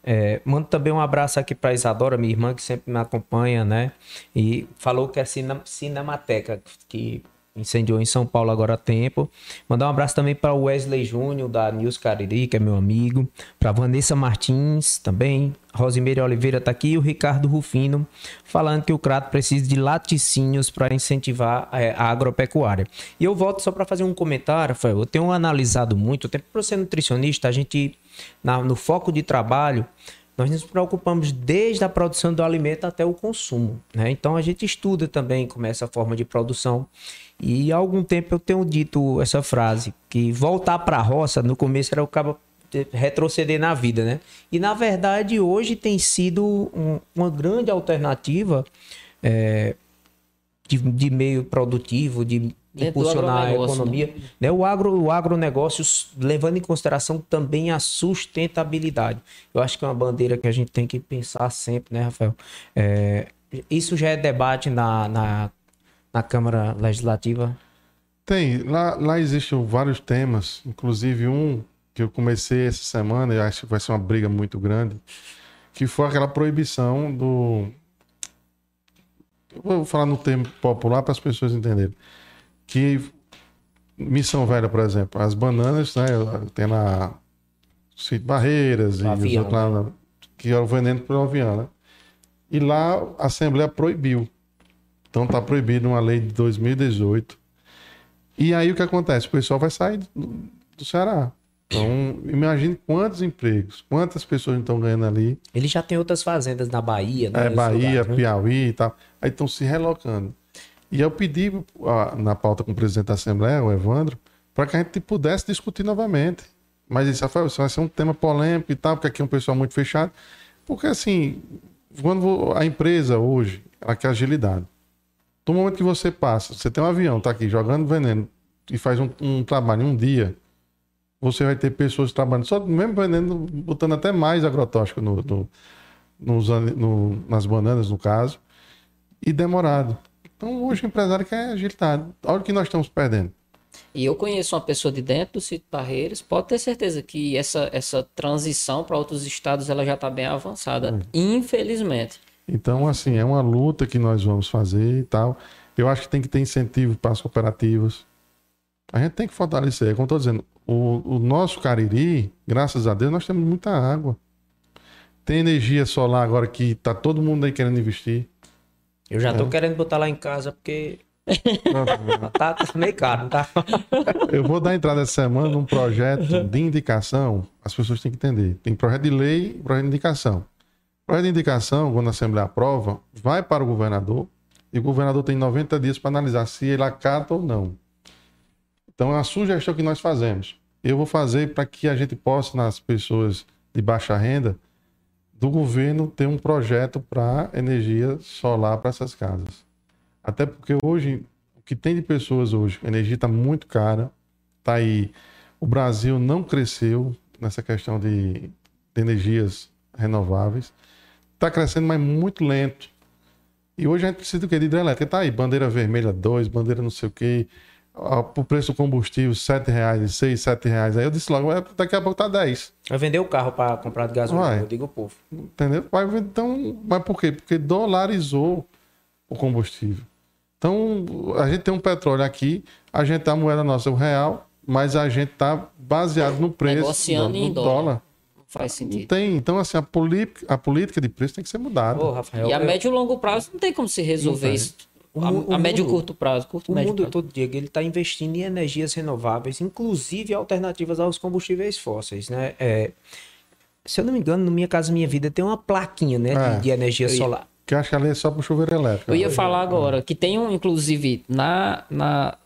É, mando também um abraço aqui para Isadora, minha irmã, que sempre me acompanha, né? E falou que é Cinemateca, que incendiou em São Paulo agora há tempo. Mandar um abraço também para Wesley Júnior, da News Cariri, que é meu amigo. Para Vanessa Martins também. Rosimeire Oliveira está aqui. E o Ricardo Rufino, falando que o Crato precisa de laticínios para incentivar é, a agropecuária. E eu volto só para fazer um comentário, Rafael. Eu tenho analisado muito, até para ser nutricionista, a gente, na, no foco de trabalho, nós nos preocupamos desde a produção do alimento até o consumo. Né? Então a gente estuda também como é essa forma de produção. E há algum tempo eu tenho dito essa frase, que voltar para a roça, no começo era o cabo retroceder na vida, né? E na verdade hoje tem sido um, uma grande alternativa é, de, de, meio produtivo, de impulsionar a economia. Né? né? O, agro, o agronegócio levando em consideração também a sustentabilidade. Eu acho que é uma bandeira que a gente tem que pensar sempre, né, Rafael? É, isso já é debate na, na na Câmara Legislativa? Tem. Lá, lá existem vários temas, inclusive um que eu comecei essa semana, e acho que vai ser uma briga muito grande, que foi aquela proibição do. Eu vou falar no termo popular para as pessoas entenderem. Que Missão Velha, por exemplo, as bananas, né? Tem lá Barreiras e avião, lá, né? que era o veneno para o avião, né? E lá a Assembleia proibiu. Então tá proibido uma lei de 2018. E aí o que acontece? O pessoal vai sair do, do Ceará. Então, imagine quantos empregos, quantas pessoas estão ganhando ali. Ele já tem outras fazendas na Bahia, né? É, Bahia, né? Piauí e tal. Aí estão se relocando. E eu pedi na pauta com o presidente da Assembleia, o Evandro, para que a gente pudesse discutir novamente. Mas isso vai ser um tema polêmico e tal, porque aqui é um pessoal muito fechado. Porque assim, quando a empresa hoje, ela quer agilidade. Do momento que você passa, você tem um avião, tá aqui jogando veneno e faz um, um trabalho em um dia, você vai ter pessoas trabalhando só mesmo veneno, botando até mais agrotóxico no, no, nos, no, nas bananas, no caso, e demorado. Então hoje o empresário quer agilidade. Olha o que nós estamos perdendo. E eu conheço uma pessoa de dentro do sítio Barreiros, pode ter certeza que essa, essa transição para outros estados ela já está bem avançada, hum. infelizmente. Então, assim, é uma luta que nós vamos fazer e tal. Eu acho que tem que ter incentivo para as cooperativas. A gente tem que fortalecer. É como estou dizendo, o, o, nosso Cariri, graças a Deus, nós temos muita água. Tem energia solar agora que está todo mundo aí querendo investir. Eu já estou é. querendo botar lá em casa porque tá, tá meio caro, tá? Eu vou dar entrada essa semana num projeto de indicação. As pessoas têm que entender. Tem projeto de lei e projeto de indicação. Projeto de indicação, quando a Assembleia aprova, vai para o governador e o governador tem 90 dias para analisar se ele acata ou não. Então, é a sugestão que nós fazemos. Eu vou fazer para que a gente possa, nas pessoas de baixa renda, do governo ter um projeto para energia solar para essas casas. Até porque hoje, o que tem de pessoas hoje, a energia está muito cara, está aí. O Brasil não cresceu nessa questão de, de energias renováveis. Está crescendo, mas muito lento. E hoje a gente precisa do quê? De hidrelétrica. Tá aí, bandeira vermelha 2, bandeira não sei o quê. O preço do combustível, 7 reais, 6, 7 reais. Aí eu disse logo, daqui a pouco tá 10. Vai vender o carro para comprar de gasolina, Vai. eu digo o povo. Entendeu? Vai, então, mas por quê? Porque dolarizou o combustível. Então, a gente tem um petróleo aqui, a gente a moeda nossa é o real, mas a gente está baseado no preço Negociando do, em dólar. dólar. Não faz sentido. tem. Então, assim, a, política- a política de preço tem que ser mudada. Ô, Rafael, E a eu- médio e longo prazo não tem como se resolver isso. A, mu- o a médio e mundo- curto prazo. Curto, O médio mundo prazo. todo, Diego, ele está investindo em energias renováveis, inclusive alternativas aos combustíveis fósseis, né? É, se eu não me engano, no Minha Casa Minha Vida tem uma plaquinha, né, É. de, de energia Eu solar. Que eu acho que ali é só pro chuveiro elétrico. Eu ia falar agora que tem um, inclusive, na, na,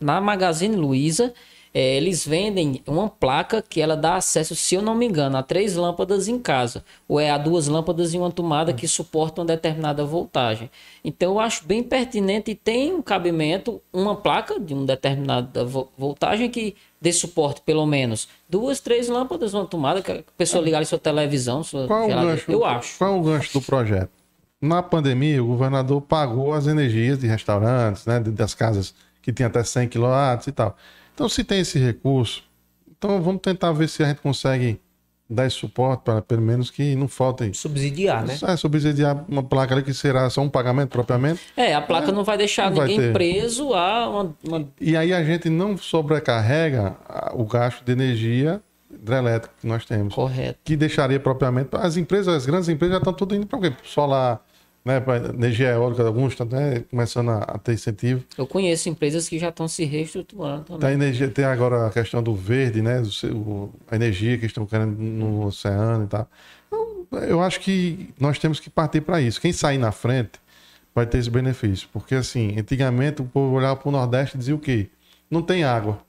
na Magazine Luiza, é, eles vendem uma placa que ela dá acesso, se eu não me engano, a três lâmpadas em casa. Ou é a duas lâmpadas em uma tomada que suportam determinada voltagem. Então eu acho bem pertinente e tem um cabimento, uma placa de uma determinada vo- voltagem que dê suporte, pelo menos, duas, três lâmpadas numa tomada, que a pessoa ligar ali sua televisão, sua Qual o gancho? Eu acho. Qual o gancho do projeto? Na pandemia, o governador pagou as energias de restaurantes, né, das casas que tinha até 100 kW e tal. Então, se tem esse recurso, então vamos tentar ver se a gente consegue dar esse suporte para pelo menos que não faltem. Subsidiar, né? É, subsidiar uma placa ali que será só um pagamento propriamente. É, a placa não vai deixar Não vai ninguém ter. preso a uma, uma- E aí a gente não sobrecarrega o gasto de energia hidrelétrica que nós temos. correto. que deixaria propriamente. As empresas, as grandes empresas já estão tudo indo para o quê? Solar, né? Para energia eólica, alguns estão né, começando a, a ter incentivo. Eu conheço empresas que já estão se reestruturando também. Tem, energia, tem agora a questão do verde, né? do a energia que estão querendo no oceano e tal. Então, eu acho que nós temos que partir para isso. Quem sair na frente vai ter esse benefício. Porque, assim, antigamente o povo olhava para o Nordeste e dizia o quê? Não tem água.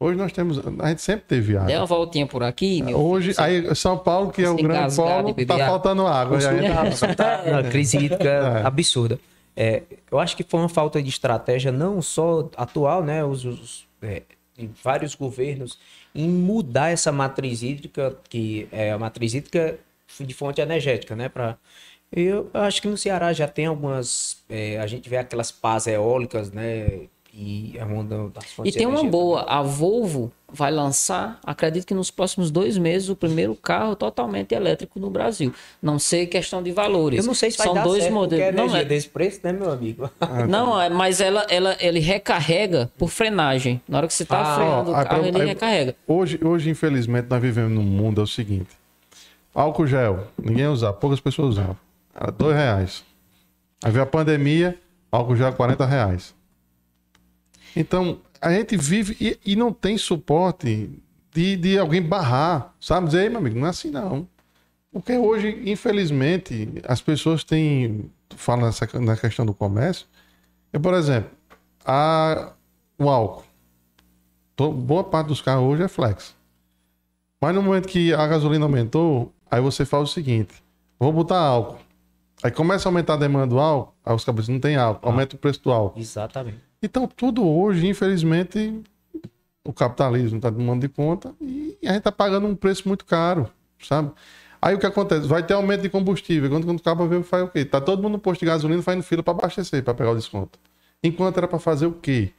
Hoje nós temos. A gente sempre teve água. Dê uma voltinha por aqui, meu. Hoje, aí São Paulo, que é o grande polo, tá água. faltando água. E aí- Tá uma crise hídrica absurda. É, eu acho que foi uma falta de estratégia, não só atual, né? Os, os, é, de vários governos, em mudar essa matriz hídrica, que é a matriz hídrica de fonte energética, né? Pra, eu acho que no Ceará já tem algumas. é, a gente vê aquelas pás eólicas, né? E a onda das E tem uma boa, a Volvo vai lançar, acredito que nos próximos dois meses, o primeiro carro totalmente elétrico no Brasil. Não sei questão de valores. Eu não sei se vai São dar dois certo, modelos. Não, energia é, desse preço, né, meu amigo? não, é, mas ela, ela, ele recarrega por frenagem. Na hora que você está Ah, freando ó, o carro, ele aí- recarrega. Hoje, hoje, infelizmente, nós vivemos num mundo é o seguinte: álcool gel, ninguém usava, poucas pessoas usavam. Era dois reais. Aí veio a pandemia, álcool gel 40 reais. Então, a gente vive e, e não tem suporte de, de alguém barrar, sabe? Dizer, Ei, meu amigo, não é assim não. Porque hoje, infelizmente, as pessoas têm. Fala nessa, na questão do comércio. Eu, por exemplo, a, o álcool. To- boa parte dos carros hoje é flex. Mas no momento que a gasolina aumentou, aí você faz o seguinte: vou botar álcool. Aí começa a aumentar a demanda do álcool, aí os cabos não tem álcool, aumenta o preço do álcool. Exatamente. Então, tudo hoje, infelizmente, o capitalismo está dando de conta e a gente está pagando um preço muito caro, sabe? Aí o que acontece? Vai ter aumento de combustível. Quando, quando o cabo vê, faz o quê? Tá todo mundo no posto de gasolina fazendo fila para abastecer, para pegar o desconto. Enquanto era para fazer o quê?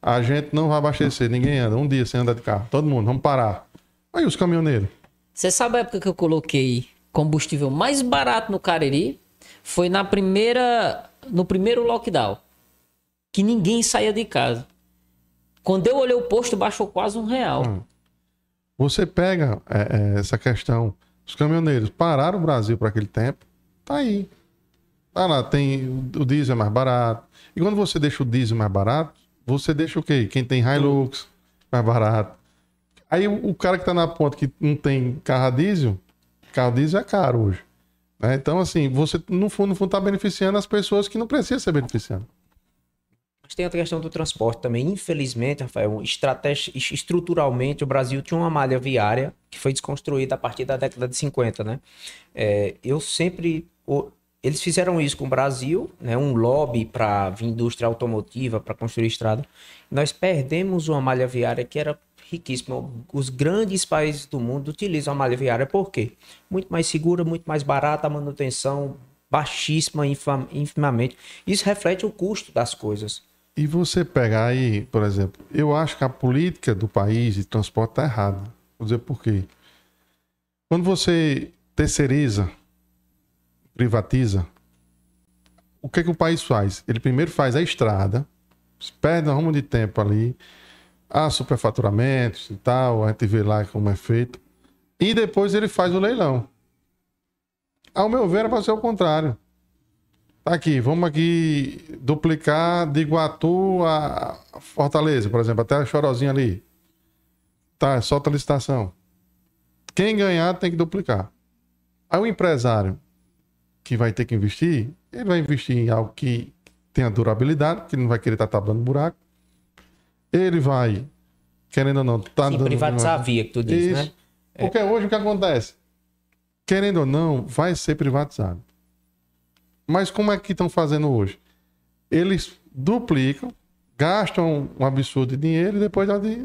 A gente não vai abastecer, ninguém anda. Um dia sem andar de carro. Todo mundo, vamos parar. Aí os caminhoneiros. Você sabe a época que eu coloquei combustível mais barato no Cariri? Foi na primeira, no primeiro lockdown. Que ninguém saía de casa. Quando eu olhei o posto, baixou quase um real. Hum. Você pega é, é, essa questão. Os caminhoneiros pararam o Brasil para aquele tempo. Tá aí. Tá lá, tem o, diesel é mais barato. E quando você deixa o diesel mais barato, você deixa o quê? Quem tem Hilux mais barato. Aí o, cara que tá na ponta que não tem carro a diesel, carro diesel é caro hoje. né? Então, assim, você no fundo, no fundo tá beneficiando as pessoas que não precisam ser beneficiando. Mas tem a questão do transporte também. Infelizmente, Rafael, estruturalmente, o Brasil tinha uma malha viária que foi desconstruída a partir da década de 50, né? É, eu sempre. eles fizeram isso com o Brasil, né? Um lobby para a indústria automotiva, para construir estrada. Nós perdemos uma malha viária que era riquíssima. Os grandes países do mundo utilizam a malha viária por quê? Muito mais segura, muito mais barata, a manutenção baixíssima, infam- infimamente. Isso reflete o custo das coisas. E você pegar aí, por exemplo, eu acho que a política do país de transporte está errada. Vou dizer por quê. Quando você terceiriza, privatiza, o que, que o país faz? Ele primeiro faz a estrada, perde um rumo de tempo ali, há superfaturamentos e tal, a gente vê lá como é feito, e depois ele faz o leilão. Ao meu ver, é para ser o contrário. Aqui, vamos aqui duplicar de Iguatu a Fortaleza, por exemplo, até a Chorozinha ali. Tá, solta a licitação. Quem ganhar tem que duplicar. Aí o empresário que vai ter que investir, ele vai investir em algo que tenha durabilidade, que não vai querer estar tá tabando buraco. Ele vai, querendo ou não, tá Sim, dando privatizar uma... a via que tu diz, Isso. né? Porque é. hoje o que acontece? Querendo ou não, vai ser privatizado. Mas como é que estão fazendo hoje? Eles duplicam, gastam um absurdo de dinheiro e depois de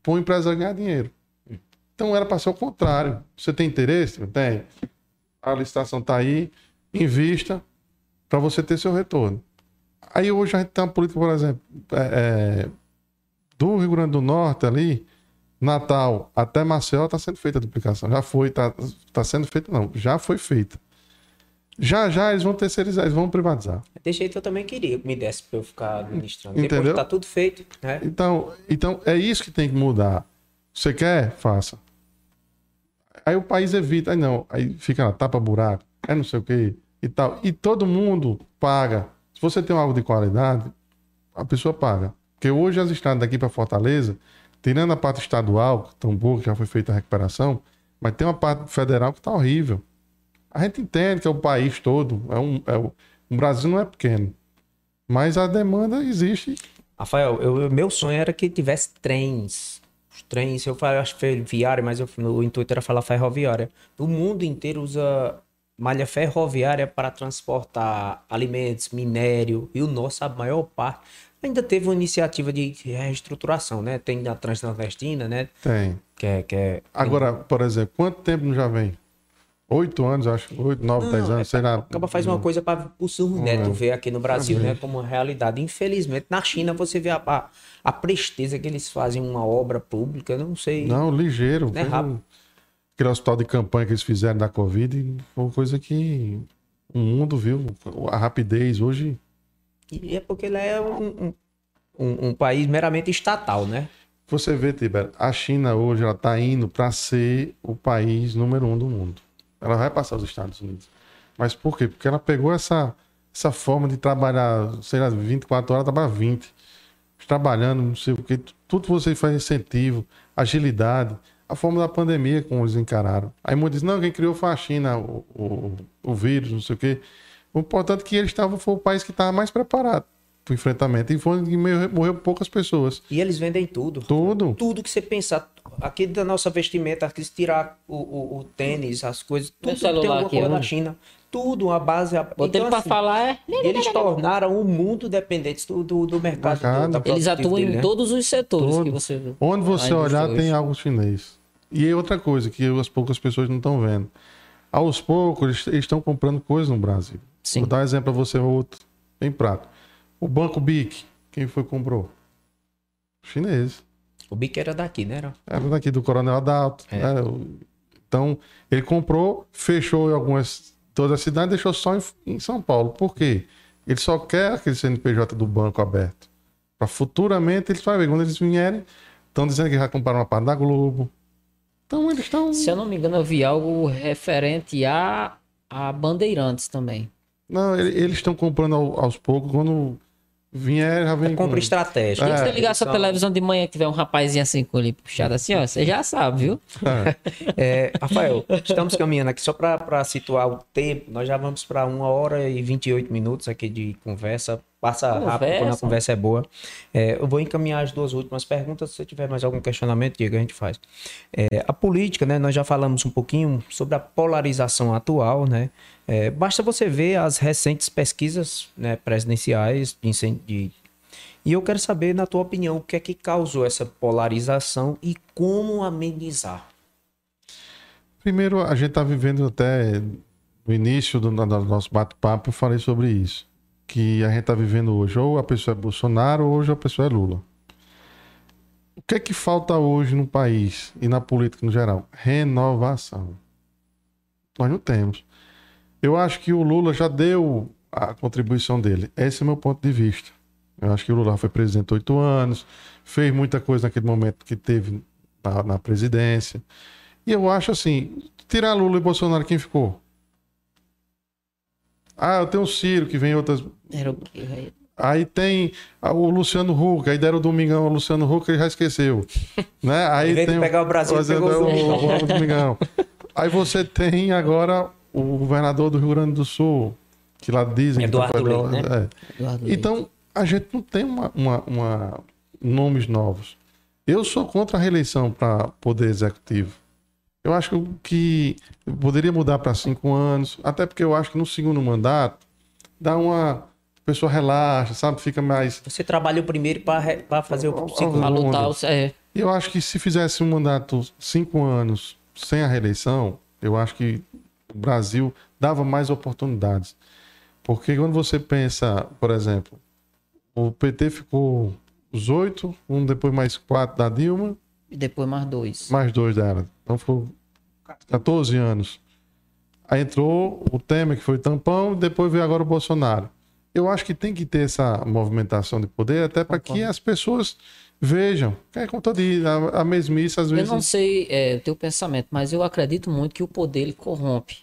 para o empresário ganhar dinheiro. Então era para ser o contrário. Você tem interesse? Tem. A licitação está aí, invista para você ter seu retorno. Aí hoje a gente tem uma política, por exemplo, é, é, do Rio Grande do Norte ali, Natal até Maceió está sendo feita a duplicação. Já foi, está tá sendo feita, não, já foi feita. Já já eles vão terceirizar, eles vão privatizar. Desse jeito eu também queria que me desse para eu ficar administrando. Entendeu? Depois tá tudo feito. Né? Então, então é isso que tem que mudar. Você quer? Faça. Aí o país evita, aí não, aí fica lá, tapa buraco, é não sei o que e tal. E todo mundo paga. Se você tem algo de qualidade, a pessoa paga. Porque hoje as estradas daqui para Fortaleza, tirando a parte estadual, que tão boa, que já foi feita a recuperação, mas tem uma parte federal que tá horrível. A gente entende que é o país todo, é um, é o, o Brasil não é pequeno, mas a demanda existe. Rafael, eu, meu sonho era que tivesse trens. Os trens, eu falo, acho ferroviária, mas eu, o intuito era falar ferroviária. O mundo inteiro usa malha ferroviária para transportar alimentos, minério, e o nosso, a maior parte, ainda teve uma iniciativa de reestruturação, né? Tem a Transnordestina, né? Tem. Que é, que é... Agora, por exemplo, quanto tempo não já vem? Oito anos, acho. Oito, nove, dez anos, é, sei lá. Acaba faz uma coisa para o surdo neto ver aqui no Brasil, né? Como uma realidade. Infelizmente, na China você vê a, a, a, presteza que eles fazem uma obra pública, não sei. Não, ligeiro. É rápido. Aquele hospital de campanha que eles fizeram da Covid foi uma coisa que o mundo viu. A rapidez hoje. E é porque ele é um, um, um país meramente estatal, né? Você vê, Tiber, a China hoje ela está indo para ser o país número um do mundo. Ela vai passar os Estados Unidos. Mas por quê? Porque ela pegou essa, essa forma de trabalhar, sei lá, 24 horas, trabalha 20. Trabalhando, não sei o quê. Tudo você faz incentivo, agilidade. A forma da pandemia, como eles encararam. Aí muitos dizem, não, quem criou foi a China, o, o, o vírus, não sei o quê. O importante é que eles estavam, foi o país que estava mais preparado enfrentamento. E foi que morreu poucas pessoas. E eles vendem tudo. Tudo. Tudo que você pensar aqui da nossa vestimenta, aqui se tirar o, o, o tênis, as coisas, tudo tem alguma aqui, coisa da China. Tudo, a base. A... Então, assim, para falar é. Eles tornaram o mundo dependente do, do, do mercado. mercado. Do, eles atuam dele, em né? todos os setores Todo. que você. Onde você olhar, tem algo chinês. E outra coisa que as poucas pessoas não estão vendo. Aos poucos, eles estão comprando coisas no Brasil. Sim. Vou dar um exemplo para você, outro, bem prato. O Banco BIC, quem foi que comprou? Chinês. O Bic era daqui, né? Era, era daqui, do Coronel Adalto. É. Né? Então, ele comprou, fechou em algumas. Toda a cidade deixou só em, em, São Paulo. Por quê? Ele só quer aquele CNPJ do banco aberto. Para futuramente eles vão ver. Quando eles vierem, estão dizendo que já compraram uma parte da Globo. Então eles estão. Se eu não me engano, eu vi algo referente a, a Bandeirantes também. Não, eles estão comprando aos poucos. Quando Vier, já vem. Compra com... estratégica. É. Se você ligar sua televisão de manhã que tiver um rapazinho assim com ele puxado assim, ó, você já sabe, viu? É. é, Rafael, estamos caminhando aqui só para situar o tempo. Nós já vamos para uma hora e 28 minutos aqui de conversa. Passa conversa. rápido quando a conversa é boa. É, eu vou encaminhar as duas últimas perguntas. Se você tiver mais algum questionamento, diga, a gente faz. É, a política, né? Nós já falamos um pouquinho sobre a polarização atual, né? É, basta você ver as recentes pesquisas né, presidenciais de, de, e eu quero saber, na tua opinião, o que é que causou essa polarização e como amenizar. Primeiro, a gente está vivendo até no início do, do nosso bate-papo, eu falei sobre isso. Que a gente está vivendo hoje, ou a pessoa é Bolsonaro, ou hoje a pessoa é Lula. O que é que falta hoje no país e na política no geral? Renovação. Nós não temos. Eu acho que o Lula já deu a contribuição dele. Esse é o meu ponto de vista. Eu acho que o Lula foi presidente oito anos, fez muita coisa naquele momento que teve na, na presidência. E eu acho assim, tirar Lula e Bolsonaro, quem ficou? Ah, eu tenho o Ciro, que vem outras. Era o? Aí tem o Luciano Huck, aí deram o Domingão ao Luciano Huck, ele já esqueceu. né? Aí tem pegar o Brasil, pegou o é Domingão. o Domingão. Aí você tem agora o governador do Rio Grande do Sul, que lá dizem Eduardo que Leite, né? é. Eduardo Leite. Então, a gente não tem uma, uma- uma- nomes novos. Eu sou contra a reeleição para poder executivo. Eu acho que poderia mudar para cinco anos, até porque eu acho que no segundo mandato dá uma. A pessoa relaxa, sabe? Fica mais. Você trabalhou primeiro para fazer o segundo. Pra lutar, é, eu acho que se fizesse um mandato cinco anos sem a reeleição, eu acho que o Brasil dava mais oportunidades. Porque quando você pensa, por exemplo, o PT ficou os oito, um depois mais quatro da Dilma, e depois mais dois. mais dois dela. Então ficou 14 anos. Aí entrou o Temer, que foi tampão, e depois veio agora o Bolsonaro. Eu acho que tem que ter essa movimentação de poder, até para que as pessoas vejam. Que é como todo dia, a, a mesmice, às Eu vezes. não sei é, o teu pensamento, mas eu acredito muito que o poder ele corrompe.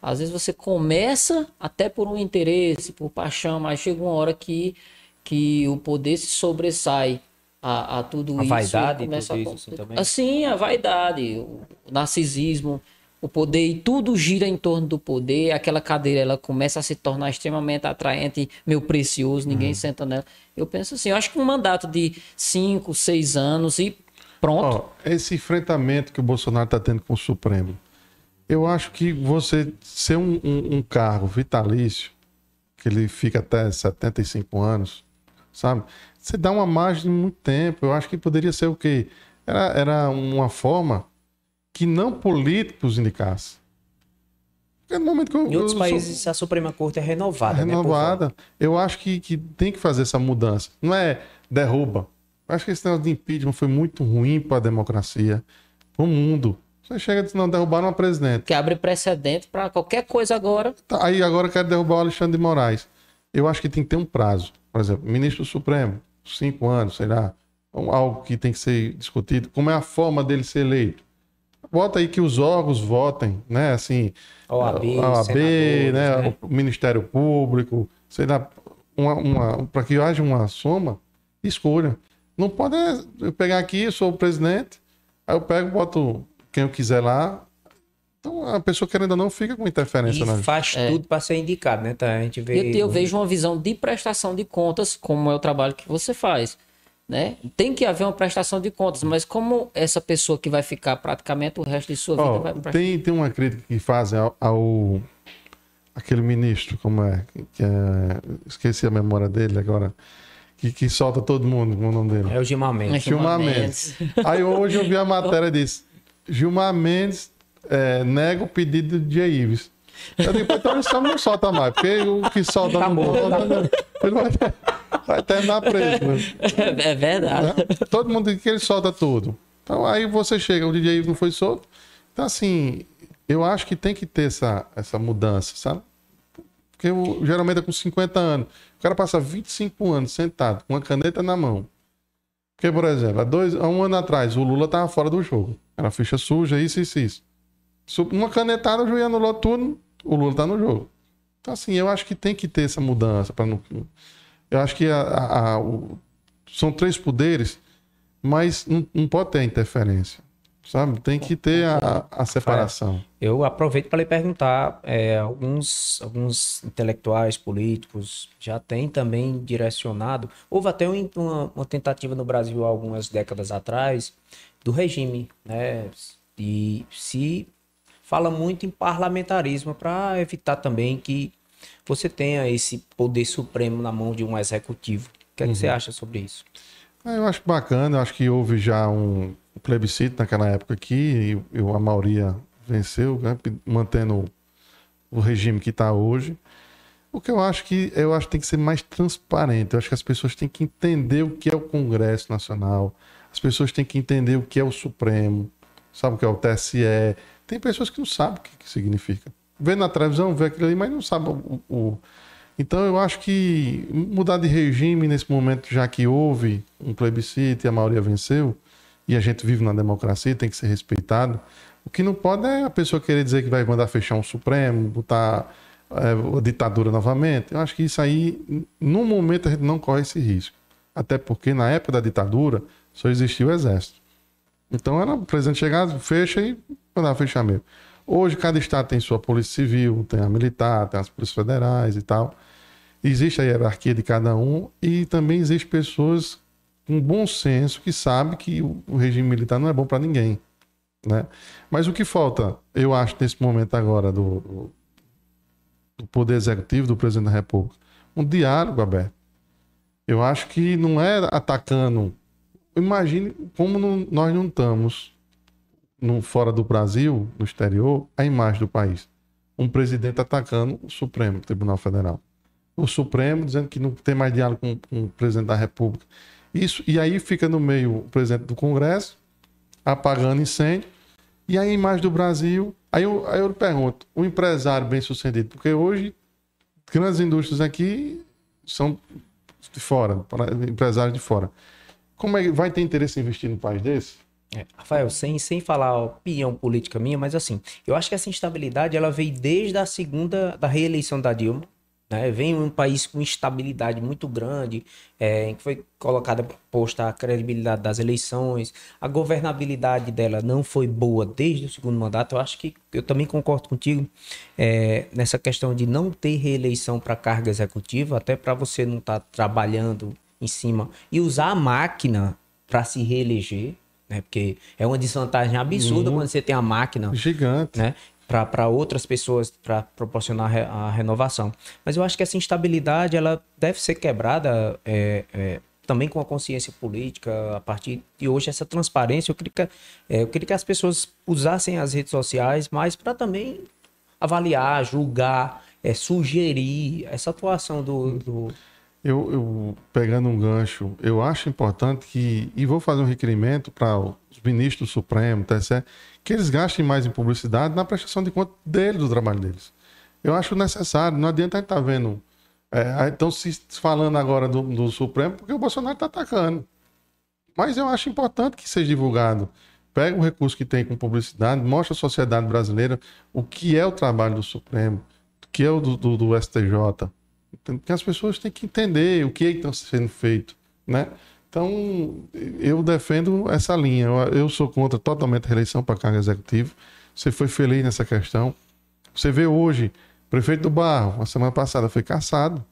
Às vezes você começa até por um interesse, por paixão, mas chega uma hora que, que o poder se sobressai a, a tudo A isso. e vaidade e começa tudo a- isso, assim, também? Assim, a vaidade, o narcisismo, o poder, e tudo gira em torno do poder. Aquela cadeira ela começa a se tornar extremamente atraente, meu precioso, ninguém Uhum. senta nela. Eu penso assim, eu acho que um mandato de cinco, seis anos e pronto. Ó, esse enfrentamento que o Bolsonaro está tendo com o Supremo, eu acho que você ser um, um- um cargo vitalício, que ele fica até 75 anos, sabe? Você dá uma margem de muito tempo. Eu acho que poderia ser o quê? Era, era uma forma que não políticos indicassem. Porque no momento que eu, Em outros eu sou- países, a Suprema Corte é renovada. né, por renovada. eu acho que, que tem que fazer essa mudança. Não é derruba. Eu acho que esse negócio de impeachment foi muito ruim para a democracia, para o mundo. Você chega e diz, não, derrubaram uma presidente. que abre precedente para qualquer coisa agora. Tá, aí agora quer derrubar o Alexandre de Moraes. Eu acho que tem que ter um prazo. Por exemplo, ministro Supremo, cinco anos, sei lá. um- Algo que tem que ser discutido. Como é a forma dele ser eleito? Bota aí que os órgãos votem, né? Assim, OAB, a OAB, senadores, né? né? o Ministério Público, sei lá, uma, uma, para que haja uma soma, escolha. Não pode é, eu pegar aqui, eu sou o presidente, aí eu pego, boto quem eu quiser lá. Então a pessoa querendo ou não fica com interferência na E faz tudo para ser indicado, né? Tá? A gente vê. Eu, eu vejo uma visão de prestação de contas, como é o trabalho que você faz. Né? Tem que haver uma prestação de contas, mas como essa pessoa que vai ficar praticamente o resto de sua vida Ó, vai prestar. tem, tem uma crítica que fazem ao, ao- aquele ministro, como é, que é- esqueci a memória dele agora, que, que solta todo mundo, como é o nome dele? É o Gilmar Mendes. Gilmar Mendes. Aí hoje eu vi a matéria disso. Gilmar Mendes é, nega o pedido de Jay Ives. Eu digo, então ele só não solta mais, porque o que solta Tá não solta, ele vai, vai terminar preso. né? É verdade. né? Todo mundo diz que ele solta tudo. Então aí você chega, o DJ não foi solto. Então, assim, eu acho que tem que ter essa, essa mudança, sabe? Porque o- geralmente é com 50 anos. O cara passa 25 anos sentado, com uma caneta na mão. Porque, por exemplo, há, dois, há um ano atrás, o Lula estava fora do jogo. Era ficha suja, isso, isso, isso. Uma canetada, o juiz anulou tudo, o Lula tá no jogo. Então, assim, eu acho que tem que ter essa mudança. não... Eu acho que a- a- a- o- são três poderes, mas não, não pode ter interferência. Sabe? Tem que ter a, separação. Eu aproveito para lhe perguntar: é, alguns, alguns intelectuais políticos já têm também direcionado. Houve até um- uma, uma tentativa no Brasil algumas décadas atrás do regime, né? E se fala muito em parlamentarismo para evitar também que você tenha esse poder supremo na mão de um executivo. O que, é que você acha sobre isso? Ah, Eu acho bacana, eu acho que houve já um plebiscito naquela época aqui, e, a maioria venceu, né, mantendo o regime que está hoje. O que eu acho que eu acho que tem que ser mais transparente. Eu acho que as pessoas têm que entender o que é o Congresso Nacional. As pessoas têm que entender o que é o Supremo, sabe o que é o TSE. Tem pessoas que não sabem o que, que significa. Vê na televisão, vê aquilo ali, mas não sabe o, o- Então eu acho que mudar de regime nesse momento, já que houve um plebiscito e a maioria venceu, e a gente vive na democracia, tem que ser respeitado. O que não pode é a pessoa querer dizer que vai mandar fechar um Supremo, botar é, a ditadura novamente. Eu acho que isso aí, no momento, a gente não corre esse risco. Até porque na época da ditadura só existia o exército. Então era o presidente chegar, fecha e mandava fechar mesmo. Hoje cada estado tem sua polícia civil, tem a militar, tem as polícias federais e tal. Existe a hierarquia de cada um e também existem pessoas com bom senso que sabem que o regime militar não é bom para ninguém. Né? Mas o que falta, eu acho, nesse momento agora do, do Poder Executivo, do Presidente da República, um diálogo aberto. Eu acho que não é atacando. Imagine como não, nós não estamos no, fora do Brasil, no exterior, a imagem do país. Um presidente atacando o Supremo Tribunal Federal. O Supremo dizendo que não tem mais diálogo com, com o presidente da República. Isso, e aí fica no meio o presidente do Congresso, apagando incêndio, e a imagem do Brasil. Aí eu, aí eu pergunto: o empresário bem sucedido, porque hoje grandes indústrias aqui são de fora, empresários de fora. Como é que vai ter interesse em investir num país desse? É, Rafael, sem, sem falar opinião política minha, mas assim, eu acho que essa instabilidade ela veio desde a segunda da reeleição da Dilma. Né? Vem um país com instabilidade muito grande, é, em que foi colocada posta a credibilidade das eleições, a governabilidade dela não foi boa desde o segundo mandato. Eu acho que eu também concordo contigo é, nessa questão de não ter reeleição para carga executiva, até para você não estar tá trabalhando em cima e usar a máquina para se reeleger né? Porque é uma desvantagem absurda uhum. quando você tem a máquina. Gigante. Né? Para outras pessoas, para proporcionar a renovação. Mas eu acho que essa instabilidade ela deve ser quebrada é, é, também com a consciência política, a partir de hoje, essa transparência. Eu queria que, é, eu queria que as pessoas usassem as redes sociais mais para também avaliar, julgar, é, sugerir essa atuação do, do eu, eu, pegando um gancho, eu acho importante que, e vou fazer um requerimento para os ministros do Supremo, TSE, que eles gastem mais em publicidade na prestação de conta deles, do trabalho deles. Eu acho necessário, não adianta a gente estar tá vendo. É, estão se falando agora do, do Supremo porque o Bolsonaro está atacando. Mas eu acho importante que seja divulgado. Pega o recurso que tem com publicidade, mostra à sociedade brasileira o que é o trabalho do Supremo, o que é o do, do, do STJ porque as pessoas têm que entender o que é está sendo feito, né? Então, eu defendo essa linha. Eu, sou contra totalmente a reeleição para cargo executivo. Você foi feliz nessa questão. Você vê hoje, o prefeito do Barro, a semana passada, foi caçado.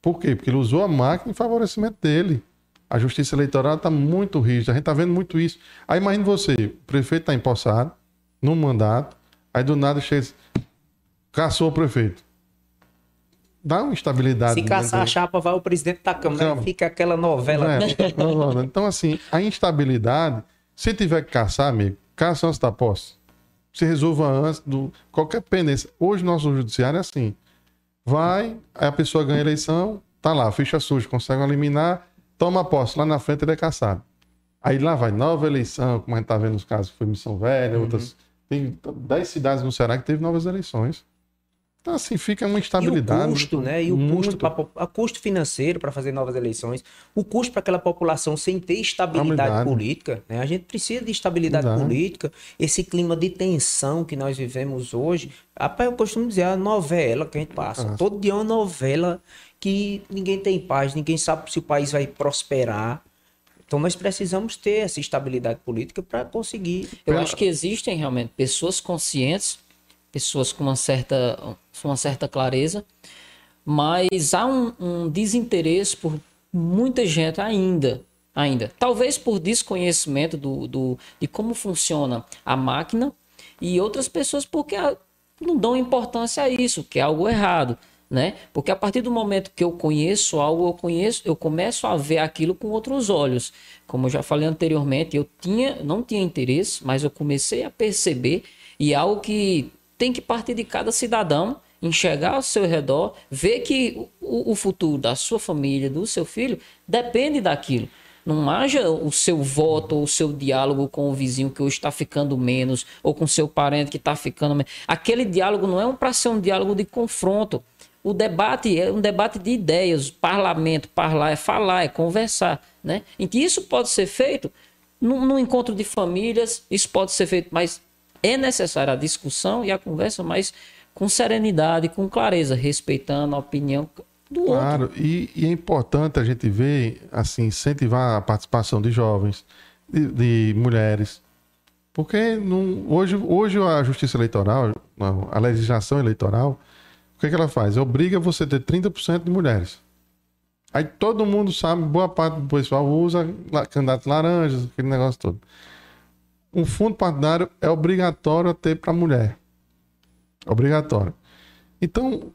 Por quê? Porque ele usou a máquina em favorecimento dele. A justiça eleitoral está muito rígida. A gente está vendo muito isso. Aí imagine você, o prefeito está empossado, num mandato, aí do nada chega, caçou o prefeito dá uma estabilidade. Se caçar a chapa, vai o presidente da Câmara. Fica aquela novela. É, então, assim, a instabilidade, se tiver que caçar, amigo, caça antes da posse. Se resolva antes do. Qualquer pendência. Hoje, nosso judiciário é assim. Vai, a pessoa ganha a eleição, tá lá, ficha suja, consegue eliminar, toma posse. Lá na frente ele é caçado. Aí lá vai nova eleição, como a gente tá vendo nos casos, foi Missão Velha, uhum. outras. Tem 10 cidades no Ceará que teve novas eleições. Então, assim, fica uma instabilidade. E o custo, né? E o muito... custo, pra, custo financeiro para fazer novas eleições, o custo para aquela população sem ter estabilidade política. Né? A gente precisa de estabilidade política, esse clima de tensão que nós vivemos hoje. Eu costumo dizer a novela que a gente passa. Ah. Todo dia é uma novela que ninguém tem paz, ninguém sabe se o país vai prosperar. Então nós precisamos ter essa estabilidade política para conseguir. Eu acho que existem realmente pessoas conscientes pessoas com uma certa, uma certa clareza, mas há um, um desinteresse por muita gente ainda, ainda. Talvez por desconhecimento do, do, de como funciona a máquina e outras pessoas porque não dão importância a isso, que é algo errado. Né? Porque a partir do momento que eu conheço algo, eu conheço, eu começo a ver aquilo com outros olhos. Como eu já falei anteriormente, eu tinha, não tinha interesse, mas eu comecei a perceber e é algo que tem que partir de cada cidadão, enxergar ao seu redor, ver que o, o futuro da sua família, do seu filho, depende daquilo. Não haja o seu voto ou o seu diálogo com o vizinho que hoje está ficando menos, ou com seu parente que está ficando menos. Aquele diálogo não é um para ser um diálogo de confronto. O debate é um debate de ideias, parlamento, parlar é falar, é conversar, né? Então isso pode ser feito no, no encontro de famílias, isso pode ser feito, mas é necessária a discussão e a conversa, mas com serenidade, com clareza, respeitando a opinião do Claro, outro. e, e é importante a gente ver, assim, incentivar a participação de jovens, de, de mulheres. Porque hoje, hoje a justiça eleitoral, a legislação eleitoral, o que, é que ela faz? Obriga você a ter 30% de mulheres. Aí todo mundo sabe, boa parte do pessoal usa candidatos laranjas, aquele negócio todo. Um fundo partidário é obrigatório a ter para mulher. Obrigatório. Então,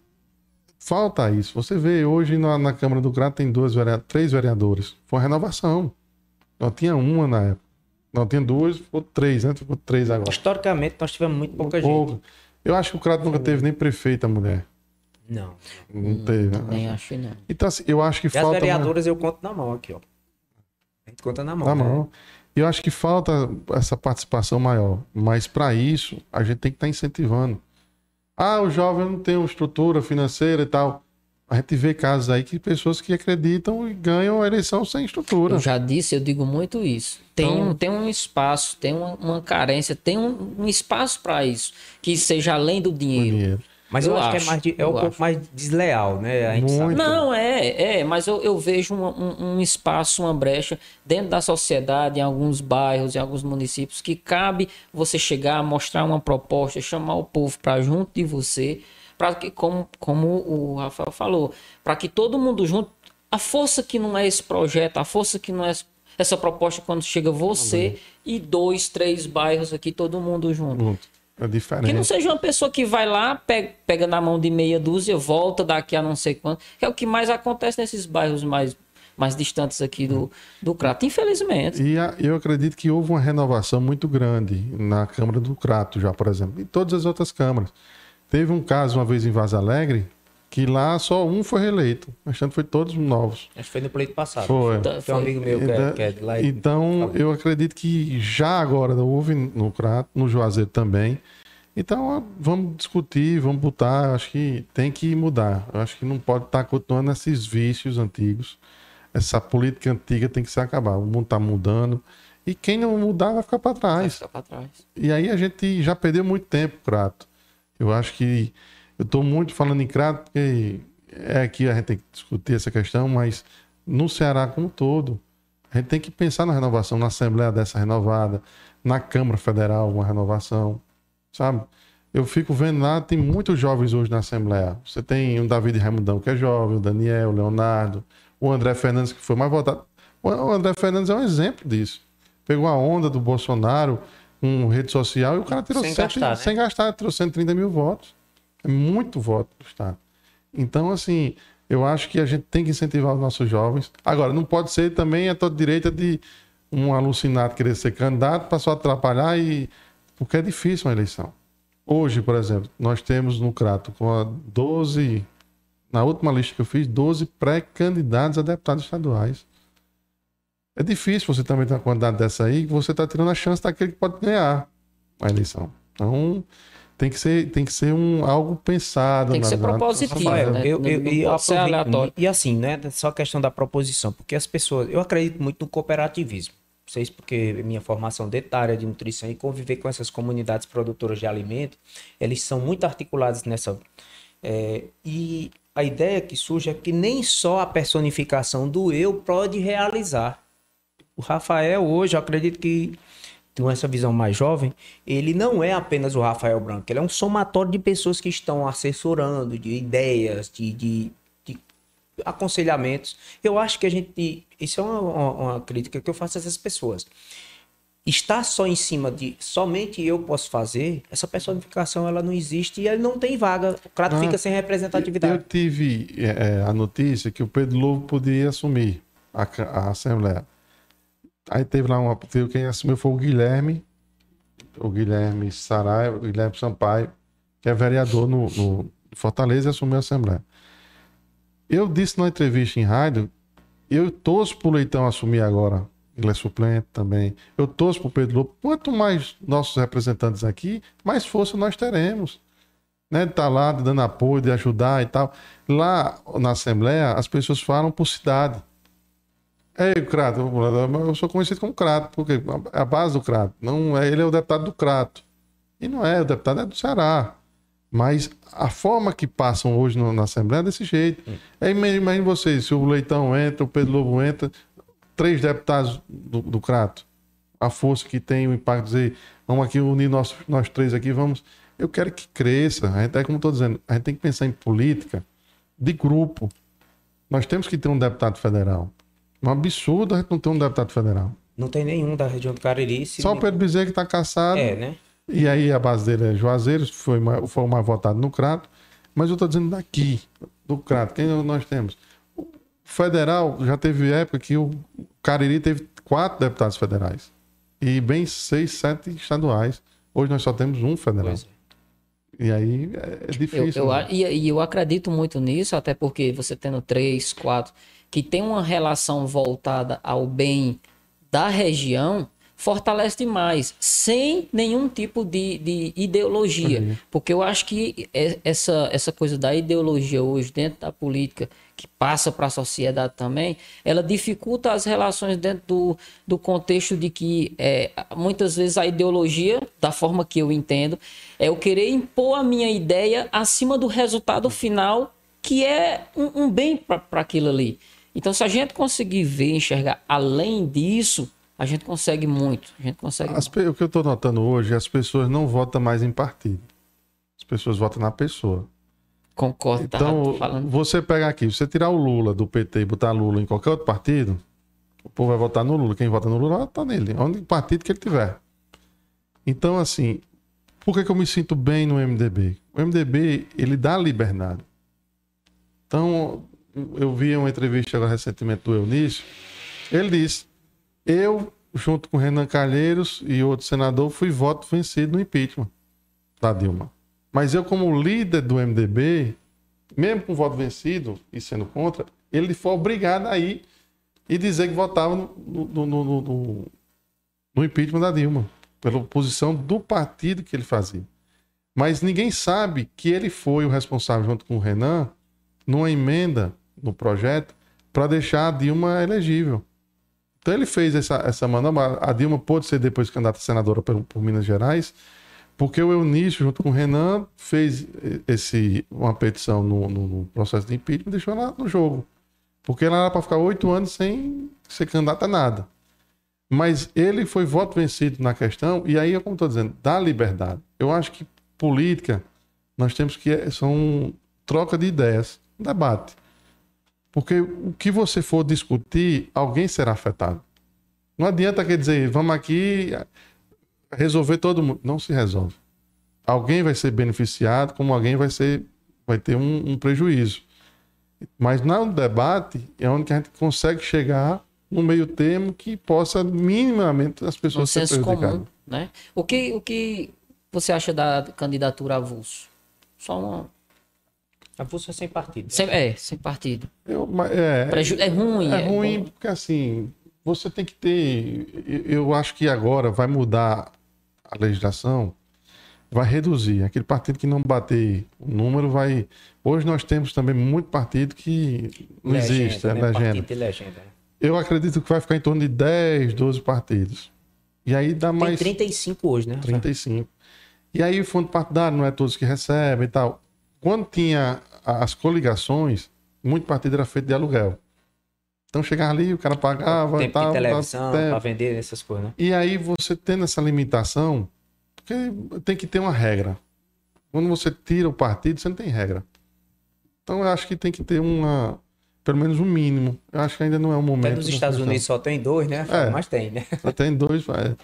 falta isso. Você vê hoje na, na Câmara do Crato tem verea- três vereadores. Foi uma renovação. Não tinha uma na época. Não tinha duas, ficou três, né? Ficou três agora. Historicamente, nós tivemos muito pouca gente. Pouco. Eu acho que o Crato nunca teve nem prefeita mulher. Não. Não teve. né? Nem acho não. Então, assim, eu acho que E as falta. vereadoras eu conto na mão aqui, ó. A gente conta na mão. Tá né? E eu acho que falta essa participação maior. Mas para isso, a gente tem que estar incentivando. Ah, o jovem não tem uma estrutura financeira e tal. A gente vê casos aí que pessoas que acreditam e ganham a eleição sem estrutura. Eu já disse, eu digo muito isso. Tem, Então- um, tem um espaço, tem uma, uma carência, tem um, um espaço para isso, que seja além do dinheiro. Dinheiro. Mas eu, Eu acho, que acho, é, mais de- é um pouco acho. mais desleal, né? A gente sabe. Não, é, é, mas eu, eu vejo uma- um, um espaço, uma brecha dentro da sociedade, em alguns bairros, em alguns municípios, que cabe você chegar, mostrar uma proposta, chamar o povo para junto de você, para que, como, como o Rafael falou, para que todo mundo junto, a força que não é esse projeto, a força que não é essa proposta quando chega você e dois, três bairros aqui, todo mundo junto. Junto. É Que não diferente. seja uma pessoa que vai lá, pega, pega na mão de meia dúzia, volta daqui a não sei quanto. Que é o que mais acontece nesses bairros mais, mais distantes aqui do, do Crato, infelizmente. E a- eu acredito que houve uma renovação muito grande na Câmara do Crato, já, por exemplo, e todas as outras câmaras. Teve um caso uma vez em Vaz Alegre que lá só um foi reeleito, o restante foi todos novos. Acho que foi no pleito passado. Foi. Tá, Tem um amigo meu que é, que é de lá. e- Então, eu acredito que já agora houve no Crato, no Juazeiro também. Então, vamos discutir, vamos botar. Acho que tem que mudar. Eu acho que não pode estar continuando esses vícios antigos. Essa política antiga tem que se acabar. O mundo está mudando. E quem não mudar vai ficar para Vai trás. ficar pra trás. E aí a gente já perdeu muito tempo, Crato. Eu acho que eu estou muito falando em Crato porque é aqui a gente tem que discutir essa questão, mas no Ceará como um todo, a gente tem que pensar na renovação, na Assembleia dessa renovada, na Câmara Federal uma renovação, sabe? Eu fico vendo lá, tem muitos jovens hoje na Assembleia. Você tem o David Raimundão, que é jovem, o Daniel, o Leonardo, o André Fernandes, que foi mais votado. O André Fernandes é um exemplo disso. Pegou a onda do Bolsonaro com rede social e o cara tirou Sem 100, gastar, né? sem gastar, tirou 130 mil votos. É muito voto do Estado. Então, assim, eu acho que a gente tem que incentivar os nossos jovens. Agora, não pode ser também a toda direita de um alucinado querer ser candidato para só atrapalhar e. Porque é difícil uma eleição. Hoje, por exemplo, nós temos no Crato com a 12. Na última lista que eu fiz, 12 pré-candidatos a deputados estaduais. É difícil você também ter uma quantidade dessa aí, que você está tirando a chance daquele que pode ganhar a eleição. Então, tem que ser, tem que ser um, algo pensado. Tem que ser propositivo, Rafael, né? eu, Não- eu, e ser aproveito- aleatório. E assim, né? Só a questão da proposição, porque as pessoas. Eu acredito muito no cooperativismo. Vocês, porque minha formação dentro da área de nutrição e conviver com essas comunidades produtoras de alimento, eles são muito articulados nessa. é, e a ideia que surge é que nem só a personificação do eu pode realizar. O Rafael, hoje, eu acredito que com essa visão mais jovem, ele não é apenas o Rafael Branco, ele é um somatório de pessoas que estão assessorando, de ideias, de, de, de aconselhamentos. Eu acho que a gente. Isso é uma, uma- uma crítica que eu faço a essas pessoas. Estar só em cima de somente eu posso fazer, essa personificação ela não existe e ele não tem vaga. O Crato Ah, fica sem Eu representatividade. tive é, a notícia que o Pedro Lobo podia assumir a, a Assembleia. Aí teve lá uma. Teve quem assumiu foi o Guilherme, o Guilherme Saraiva, o Guilherme Sampaio, que é vereador no, no Fortaleza e assumiu a Assembleia. Eu disse numa entrevista em rádio, eu torço pro Leitão assumir agora. Ele é suplente também. Eu torço pro Pedro Lobo. Quanto mais nossos representantes aqui, mais força nós teremos. né? De estar lá dando apoio, de ajudar e tal. Lá na Assembleia, as pessoas falam por cidade. É, o Crato, eu sou conhecido como Crato, porque é a base do Crato. Não é, ele é o deputado do Crato. E não é, o deputado é do Ceará. Mas a forma que passam hoje no, na Assembleia é desse jeito. Hum. É, imagine vocês, se o Leitão entra, o Pedro Lobo entra, três deputados do, do Crato. A força que tem, o impacto, dizer, vamos aqui unir nós, nós três aqui, vamos. Eu quero que cresça. A gente, é como estou dizendo, a gente tem que pensar em política de grupo. Nós temos que ter um deputado federal. Um absurdo a gente não ter um deputado federal. Não tem nenhum da região do Cariri. Só o Pedro Bezerra que está caçado. É, né? E aí a base dele é Juazeiro, foi, foi mais votado no Crato. Mas eu estou dizendo daqui, do Crato. Quem nós temos? O federal já teve época que o Cariri teve quatro deputados federais. E bem seis, sete estaduais. Hoje nós só temos um federal. Pois é. E aí é difícil. Eu, eu, né? e, e eu acredito muito nisso, até porque você tendo três, quatro que tem uma relação voltada ao bem da região, fortalece demais, sem nenhum tipo de, de ideologia. Uhum. Porque eu acho que é, essa, essa coisa da ideologia hoje dentro da política, que passa para a sociedade também, ela dificulta as relações dentro do, do contexto de que é, muitas vezes a ideologia, da forma que eu entendo, é eu querer impor a minha ideia acima do resultado final, que é um, um bem para aquilo ali. Então, se a gente conseguir ver, enxergar além disso, a gente consegue muito. A gente consegue. As, o que eu estou notando hoje, as pessoas não votam mais em partido. As pessoas votam na pessoa. Concordo. Então, falando... você pegar aqui, você tirar o Lula do PT e botar Lula em qualquer outro partido, o povo vai votar no Lula. Quem vota no Lula votar nele, onde partido que ele tiver. Então, assim, por que, que eu me sinto bem no MDB? O MDB, ele dá liberdade. Então, eu vi uma entrevista agora recentemente do Eunício, ele disse: Eu, junto com Renan Calheiros e outro senador, fui voto vencido no impeachment da Dilma. Mas eu, como líder do MDB, mesmo com voto vencido e sendo contra, ele foi obrigado a ir e dizer que votava no, no, no, no, no impeachment da Dilma, pela posição do partido que ele fazia. Mas ninguém sabe que ele foi o responsável, junto com o Renan, numa emenda no projeto para deixar a Dilma elegível. Então ele fez essa, essa manobra. A Dilma pôde ser depois candidata a senadora por, por Minas Gerais, porque o Eunício, junto com o Renan, fez esse, uma petição no, no, processo de impeachment e deixou ela no jogo. Porque ela era para ficar oito anos sem ser candidata a nada. Mas ele foi voto vencido na questão, e aí, como estou dizendo, dá liberdade. Eu acho que política, nós temos que. São troca de ideias, debate. Porque o que você for discutir, alguém será afetado. Não adianta quer dizer, vamos aqui resolver todo mundo. Não se resolve. Alguém vai ser beneficiado, como alguém vai ser, vai ter um, um prejuízo. Mas no debate é onde a gente consegue chegar no meio termo que possa minimamente as pessoas um ser comum, né? O que o que você acha da candidatura avulso? Só uma Avulso é sem partido. Sem, é, sem partido. Eu, é, Preju é ruim. É, é ruim porque assim, você tem que ter. Eu acho que agora vai mudar a legislação, vai reduzir. Aquele partido que não bater o número vai. Hoje nós temos também muito partido que não legenda, existe, é né? legenda. legenda. Eu acredito que vai ficar em torno de 10, 12 partidos. E aí dá mais. Tem 35 hoje, né? 35. E aí o fundo partidário não é todos que recebem e tal. Quando tinha as coligações, muito partido era feito de aluguel. Então chegava ali, o cara pagava. Tempo tal, de televisão, para vender essas coisas, né? E aí você tendo essa limitação, porque tem que ter uma regra. Quando você tira o partido, você não tem regra. Então eu acho que tem que ter uma. Pelo menos um mínimo. Eu acho que ainda não é o momento. Até nos Estados Unidos só tem dois, né? É, Mas tem, né? Só tem dois. É.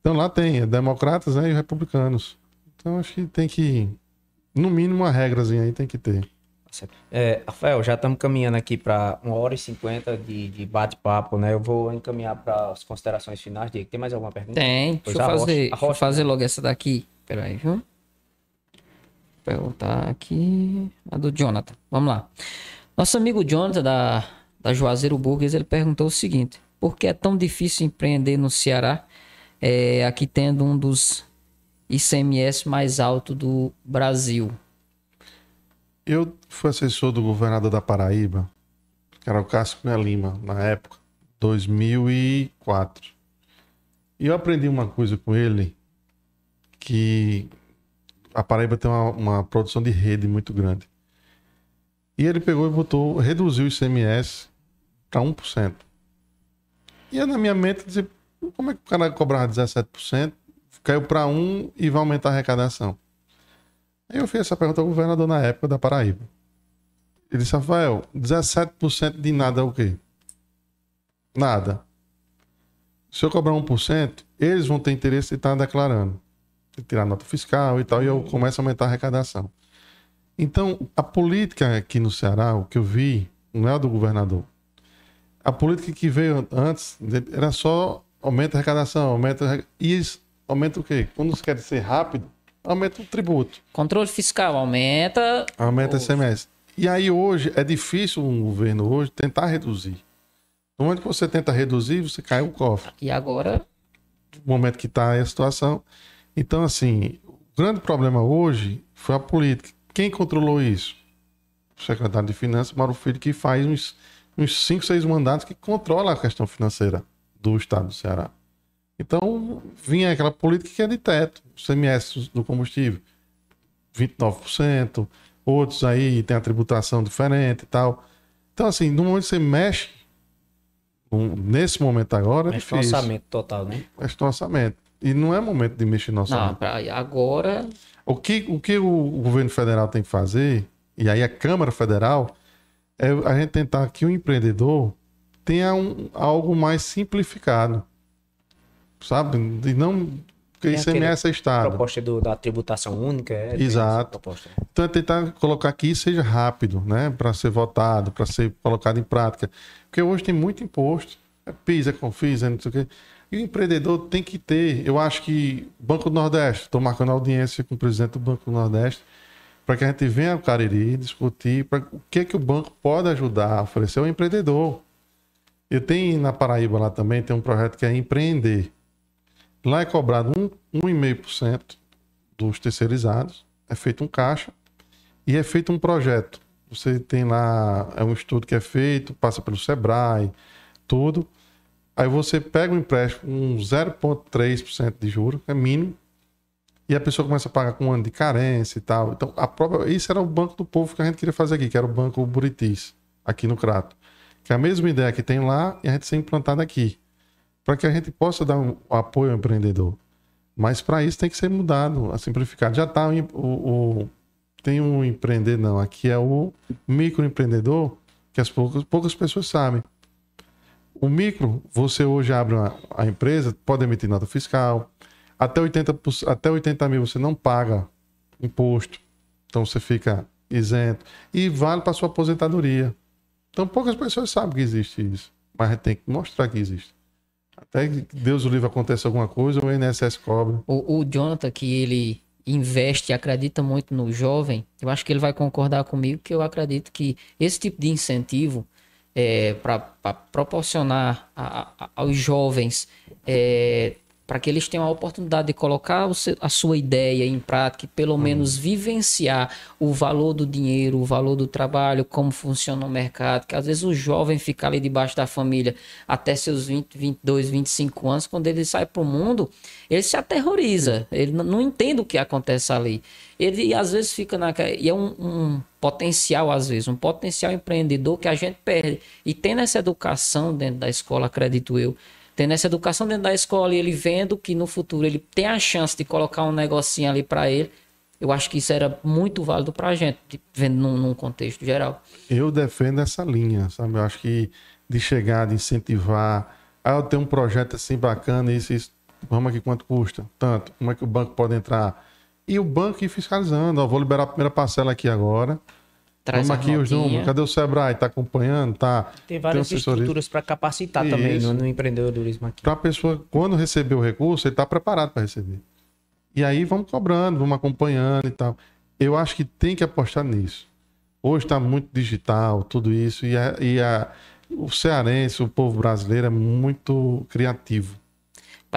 Então lá tem, é democratas né, e republicanos. Então acho que tem que no mínimo uma regrazinha aí tem que ter. É, Rafael, já estamos caminhando aqui para uma hora e cinquenta de, de bate-papo, né? Eu vou encaminhar para as considerações finais. Diego, tem mais alguma pergunta? Tem. Pois deixa eu fazer, rocha, deixa eu fazer logo essa daqui. Peraí, viu? Vou perguntar aqui a do Jonathan. Vamos lá. Nosso amigo Jonathan da, da Juazeiro Burgues, ele perguntou o seguinte. Por que é tão difícil empreender no Ceará? É, aqui tendo um dos ICMS mais alto do Brasil? Eu fui assessor do governador da Paraíba, que era o Cássio Cunha Lima, na época, 2004. E eu aprendi uma coisa com ele, que a Paraíba tem uma, uma produção de rede muito grande. E ele pegou e botou, reduziu o ICMS para 1%. E eu, na minha mente, dizia, como é que o cara cobrava 17%, caiu para 1% e vai aumentar a arrecadação? Aí eu fiz essa pergunta ao governador na época da Paraíba. Ele disse, Rafael, 17% de nada é o quê? Nada. Se eu cobrar 1%, eles vão ter interesse em estar declarando. De tirar nota fiscal e tal, e eu começo a aumentar a arrecadação. Então, a política aqui no Ceará, o que eu vi, não é a do governador. A política que veio antes era só aumenta a arrecadação, aumenta. E isso aumenta o quê? Quando você quer ser rápido, aumenta o tributo. Controle fiscal aumenta. Aumenta o ICMS. E aí hoje é difícil um governo hoje tentar reduzir. No momento que você tenta reduzir, você cai o cofre. E agora? No momento que está a situação. Então, assim, o grande problema hoje foi a política. Quem controlou isso? O secretário de Finanças, Mauro Filho, que faz uns, uns 5, 6 mandatos que controla a questão financeira do Estado do Ceará. Então, vinha aquela política que é de teto, o CMS do combustível, 29%, outros aí tem a tributação diferente e tal. Então, assim, no momento que você mexe, nesse momento agora, mexe é difícil. orçamento total, né? Mexe no orçamento. E não é momento de mexer no orçamento. Não, pra agora o que, o que o governo federal tem que fazer, e aí a Câmara Federal, é a gente tentar que o empreendedor tenha um, algo mais simplificado. Sabe? E não. Porque ICMS é Estado. A proposta do, da tributação única é. Exato. Então é tentar colocar que isso seja rápido, né? Para ser votado, para ser colocado em prática. Porque hoje tem muito imposto. É PIS, é CONFIS, é não sei o quê. E o empreendedor tem que ter, eu acho que Banco do Nordeste, estou marcando audiência com o presidente do Banco do Nordeste, para que a gente venha ao Cariri discutir pra, o que, é que o banco pode ajudar a oferecer ao empreendedor. Eu tenho na Paraíba lá também, tem um projeto que é empreender. Lá é cobrado 1,5% dos terceirizados, é feito um caixa e é feito um projeto. Você tem lá, é um estudo que é feito, passa pelo Sebrae, tudo Aí você pega um empréstimo com 0,3% de juros, é mínimo, e a pessoa começa a pagar com um ano de carência e tal. Então, a própria, isso era o Banco do Povo que a gente queria fazer aqui, que era o Banco Buritis, aqui no Crato. Que é a mesma ideia que tem lá e a gente ser implantado aqui. Para que a gente possa dar um apoio ao empreendedor. Mas para isso tem que ser mudado, a simplificado. Já está o, o, tem um empreender não, aqui é o microempreendedor, que as poucas, poucas pessoas sabem. O micro, você hoje abre uma, a empresa, pode emitir nota fiscal. Até 80, até 80 mil você não paga imposto. Então você fica isento. E vale para sua aposentadoria. Então poucas pessoas sabem que existe isso. Mas tem que mostrar que existe. Até que Deus o livre aconteça alguma coisa, o INSS cobra. O, o Jonathan, que ele investe e acredita muito no jovem, eu acho que ele vai concordar comigo que eu acredito que esse tipo de incentivo é, para proporcionar a, a, aos jovens é, para que eles tenham a oportunidade de colocar a sua ideia em prática e pelo uhum. menos vivenciar o valor do dinheiro, o valor do trabalho, como funciona o mercado, que às vezes o jovem fica ali debaixo da família até seus 20, 22, 25 anos, quando ele sai para o mundo, ele se aterroriza, ele não entende o que acontece ali. Ele às vezes fica na... E é um, um potencial, às vezes, um potencial empreendedor que a gente perde. E tendo essa educação dentro da escola, acredito eu, tendo essa educação dentro da escola e ele vendo que no futuro ele tem a chance de colocar um negocinho ali para ele, eu acho que isso era muito válido para a gente, vendo num, num, contexto geral. Eu defendo essa linha, sabe? Eu acho que de chegar, de incentivar. Ah, eu tenho um projeto assim bacana, isso, isso. Vamos aqui, quanto custa? Tanto. Como é que o banco pode entrar? E o banco ir fiscalizando. Ó, vou liberar a primeira parcela aqui agora. Traz Vamos aqui os números. Cadê o Sebrae? Está acompanhando? Tá. Tem várias Tem estruturas para capacitar Isso. também no, no, empreendedorismo aqui. Para a pessoa, quando receber o recurso, ele está preparado para receber. E aí vamos cobrando, vamos acompanhando e tal. Eu acho que tem que apostar nisso. Hoje está muito digital, tudo isso. E, a, e a, o cearense, o povo brasileiro é muito criativo.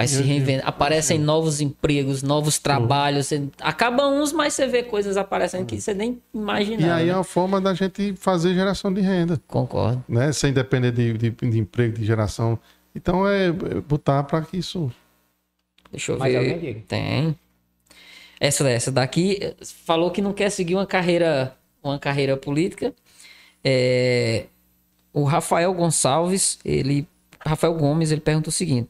Vai se reinventar. Aparecem novos empregos, novos trabalhos. Você... Acaba uns, mas você vê coisas aparecendo que você nem imaginava. E aí é né? uma forma da gente fazer geração de renda, Concordo. né? Sem depender de, de, de emprego, de geração. Então é é botar para que isso. Deixa eu Mais ver. alguém, Diego? Tem. Essa, essa daqui falou que não quer seguir uma carreira, uma carreira política. É, o Rafael Gonçalves, ele, Rafael Gomes, ele pergunta o seguinte: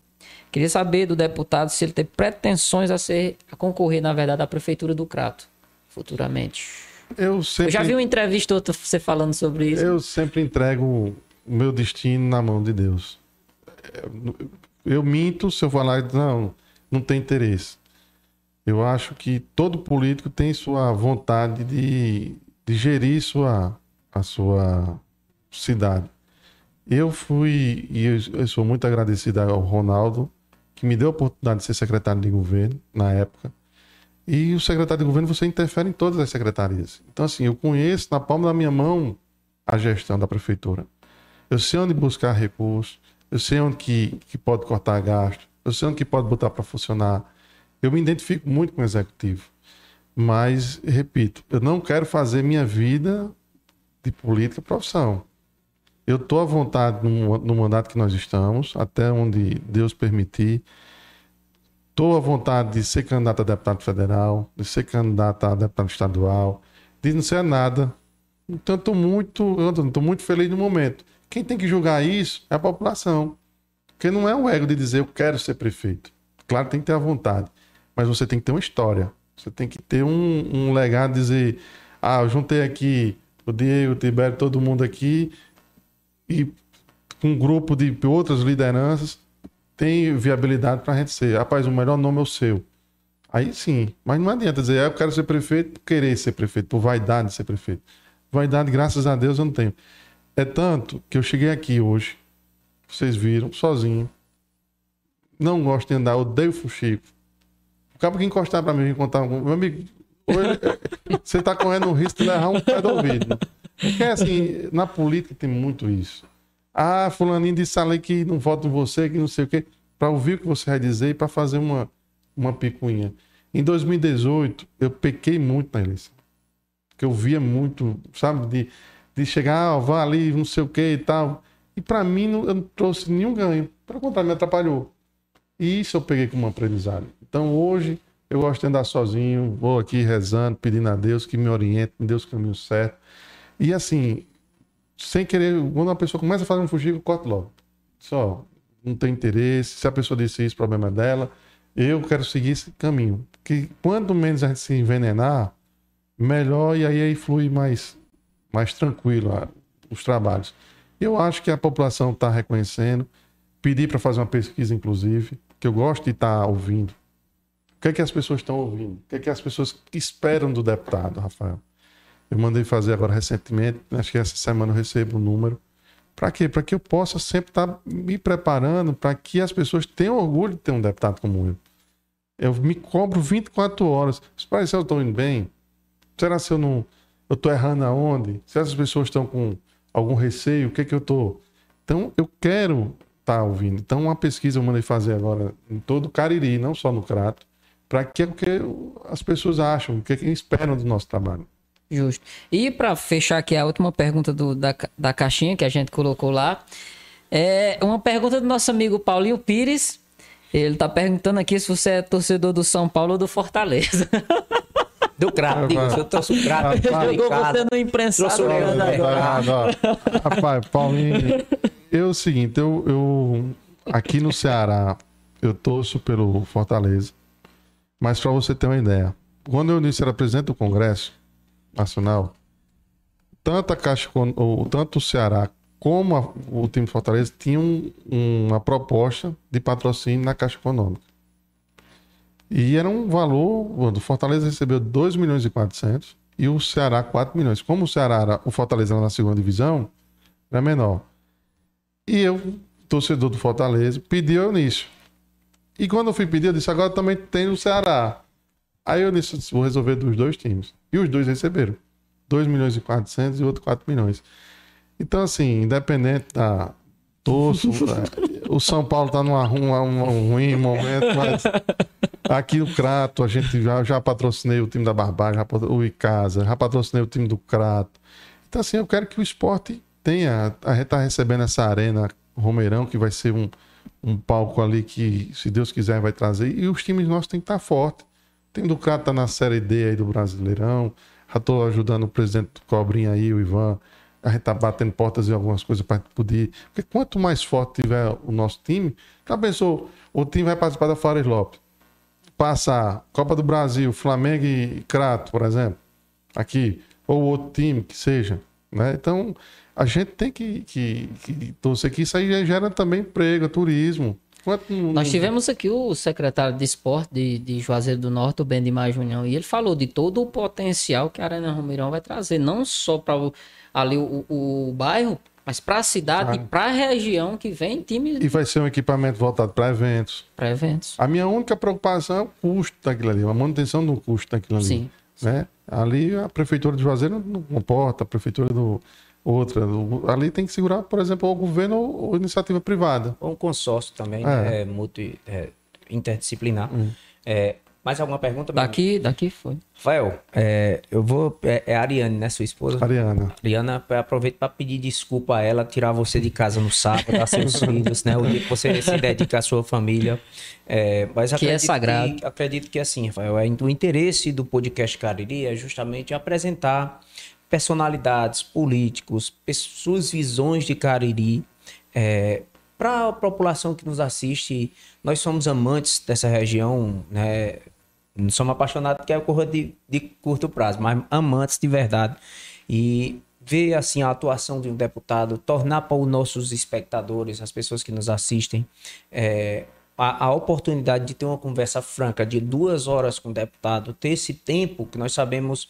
queria saber do deputado se ele tem pretensões a ser, a concorrer, na verdade, à prefeitura do Crato, futuramente. Eu sempre, Eu já vi uma entrevista outra você falando sobre isso. eu sempre entrego o meu destino na mão de Deus. Eu minto se eu falar, não, não tem interesse. Eu acho que todo político tem sua vontade de, de gerir sua, a sua cidade. Eu fui, e eu, eu sou muito agradecido ao Ronaldo, que me deu a oportunidade de ser secretário de governo na época. E o secretário de governo, você interfere em todas as secretarias. Então, assim, eu conheço na palma da minha mão a gestão da prefeitura. Eu sei onde buscar recursos, eu sei onde que, que pode cortar gasto, eu sei onde que pode botar para funcionar. Eu me identifico muito com o executivo. Mas, repito, eu não quero fazer minha vida de política profissão. Eu estou à vontade no, no mandato que nós estamos, até onde Deus permitir. Estou à vontade de ser candidato a deputado federal, de ser candidato a deputado estadual, de não ser nada. Então, estou muito, muito feliz no momento. Quem tem que julgar isso é a população. Porque não é o ego de dizer eu quero ser prefeito. Claro, tem que ter a vontade. Mas você tem que ter uma história. Você tem que ter um, um legado, dizer, ah, eu juntei aqui o Diego, o Tibério, todo mundo aqui, e um grupo de outras lideranças, tem viabilidade para a gente ser. Rapaz, o melhor nome é o seu. Aí sim, mas não adianta dizer, ah, eu quero ser prefeito querer ser prefeito, por vaidade de ser prefeito. Vaidade, graças a Deus, eu não tenho. É tanto que eu cheguei aqui hoje, vocês viram, sozinho. Não gosto de andar, odeio fuxico. O cara que encostar pra mim e contar. Meu amigo, hoje, você tá correndo o risco de errar um pé do ouvido. Porque assim, na política tem muito isso. Ah, fulaninho disse ali que não voto em você, que não sei o quê. Pra ouvir o que você vai dizer e pra fazer uma, uma picuinha. Em 2018, eu pequei muito na eleição. Porque eu via muito, sabe, de, de chegar, ah, vá ali, não sei o que e tal. E pra mim, não, eu não trouxe nenhum ganho. Pelo contrário, me atrapalhou. E isso eu peguei como aprendizado. Então hoje, eu gosto de andar sozinho, vou aqui rezando, pedindo a Deus que me oriente, me dê os caminhos certos. E assim, sem querer, quando uma pessoa começa a fazer um fugico, eu corto logo. Só, não tem interesse. Se a pessoa disse isso, problema é dela. Eu quero seguir esse caminho. Porque quanto menos a gente se envenenar, melhor e aí, aí flui mais, mais tranquilo a- os trabalhos. Eu acho que a população está reconhecendo. Pedi para fazer uma pesquisa, inclusive, que eu gosto de estar ouvindo. O que é que as pessoas estão ouvindo? O que é que as pessoas esperam do deputado, Rafael? Eu mandei fazer agora recentemente, acho que essa semana eu recebo um número. Para quê? Para que eu possa sempre estar me preparando para que as pessoas tenham orgulho de ter um deputado como eu. Eu me cobro 24 horas. Espera se eu estou indo bem. Será se eu não. Eu estou errando aonde? Se essas pessoas estão com algum receio, o que é que eu estou. Então, eu quero estar ouvindo. Então, uma pesquisa eu mandei fazer agora em todo o Cariri, não só no Crato, para que, o que as pessoas acham, o que, é que esperam do nosso trabalho. Justo. E pra fechar aqui a última pergunta do- da, da caixinha que a gente colocou lá, é uma pergunta do nosso amigo Paulinho Pires. Ele tá perguntando aqui se você é torcedor do São Paulo ou do Fortaleza. Do crato, digo, eu trouxe o crato. Jogou você no imprensado. Trouxe o Leandro. Rapaz, Paulinho, eu é o seguinte, eu, eu aqui no Ceará, eu torço pelo Fortaleza. Mas para você ter uma ideia, quando eu disse era presidente do Congresso Nacional, tanto a Caixa, ou tanto o Ceará como a- o time de Fortaleza tinham um- uma proposta de patrocínio na Caixa Econômica. E era um valor, o Fortaleza recebeu 2 milhões e 400 e o Ceará 4 milhões. Como o Ceará, era, o Fortaleza era na segunda divisão, era menor. E eu, torcedor do Fortaleza, pedi ao início. E quando eu fui pedir, eu disse, agora também tem o Ceará. Aí eu disse, vou resolver dos dois times. E os dois receberam. 2 milhões e 400 e outro 4 milhões. Então, assim, independente da torço, o São Paulo tá numa, uma, um ruim momento, mas aqui no Crato a gente já, já patrocinei o time da Barbárie, já, o Icasa, já patrocinei o time do Crato. Então, assim, eu quero que o esporte tenha. A gente tá recebendo essa arena Romeirão, que vai ser um, um palco ali que, se Deus quiser, vai trazer. E os times nossos têm que estar tá fortes. O time do Crato tá na Série D aí do Brasileirão. Já estou ajudando o presidente do Cobrinha aí, o Ivan. A gente tá batendo portas em algumas coisas para poder. Porque quanto mais forte tiver o nosso time, já pensou, o time vai participar da Fares Lopes. Passa Copa do Brasil, Flamengo e Crato, por exemplo. Aqui. Ou outro time que seja. Né? Então, a gente tem que, que, que torcer que isso aí gera também emprego, turismo. Quanto... Nós tivemos aqui o secretário de esporte de, de Juazeiro do Norte, o Bendimar Junião, e ele falou de todo o potencial que a Arena Romeirão vai trazer, não só para ali o, o, bairro, mas para a cidade e para a região que vem time. E vai ser um equipamento voltado para eventos. Para eventos. A minha única preocupação é o custo daquilo ali, a manutenção do custo daquilo ali. Sim. Né? Ali a prefeitura de Juazeiro não comporta, a prefeitura do outra. Ali tem que segurar, por exemplo, o governo ou iniciativa privada. Ou um consórcio também, é. né? é, multi, é, interdisciplinar. Hum. É, mais alguma pergunta? Daqui, daqui foi. Rafael, é, eu vou. É, é a Ariane, né? Sua esposa? Ariana. Ariana, aproveito para pedir desculpa a ela, tirar você de casa no sábado, a seus filhos, né? O dia que você se dedica à sua família. É, mas que é sagrado. Que, acredito que assim, Rafael, é, o interesse do podcast Cariri é justamente apresentar personalidades, políticos, suas visões de Cariri. É, para a população que nos assiste, nós somos amantes dessa região, né? Não somos apaixonados que é correr de, de curto prazo, mas amantes de verdade. E ver assim a atuação de um deputado, tornar para os nossos espectadores, as pessoas que nos assistem, é, a, a, oportunidade de ter uma conversa franca de duas horas com o deputado, ter esse tempo que nós sabemos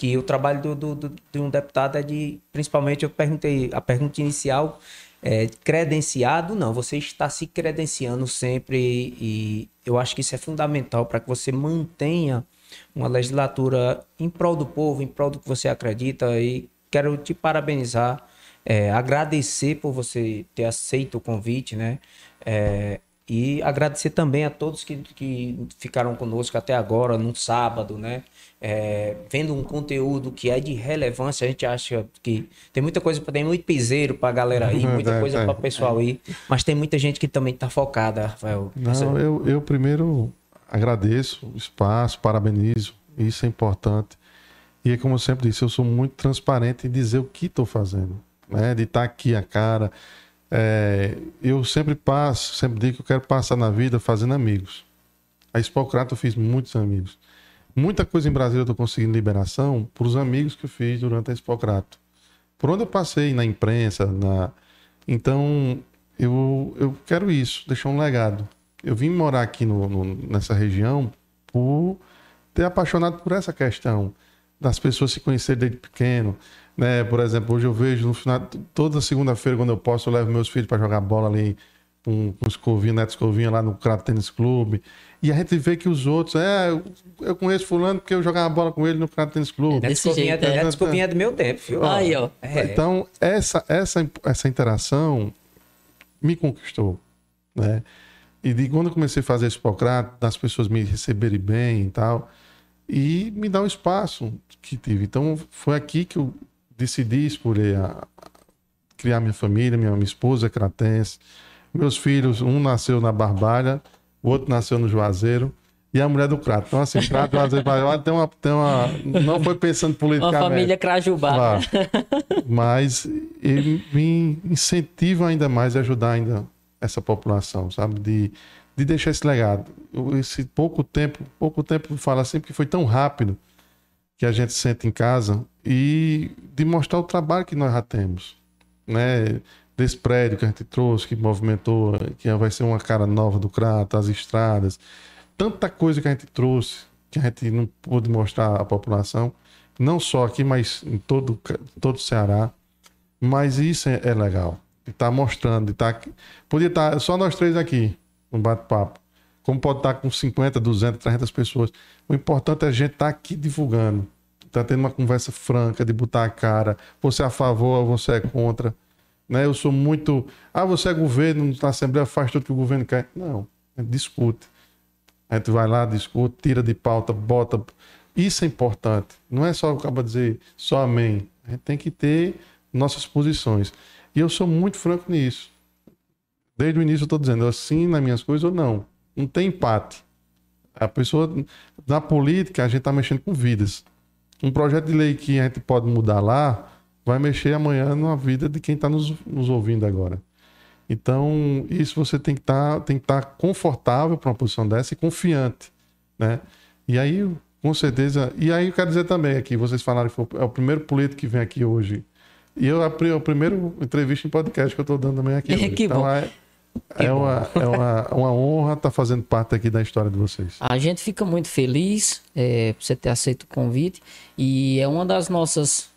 que o trabalho do, do, do, de um deputado é de, principalmente, eu perguntei, a pergunta inicial é, credenciado, não, você está se credenciando sempre e eu acho que isso é fundamental para que você mantenha uma legislatura em prol do povo, em prol do que você acredita e quero te parabenizar, é, agradecer por você ter aceito o convite, né? É, e agradecer também a todos que, que ficaram conosco até agora, no sábado, né? É, vendo um conteúdo que é de relevância, a gente acha que tem muita coisa, tem muito piseiro pra galera ir, muita é, coisa é, para o pessoal é. ir, mas tem muita gente que também tá focada, Rafael. Não, eu, eu primeiro agradeço o espaço, parabenizo, isso é importante. E como eu sempre disse, eu sou muito transparente em dizer o que estou fazendo, né? De estar tá aqui a cara, é, eu sempre passo, sempre digo que eu quero passar na vida fazendo amigos. A Expocrato eu fiz muitos amigos. Muita coisa em Brasília eu estou conseguindo liberação por os amigos que eu fiz durante a Expocrato. Por onde eu passei, na imprensa, na... Então, eu, eu quero isso, deixar um legado. Eu vim morar aqui no, no, nessa região por ter apaixonado por essa questão das pessoas se conhecerem desde pequeno, né? Por exemplo, hoje eu vejo no final, toda segunda-feira, quando eu posso, eu levo meus filhos para jogar bola ali com, com os Covinha, Neto Escovinha lá no Crato Tênis Clube. E a gente vê que os outros, é, eu conheço fulano porque eu jogava bola com ele no Crato Tênis Clube. É, Neto Escovinha é do meu tempo, viu? Aí, ó. É. Então, essa, essa, essa interação me conquistou, né? E de quando eu comecei a fazer esse Hipocrata, das pessoas me receberem bem e tal, e me dar um espaço que tive. Então, foi aqui que eu decidi escolher a, criar minha família, minha, minha esposa é cratense, meus filhos, um nasceu na Barbalha, o outro nasceu no Juazeiro e a mulher do Crato. Então, assim, Crato, Juazeiro, tem uma, tem uma. Não foi pensando politicamente. Uma família Crajubá. Claro. Mas ele me incentiva ainda mais a ajudar ainda essa população, sabe? De, de deixar esse legado. Esse pouco tempo, pouco tempo, fala assim, porque foi tão rápido que a gente sente em casa e de mostrar o trabalho que nós já temos, né? Desse prédio que a gente trouxe, que movimentou, que vai ser uma cara nova do Crato, as estradas, tanta coisa que a gente trouxe que a gente não pôde mostrar à população, não só aqui, mas em todo, todo o Ceará. Mas isso é, é legal. De estar tá mostrando, de estar. Tá... Podia estar tá só nós três aqui, no bate-papo. Como pode estar tá com 50, 200, 300 pessoas. O importante é a gente estar tá aqui divulgando tá tendo uma conversa franca de botar a cara, você é a favor você é contra. Né? Eu sou muito. Ah, você é governo, na Assembleia faz tudo que o governo quer. Não, discute. A gente vai lá, discute, tira de pauta, bota. Isso é importante. Não é só acaba dizer só amém. A gente tem que ter nossas posições. E eu sou muito franco nisso. Desde o início eu estou dizendo assim nas minhas coisas ou não. Não tem empate. A pessoa, na política, a gente está mexendo com vidas. Um projeto de lei que a gente pode mudar lá, vai mexer amanhã na vida de quem está nos, nos, ouvindo agora. Então, isso você tem que tá, estar tá confortável para uma posição dessa e confiante, né? E aí, com certeza... E aí, eu quero dizer também aqui, vocês falaram que foi, é o primeiro político que vem aqui hoje. E eu, é o primeiro entrevista em podcast que eu estou dando também aqui hoje. que então, bom. É, é uma, é uma, uma honra estar tá fazendo parte aqui da história de vocês. A gente fica muito feliz é, por você ter aceito o convite. E é uma das nossas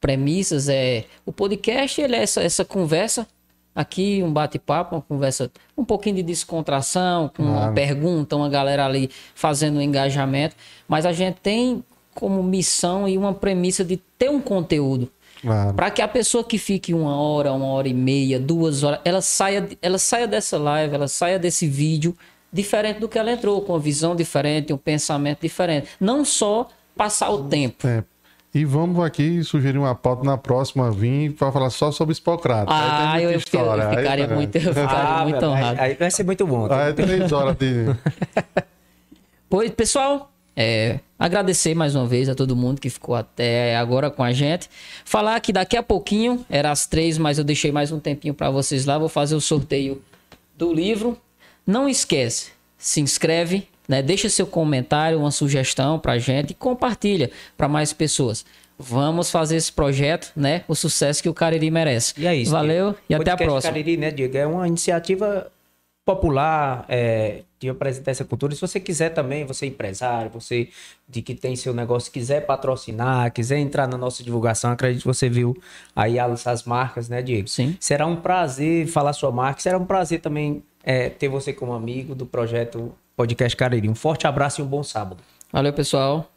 premissas é o podcast ele é essa, essa conversa aqui um bate-papo uma conversa um pouquinho de descontração com uma pergunta uma galera ali fazendo um engajamento mas a gente tem como missão e uma premissa de ter um conteúdo claro. para que a pessoa que fique uma hora uma hora e meia duas horas ela saia ela saia dessa live ela saia desse vídeo diferente do que ela entrou com uma visão diferente um pensamento diferente não só passar o tempo é. E vamos aqui sugerir uma pauta na próxima vir para falar só sobre Hipócrates. Ah, eu, história. eu ficaria aí, muito, eu ficaria ah, muito honrado. Aí, vai ser muito bom. Tá? Aí três horas de... pois, pessoal, é, agradecer mais uma vez a todo mundo que ficou até agora com a gente. Falar que daqui a pouquinho, era às três, mas eu deixei mais um tempinho para vocês lá. Vou fazer o sorteio do livro. Não esquece, se inscreve, né? Deixa seu comentário, uma sugestão para a gente e compartilha para mais pessoas. Vamos fazer esse projeto, né? O sucesso que o Cariri merece. E é isso. Valeu e até a próxima. Cariri, né, Diego? É uma iniciativa popular é, de apresentar essa cultura. Se você quiser também, você é empresário, você de que tem seu negócio, quiser patrocinar, quiser entrar na nossa divulgação, acredito que você viu aí as, as marcas, né, Diego? Sim. Será um prazer falar sua marca, será um prazer também é, ter você como amigo do projeto Podcast Cariri. Um forte abraço e um bom sábado. Valeu, pessoal.